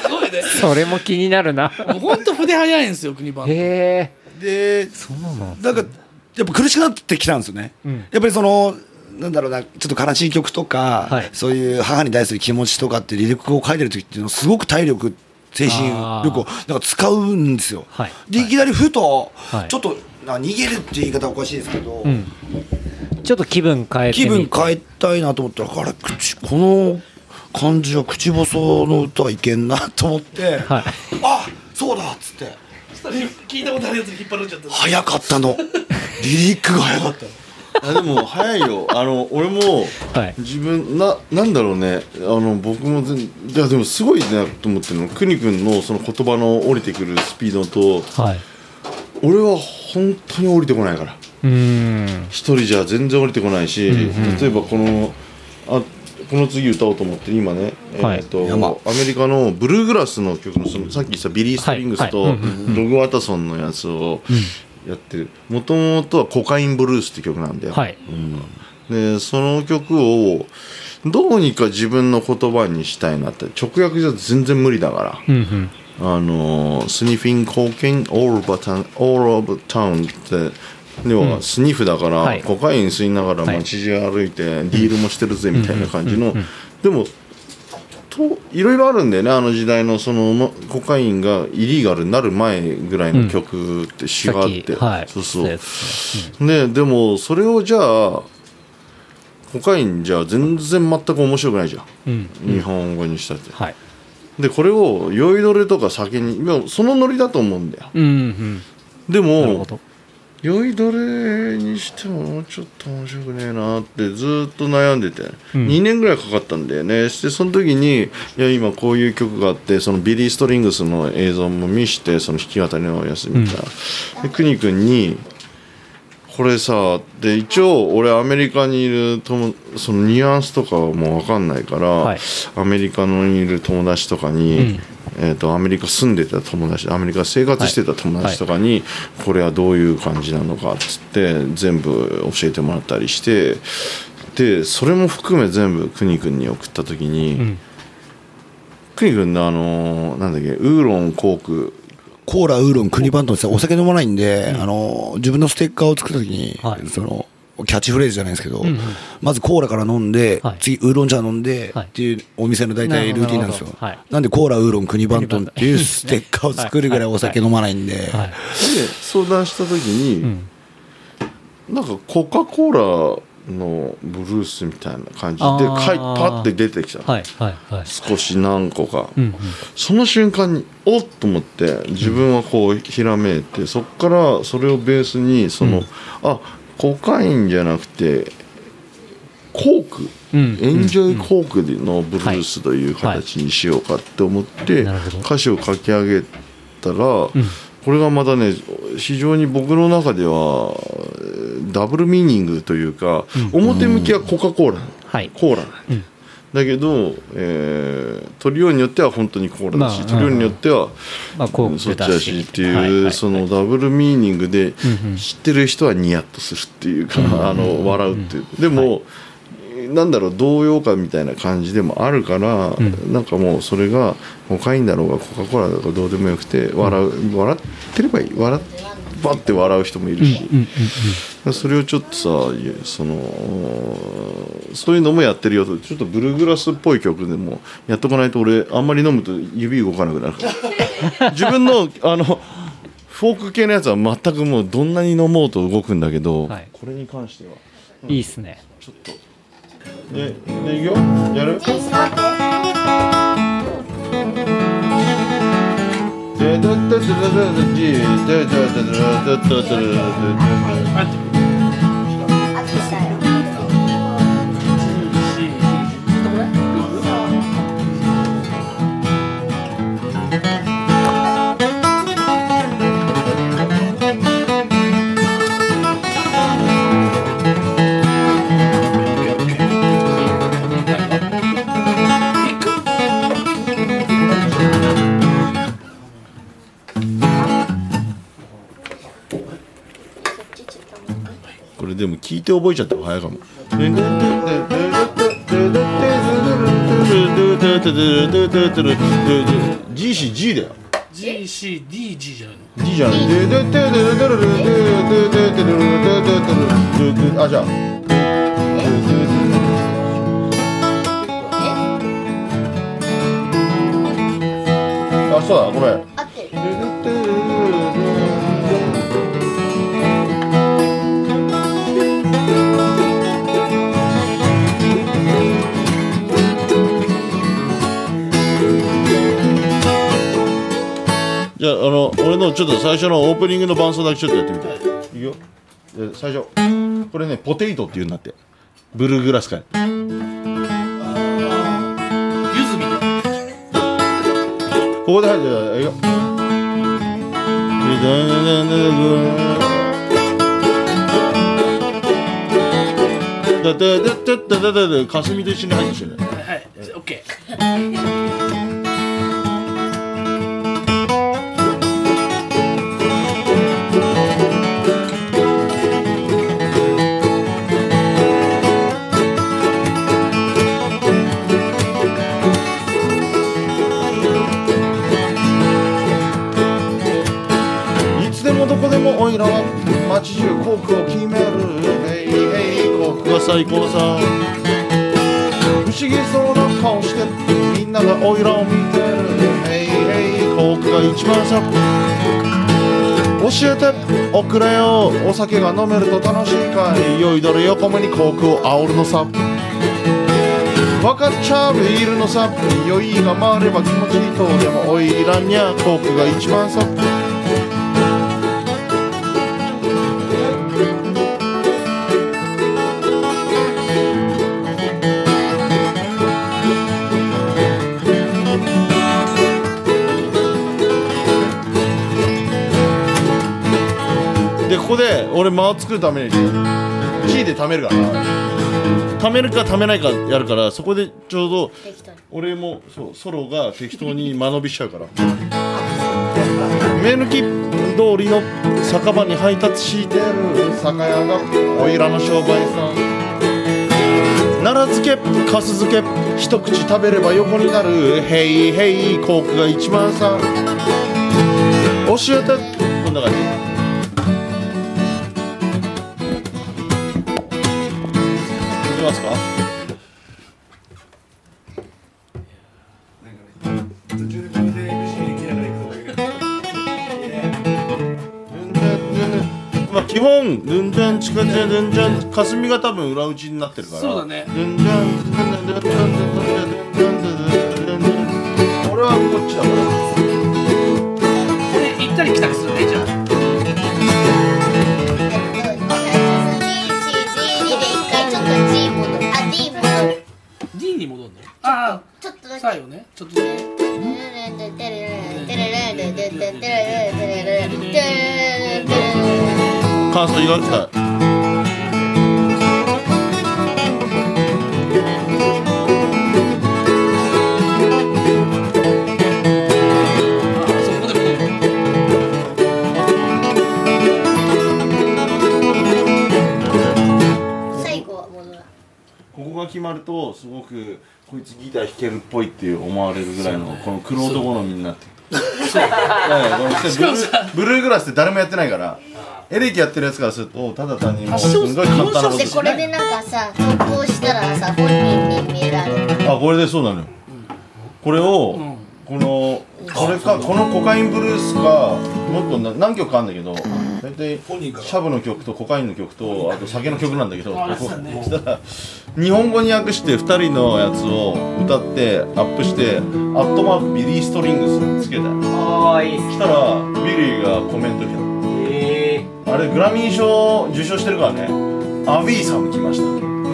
ごいねそれも気になるな本当筆早いんですよ国番へえでそうなんなんかやっぱ苦しくなってきたんですよね、うんやっぱりそのなんだろうなちょっと悲しい曲とか、はいそういう母に対する気持ちとかってリリックを書いてる時っていうのはすごく体力精神力をなんか使うんですよ、はいでいきなりふと、はいちょっと逃げるっていう言い方はおかしいですけど、うん。ちょっと気分変えてみ気分変えたいなと思ったらあれ口この感じは口細の歌はいけんなと思って、はい。あそうだっつって。聞いたことあるやつに引っ張られちゃった早かったの。リリックが早かった。のあでも早いよ。あの俺もはい。自分ななんだろうね。あの僕も全いやでもすごいなと思ってるの。邦君のその言葉の降りてくるスピードとはい俺は本当に降りてこないから。うーん。一人じゃ全然降りてこないし、例えばこのあこの次歌おうと思って今ね、はい。えー、と山。アメリカのブルーグラスの曲のそのさっき言ったビリー・ストリングスとはい。はい。うんログ・ワタソンのやつをやってる。もともとは「コカイン・ブルース」って曲なんだよ、はい。でその曲をどうにか自分の言葉にしたいなって。直訳じゃ全然無理だから、うんうんあのスニフィンコケンオールバタンオールオブタウンって要はスニフだから、はい。コカイン吸いながらはい。街中歩いてディールもしてるぜみたいな感じの。でもといろいろあるんだよねあの時代のそのまコカインがイリーガルになる前ぐらいの曲って詩があって、さっきはい。そうそう。やつね。でもそれをじゃあコカインじゃ全然全く面白くないじゃん、うん。日本語にしたって、はいでこれを酔いどれとか酒にそのノリだと思うんだよ。うんうん。でも酔いどれにしてももうちょっと面白くねえなってずっと悩んでて、ん。2年ぐらいかかったんだよね。してその時にいや今こういう曲があってそのビリー・ストリングスの映像も見してその弾き語りのやつ見た。ら、で邦君にこれさで一応俺アメリカにいる友そのニュアンスとかはもう分かんないから、はい。アメリカのいる友達とかに、えー、とアメリカ住んでた友達アメリカ生活してた友達とかに、これはどういう感じなのかっつって全部教えてもらったりしてでそれも含め全部邦君に送った時に、ん。邦君のあのーなんだっけウーロンコークコーラ、ウーロン、国バントンってお酒飲まないんで、あの、自分のステッカーを作った時に、はい。その、キャッチフレーズじゃないですけど、まずコーラから飲んで、はい。次ウーロン茶飲んで、はい。っていうお店の大体ルーティンなんですよ。なるほど。はい。なんでコーラ、ウーロン、国バントンっていうステッカーを作るぐらいお酒飲まないんで、はい。で相談した時に、なんかコカ・コーラのブルースみたいな感じでかいパッて出てきたの、はいはいはい。少し何個か、うんうん。その瞬間におっと思って自分はこうひらめいてそこからそれをベースにその、あコカインじゃなくてコーク、うん。エンジョイコークのブルースという形にしようかって思って歌詞を書き上げたら、これがまたね非常に僕の中ではダブルミーニングというか、表向きはコカ・コーラ、はい。コーラ。なのね、だけど、えー、取るようによっては本当にコーラだし、まあ取るようによっては、まあコそっちだしっていう、はいはいそのダブルミーニングで、知ってる人はニヤッとするっていうか、あの笑うっていう、でも、なんだろう童謡歌みたいな感じでもあるから、なんかもうそれがコカインだろうがコカ・コーラだろうがどうでもよくて笑う、笑ってればいい。笑っバッて笑う人もいるし、それをちょっとさそのそういうのもやってるよと。ちょっとブルーグラスっぽい曲でもやっとかないと俺あんまり飲むと指動かなくなる [laughs] 自分のあのフォーク系のやつは全くもうどんなに飲もうと動くんだけど、はい。これに関しては。いいっすね。ちょっと。 네, 네, 요, 여름. 네, れでも聞いて覚えちゃった方が早いかも。G し G だよ。GCDG じゃないの G じゃない。あ、じゃあ。あ、そうだ、ごめん。じゃあ、あの、俺のちょっと最初のオープニングの伴奏だけちょっとやってみて。いいよ。最初。これね、ポテイトって言うんだって。ブルーグラスか。ゆずみここで入ってる。いよ。だって、だって、だって、だ、一緒に入ってきてる。はい、オッ。街中コークを決める。ヘイヘイコークが最高さ不思議そうな顔してみんながおいらを見てるヘイヘイコークが一番さ教えておくれよお酒が飲めると楽しいかい酔いどれ横目にコークを煽るのさ分かっちゃうビールのさ酔いが回れば気持ちいいとでもおいらにゃコークが一番さ俺間を作るためにキーで貯めるから。貯めるか貯めないかやるからそこでちょうど俺もそうソロが適当に間延びしちゃうから。目抜き通りの酒場に配達してる酒屋がおいらの商売さん。奈良漬けかす漬け一口食べれば横になるヘイヘイコークが一番さ。教えて。こんな感じますか？まあ基本ルンジャンチカチャルンジャン霞が多分裏打ちになってるから。そうだね。ルンジャンルンジャンルンジャンルンジャルンジャン。俺はこっちだから。これ行ったり来たりするねじゃああちょっとだけ。あ最後ね。ちょっとだけ。感想言われて。たあそこで戻る最後は戻らここが決まるとすごくこいつギター弾けるっぽいって思われるぐらいのこの黒男好みになって。るはいこのブルーブルーグラスって誰もやってないからエレキやってるやつからするとただ単にもうすごい簡単なことでこれでなんかさ投稿したらさ本人に見えられるあこれでそうなのよ。これを、このこれかこのコカインブルースかもっとな何曲かあるんだけど大体シャブの曲とコカインの曲とあと酒の曲なんだけどあそしたら日本語に訳して2人のやつを歌ってアップして「アットマークビリーストリングス」つけた。よああいいっすしたらビリーがコメント来えたあれグラミー賞受賞してるからね。アビーさんも来ました。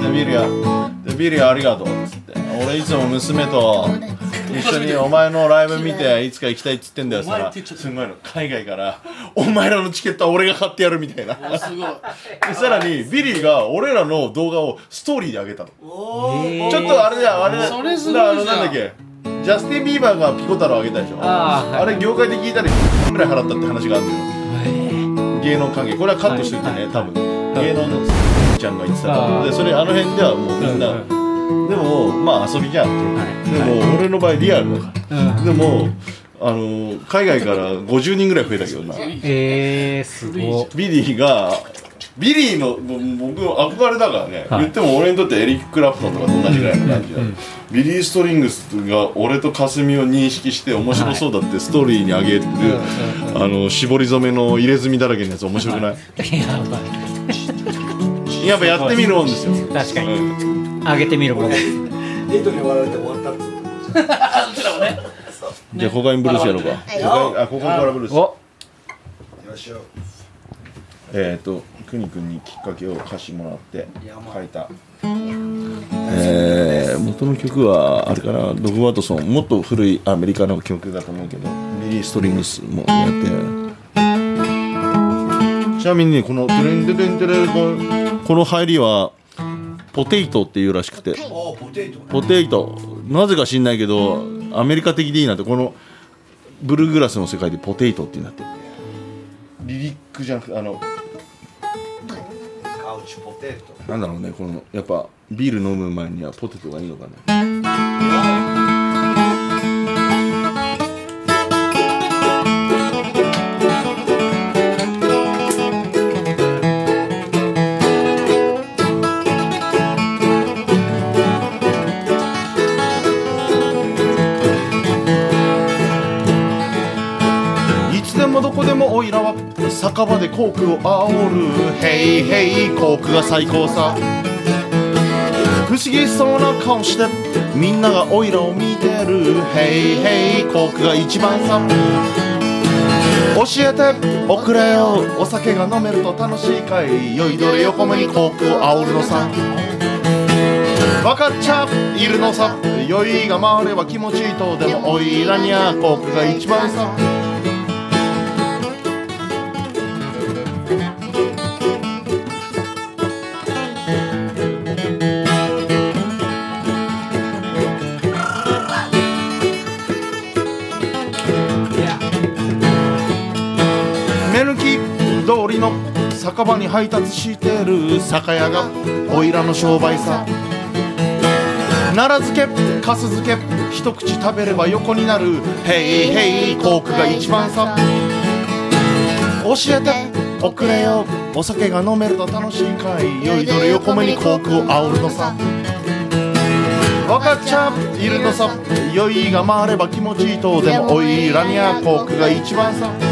でビリービリーありがとうっつって。俺いつも娘と一緒にお前のライブ見ていつか行きたいっつってんだよさお前って言っちゃった。すごいの。海外からお前らのチケットは俺が買ってやるみたいな。おすごい。でさらにビリーが俺らの動画をストーリーで上げたの。ー。ちょっとあれだよあれだそれすごいじゃん。あのなんだっけ？ジャスティン・ビーバーがピコ太郎上げたでしょ。あれ業界で聞いたらぐらい払ったって話があるんだよ。芸能関係。これはカットしておいてね多分。芸能のちゃんが言ってたでそれあの辺ではもうみんなうんでもまあ遊びじゃんはい。でも俺の場合リアルだから。うん。でもあの海外から50人ぐらい増えたけどな。えー、すごビリーがビリーのも僕憧れだからね、はい。言っても俺にとってエリック・クラプトンとかと同じぐらいの感じで、ビリー・ストリングスが俺と霞を認識して面白そうだってストーリーに上げる、あの絞り染めの入れ墨だらけのやつ面白くない？やばい。やっぱやってみるもんですよ。確かに。うん上げてみるもんですエイトに終わられて終わったっつってうちらもねじゃあコカインブルースやろうか、はい。コカインあコカ・コーラブルース。お。よいしょえっ、とくにくんにきっかけを歌詞もらって書いた。えー、元の曲はあれかな。ドグ・ワトソンもっと古いアメリカの曲だと思うけどリリー・ストリングスもやって。ちなみにねこの「トゥルントゥルントゥルン」この入りはポテイトっていうらしくて。あポテイト。なぜか知んないけどアメリカ的でいいなってこのブルーグラスの世界でポテイトってなって。リリックじゃなくてあのカウチポテト。なんだろうねこのやっぱビール飲む前にはポテトがいいのかね酒場でコークを煽る。ヘイヘイコークが最高さ。不思議そうな顔してみんながオイラを見てる。ヘイヘイコークが一番さ。教えておくれよお酒が飲めると楽しいかい酔いどれ横目にコークを煽るのさ。分かっちゃいるのさ。酔いが回れば気持ちいいと。でもオイラにゃコークが一番さ。酒場に配達してる酒屋がおいらの商売さ。奈良漬けかす漬け一口食べれば横になるヘイヘイコークが一番さ。教えておくれよ。お酒が飲めると楽しいかい。酔いどれ横目にコークを煽るのさ。分かっちゃいるのさ。酔いが回れば気持ちいいと。でもおいらにゃコークが一番さ。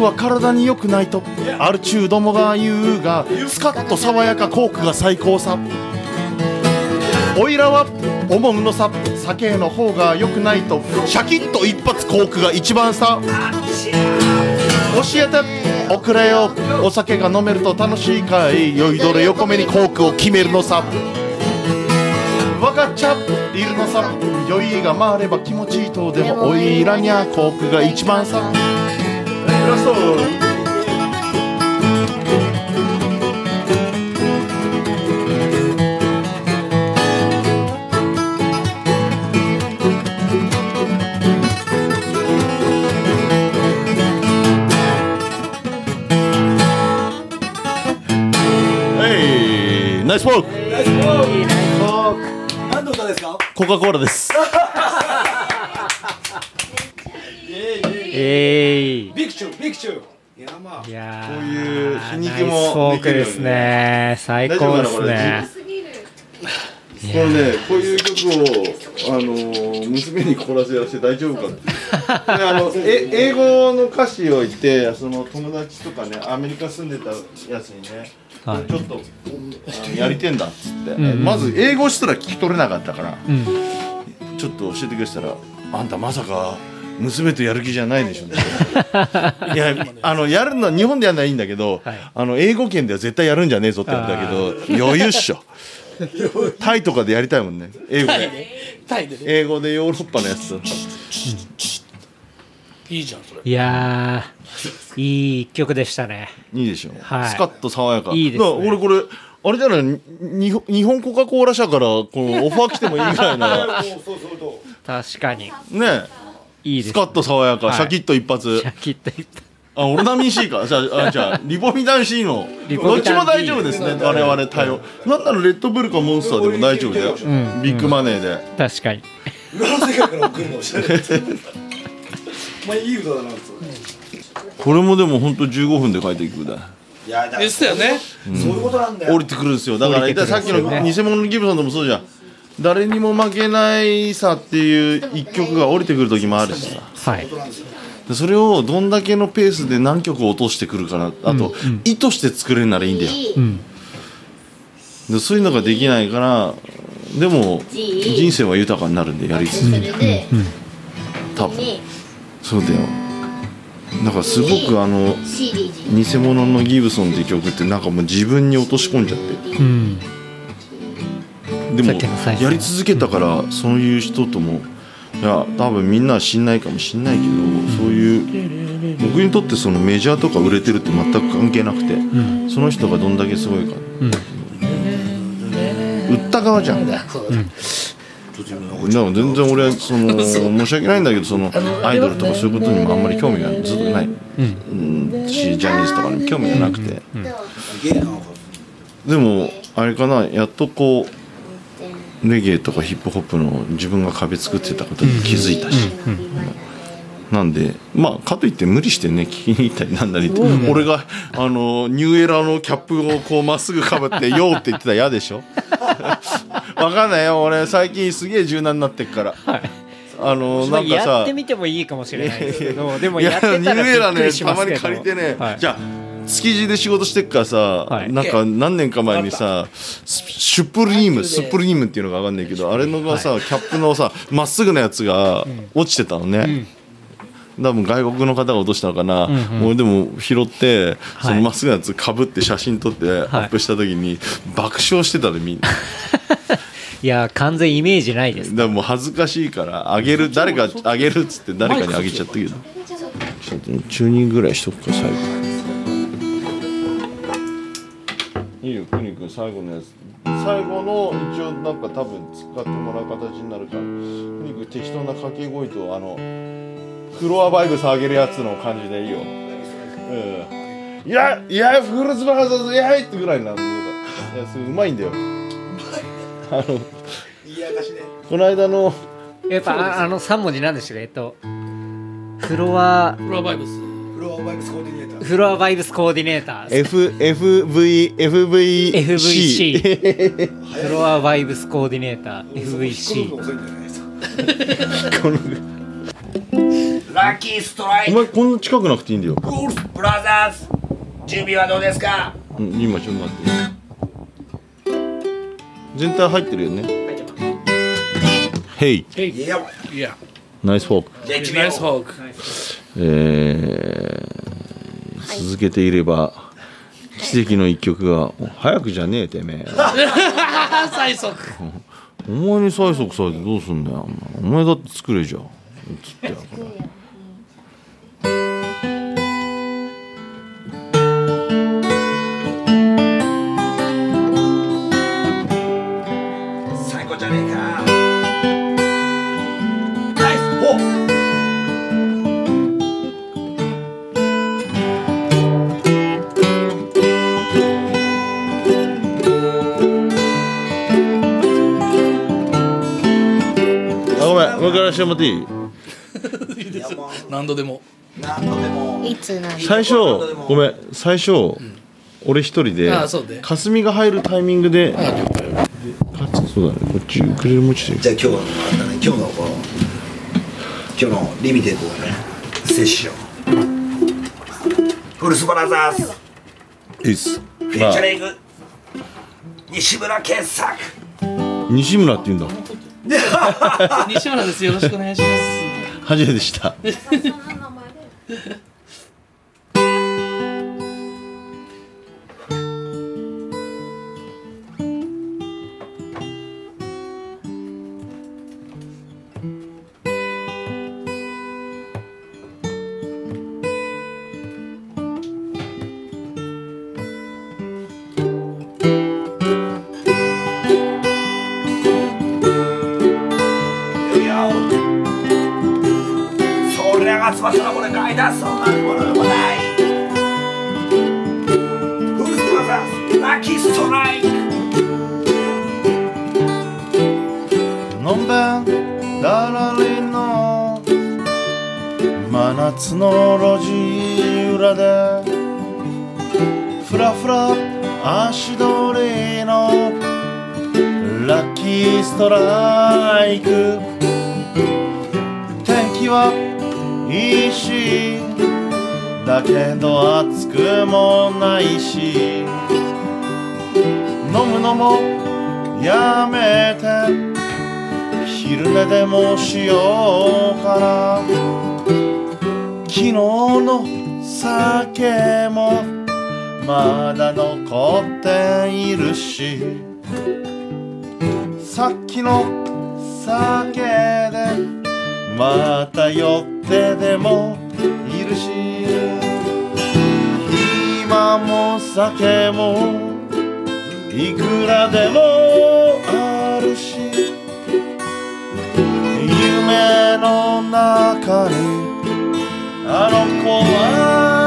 クは体に良くないとアルチューどもが言うがスカッと爽やかコークが最高さ。おいらは思うのさ酒の方が良くないとシャキッと一発コークが一番さ。教えておくれよ。お酒が飲めると楽しいかい。酔いどれ横目にコークを決めるのさ。分かっちゃいるのさ。酔いが回れば気持ちいいと。でもおいらにゃコークが一番さ。ラストはいナイスフォーク何の歌ですか？コカ・コーラですえいビクチュービクチューいやまあいやこういう皮肉もナイスフォークですね。最高ですね。これ。ね、こういう曲を、あのー娘に凝らせやして大丈夫かって。であのえ英語の歌詞を言って、その友達とかね、アメリカ住んでたやつにね、はい。ちょっとやりてんだっつって、んうん。まず英語すら聞き取れなかったから、うん。ちょっと教えてくれてたら、あんたまさか娘とやる気じゃないでしょ、ね、[laughs] いやあのやるのは日本でやるのはいいんだけど、はい。あの英語圏では絶対やるんじゃねえぞって言うんだけど余裕っしょ。[laughs] タイとかでやりたいもんね。英語で。タイでタイでね。英語でヨーロッパのやついいじゃんそれ。いやーいい一曲でしたね。いいでしょ、はい。スカッと爽やか。いいですね。俺これあれじゃない？に日本日本コカ・コーラ社からこのオファー来てもいいぐらいな [laughs] 確かに。ねいいですスカッと爽やか、はいシャキッと一発シャキッといったあ、オルナミン C か。じゃあ、あじゃあ、リポビタン C の。どっちも大丈夫ですね。我々対応。なんならレッドブルかモンスターでも大丈夫だよ。んビッグマネーで。確かに裏の世界から送るのまあいい歌だなこれもでも本当15分で書いていくだ。いやだよねそういうことなんだよ降りてくるんですよ。だから、さっきの偽物のギブソンでもそうじゃん。誰にも負けないさっていう一曲が降りてくる時もあるしさ。はい。でそれをどんだけのペースで何曲落としてくるかな。あと、意図して作れるならいいんだよ。うん。でそういうのができないからでも人生は豊かになるんでやり続けて。それで多分。にそうだよ。だからすごくあの偽物のギブソンっていう曲ってなんかもう自分に落とし込んじゃって。うんでもやり続けたからそういう人ともいや多分みんなは知んないかもしんないけどそういう僕にとってそのメジャーとか売れてるって全く関係なくてその人がどんだけすごいか。うん。売った側じゃん。だそうだ。ねから全然俺はその申し訳ないんだけどそのアイドルとかそういうことにもあんまり興味がずっとない、うん、しジャニーズとかにも興味がなくて、でもあれかなやっとこうレゲエとかヒップホップの自分が壁作ってたことに気づいたし、なんでまあかといって無理してね聞きに行ったりなんだりって、俺があのニューエラのキャップをこうまっすぐかぶって「よ」って言ってたら嫌でしょ？[laughs] わかんないよ。俺最近すげえ柔軟になってっから、あのなんかやさってみてもいいかもしれないですけどでもいやってやニュたらびーエラねっくりしたまますにけど。借りてね、はい。じゃあ築地で仕事してっからさ、はい。なんか何年か前にさスシュプリームスプリームっていうのが分かんないけどあれのがさ、キャップのさまっすぐなやつが落ちてたのね、多分外国の方が落としたのかな、俺でも拾ってそのまっすぐなやつかぶって写真撮ってアップした時に爆笑してたでみんな。[laughs] いや完全イメージないですだからもう恥ずかしいからあげる誰かあげるっつって誰かにあげちゃったけど。ちょっとチューニングぐらいしとくか最後いいよくにくん最後のやつ最後の一応なんか多分使ってもらう形になるか。らくにくん適当な掛け声とあのフロアバイブス上げるやつの感じでいいよ。うん。いやいやフルーツバーザーズイエイってぐらいになるんだいやそれうまいんだよ。あのこの間のやっぱああの3文字なんでしたかえっとフロアフロアバイブス。フロアバイブスコーディネフロアバイブスコーディネーター。F FV FVC FVC [laughs] フロアバイブスコーディネーター FVC ラッキーストライお前こんな近くなくていいんだよ、クウルフブラザーズ。準備はどうですか？うん、今ちょっと待って。全体入ってるよね。Hey いやいやナイスフォークじゃあ行ってみナようイスフォークえー続けていれば奇跡の一曲が早くじゃねえてめえ。[laughs] 最速。お前に催促されてどうすんだよお前。だって作れじゃん。つってごめんもう一回やらしてもらっていい？何度でも。何度でも。いつなん最初ごめん。最初、俺一人であそうね霞が入るタイミングであ了解。かそうだね。こっちウクレレ持ちでじゃあ今日はあれだね今日のこの今日のリミテッドだね。セッション。フルスブラザーズ。いいっす。フィーチャリング。西村傑作。西村って言うんだ [laughs] 西村です。よろしくお願いします。初めて [laughs] でした夏の路地裏でふらふら足取りのラッキーストライク。天気は石だけど熱くもないし飲むのもやめて昼寝でもしようかな。昨日の酒もまだ残っているしさっきの酒でまた酔ってでもいるし今も酒もいくらでもあるし夢の中にあの子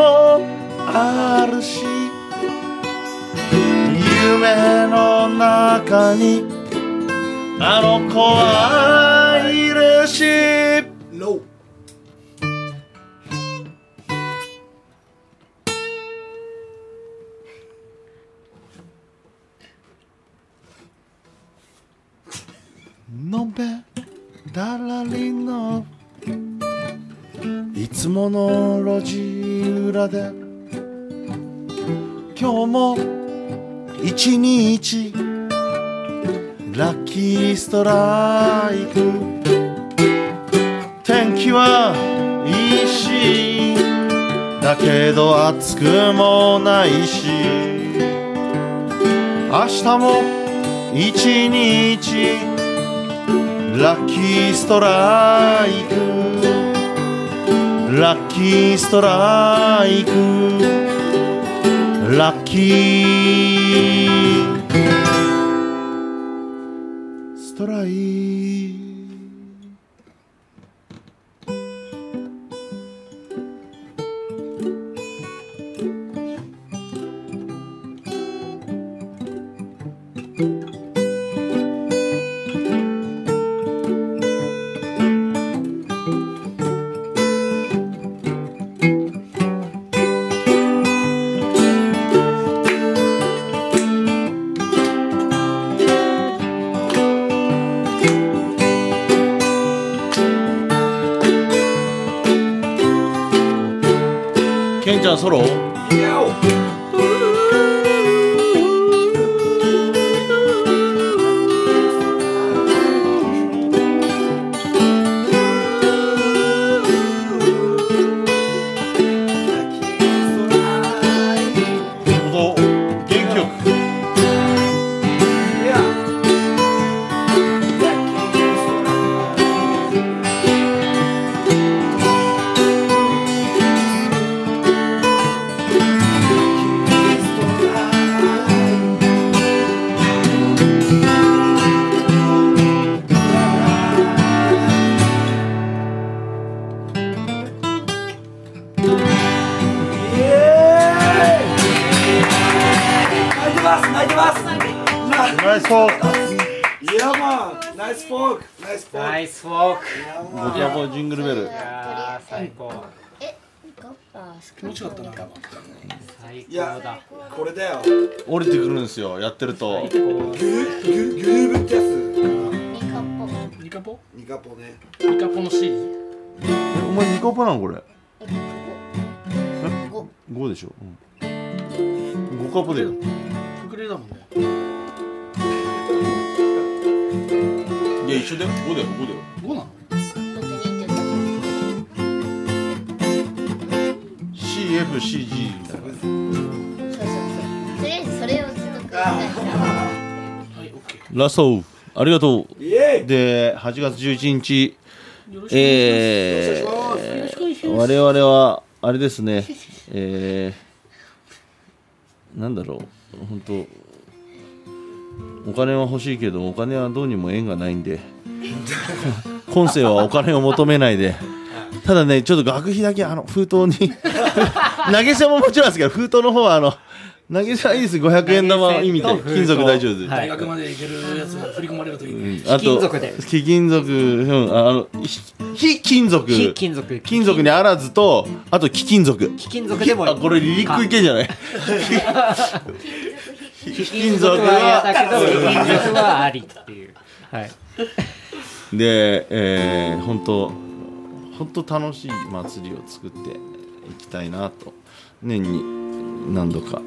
もあるし夢の中にあの子はいるし。のべだらりのいつもの路地裏で今日も一日ラッキーストライク。天気はいいしだけど暑くもないし明日も一日ラッキーストライク。ラッキーストライクラッキーストライクケン11日。えー、我々はあれですね。えー、なんだろう。本当お金は欲しいけどお金はどうにも縁がないんで。[laughs] 今世はお金を求めないで。ただねちょっと学費だけあの封筒に。[laughs] 投げ銭ももちろんですけど封筒の方はあの投げ銭はいいです。500円玉意味で。金属大丈夫です、はい。大学まで行けるやつ振り込まれるといいね。あと貴金属で。貴金属、うん、ああのひ非金属。非金属。金属にあらずとあと貴金属。貴金属でもいい。あこれ離陸系じゃない？[laughs] 貴金属は嫌だけど貴金属はありっていう。はい。で、えー、本当本当楽しい祭りを作っていきたいなと。年に何度か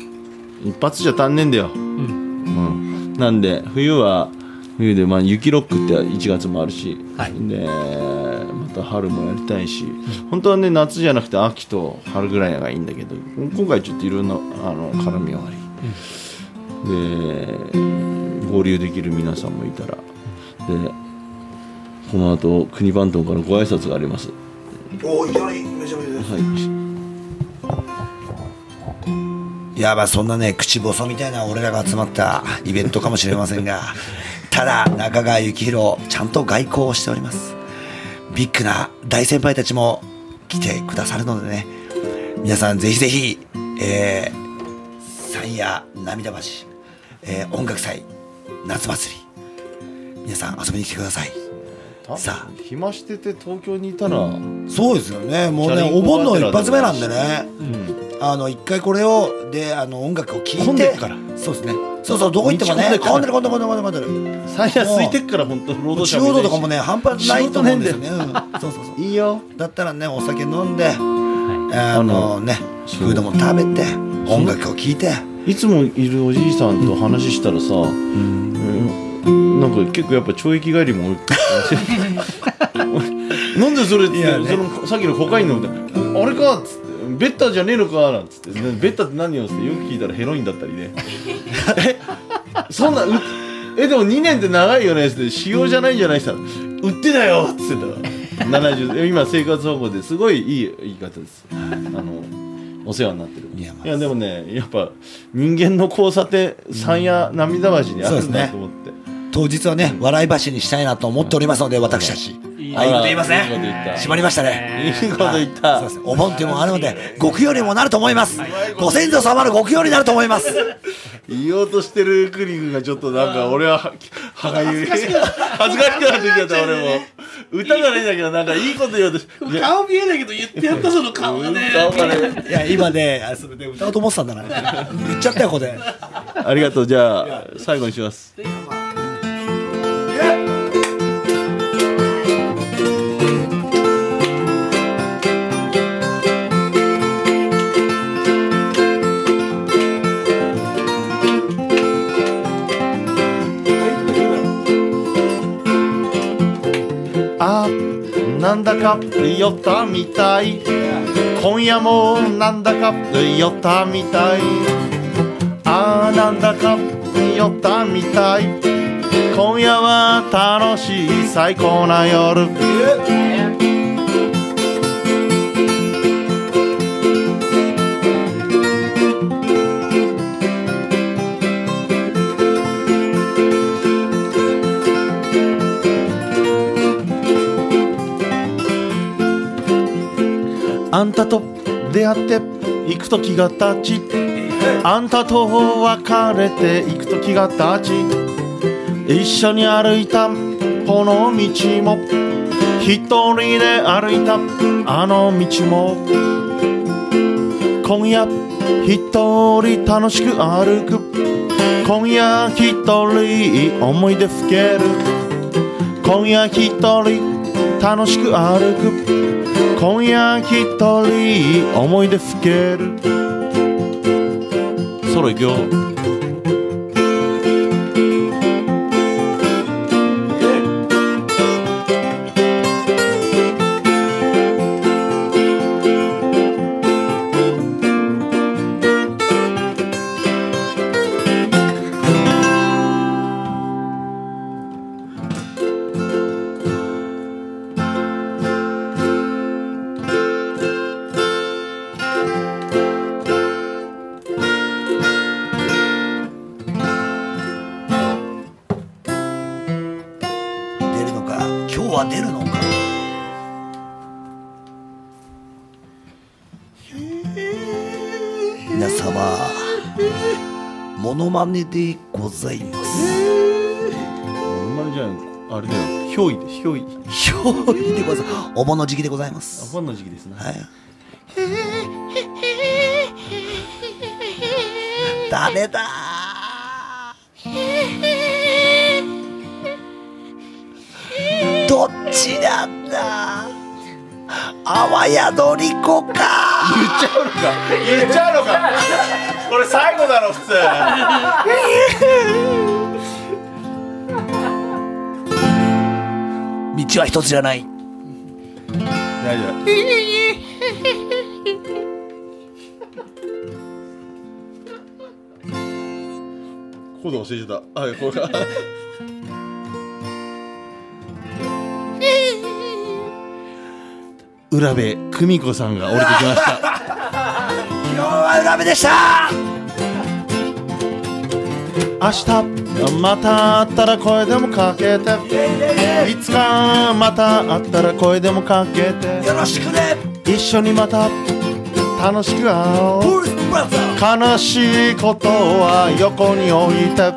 一発じゃ足んねえんだよ、うん。なんで冬は冬で、まあ、雪ロックって1月もあるし、はい。でまた春もやりたいし、本当はね夏じゃなくて秋と春ぐらいがいいんだけど今回ちょっといろんなあの絡みがあり、で合流できる皆さんもいたら。でこの後国番頭からご挨拶があります。おおいきなりめちゃめちゃはいやまあそんなね口細みたいな俺らが集まったイベントかもしれませんがただ中川幸宏ちゃんと外交をしております。ビッグな大先輩たちも来てくださるのでね皆さんぜひぜひえー、三夜涙橋、えー音楽祭夏祭り皆さん遊びに来てください。さあ。暇してて東京にいたら、そうですよね。もうねお盆の一発目なんでね。うんあの一回これをであの音楽を聴いて。そうですね。そうそうどこ行ってもね道混んでる混んでる混んでる混んでる。最夜空いてっから本当労働者中央道とかもね半端ないと思うんですよね、仕うん、そうそうそう。いいよ。だったらねお酒飲んで、ああののねフードも食べて音楽を聴いて。いつもいるおじいさんと話したらさ、うん。なんか結構やっぱ懲役帰りも多い。[laughs] なんでそれって、いやね。そのさっきのコカインの歌あれかっつってベッタじゃねえのかなんつって。ベッタって何よってよく聞いたらヘロインだったりね。え？そんなうえでも2年って長いよねって。使用じゃないんじゃないったら売ってたよっつってたから。70今生活保護ですごいいい言い方です。あのお世話になってる。いやまあいやでもねやっぱ人間の交差点山や涙橋にあるんだと思って、当日はね笑い橋にしたいなと思っておりますので私たちあいいこと言いますね。閉まりましたね。いいこと言った。そうですお盆っていうのもあるので極用にもなると思います。ご先祖様の極用になると思います。言おうとしてるクリ君がちょっとなんか俺はは歯がゆい。恥ずかしくなってきちゃった俺も歌がないんだけどなんかいいこと言おうとしいや顔見えないけど言ってやったその顔がね。顔がね。いや今ねあそれで歌おうと思ってたんだな。言っちゃったよここで。ありがとう。じゃあ最後にしますなんだか酔ったみたい。今夜もなんだか酔ったみたい。あーなんだか酔ったみたい。今夜は楽しい最高な夜。あんたと出会って行く時が経ちあんたと別れて行く時が経ち一緒に歩いたこの道も一人で歩いたあの道も今夜一人楽しく歩く今夜一人思い出ふける今夜一人楽しく歩く今夜一人思い出ふける。ソロ行くよ。様モノマネでございます。まるじゃんあれだよ。ひょいでひょい。ひょいでございます。お盆の時期でございます。ファンの時期ですね。はい。誰だ。どっちなんだ。あわやのりこか。言っちゃうのか。言っちゃうのか。これ最後だろ普通。道は一つじゃない。大丈夫。コード忘れちゃったあこれ浦部久美子さんが降りてきました。今日は裏目でした。明日また会ったら声でもかけて。いつかまた会ったら声でもかけて。よろしくね。一緒にまた楽しく会おう。悲しいことは横に置いて。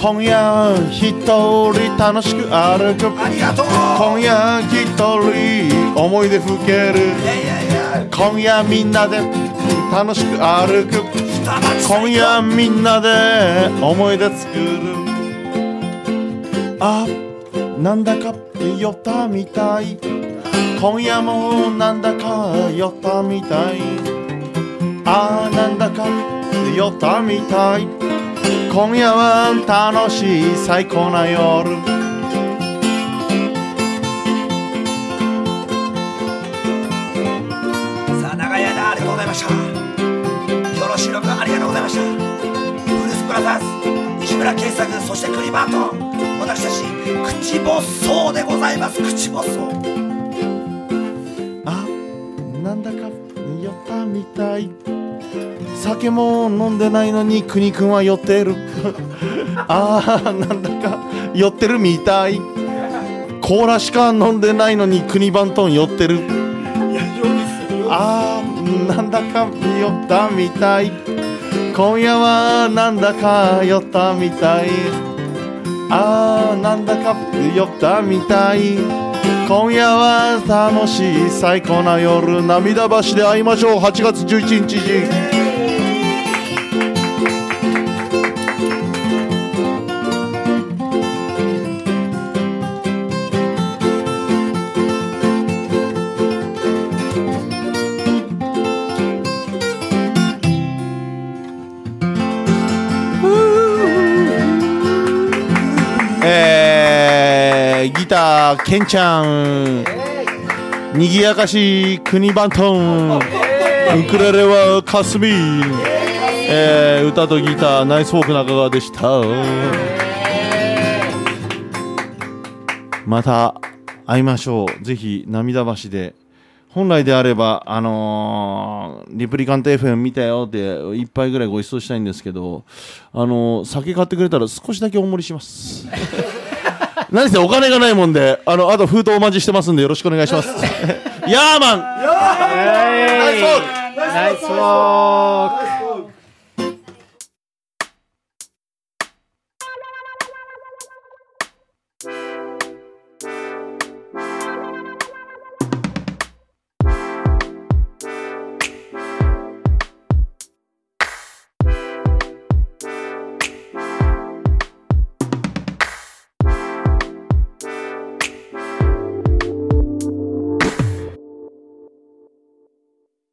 今夜一人楽しく歩くありがとう今夜一人思い出ふける。今夜みんなで楽しく歩く。今夜みんなで思い出作る。あなんだか酔ったみたい。今夜もなんだか酔ったみたい。あなんだか酔ったみたい。今夜は楽しい最高な夜。したブルース・ブラザーズ西村圭作そしてクリバート。私たち口ボッソーでございます。口ボッソーあなんだか酔ったみたい。酒も飲んでないのに国くんは酔ってる。[laughs] あーなんだか酔ってるみたい。コーラしか飲んでないのに国バントン酔ってる。あーなんだか酔ったみたい今夜はなんだか酔ったみたい。あーなんだか酔ったみたい。今夜は楽しい最高な夜。涙橋で会いましょう。8月11日ケンちゃんにぎやかし国バントンウクレレはかすみ、えー、歌とギターナイスフォーク中川でしたまた会いましょうぜひ涙橋で本来であれば、あのーリプリカント FM 見たよって一杯ぐらいご馳走したいんですけど、あのー酒買ってくれたら少しだけ大盛りします。何せお金がないもんで、あの、あと封筒お待ちしてますんでよろしくお願いします。[laughs] ヤーマン。ナイスフォークナイスウォーク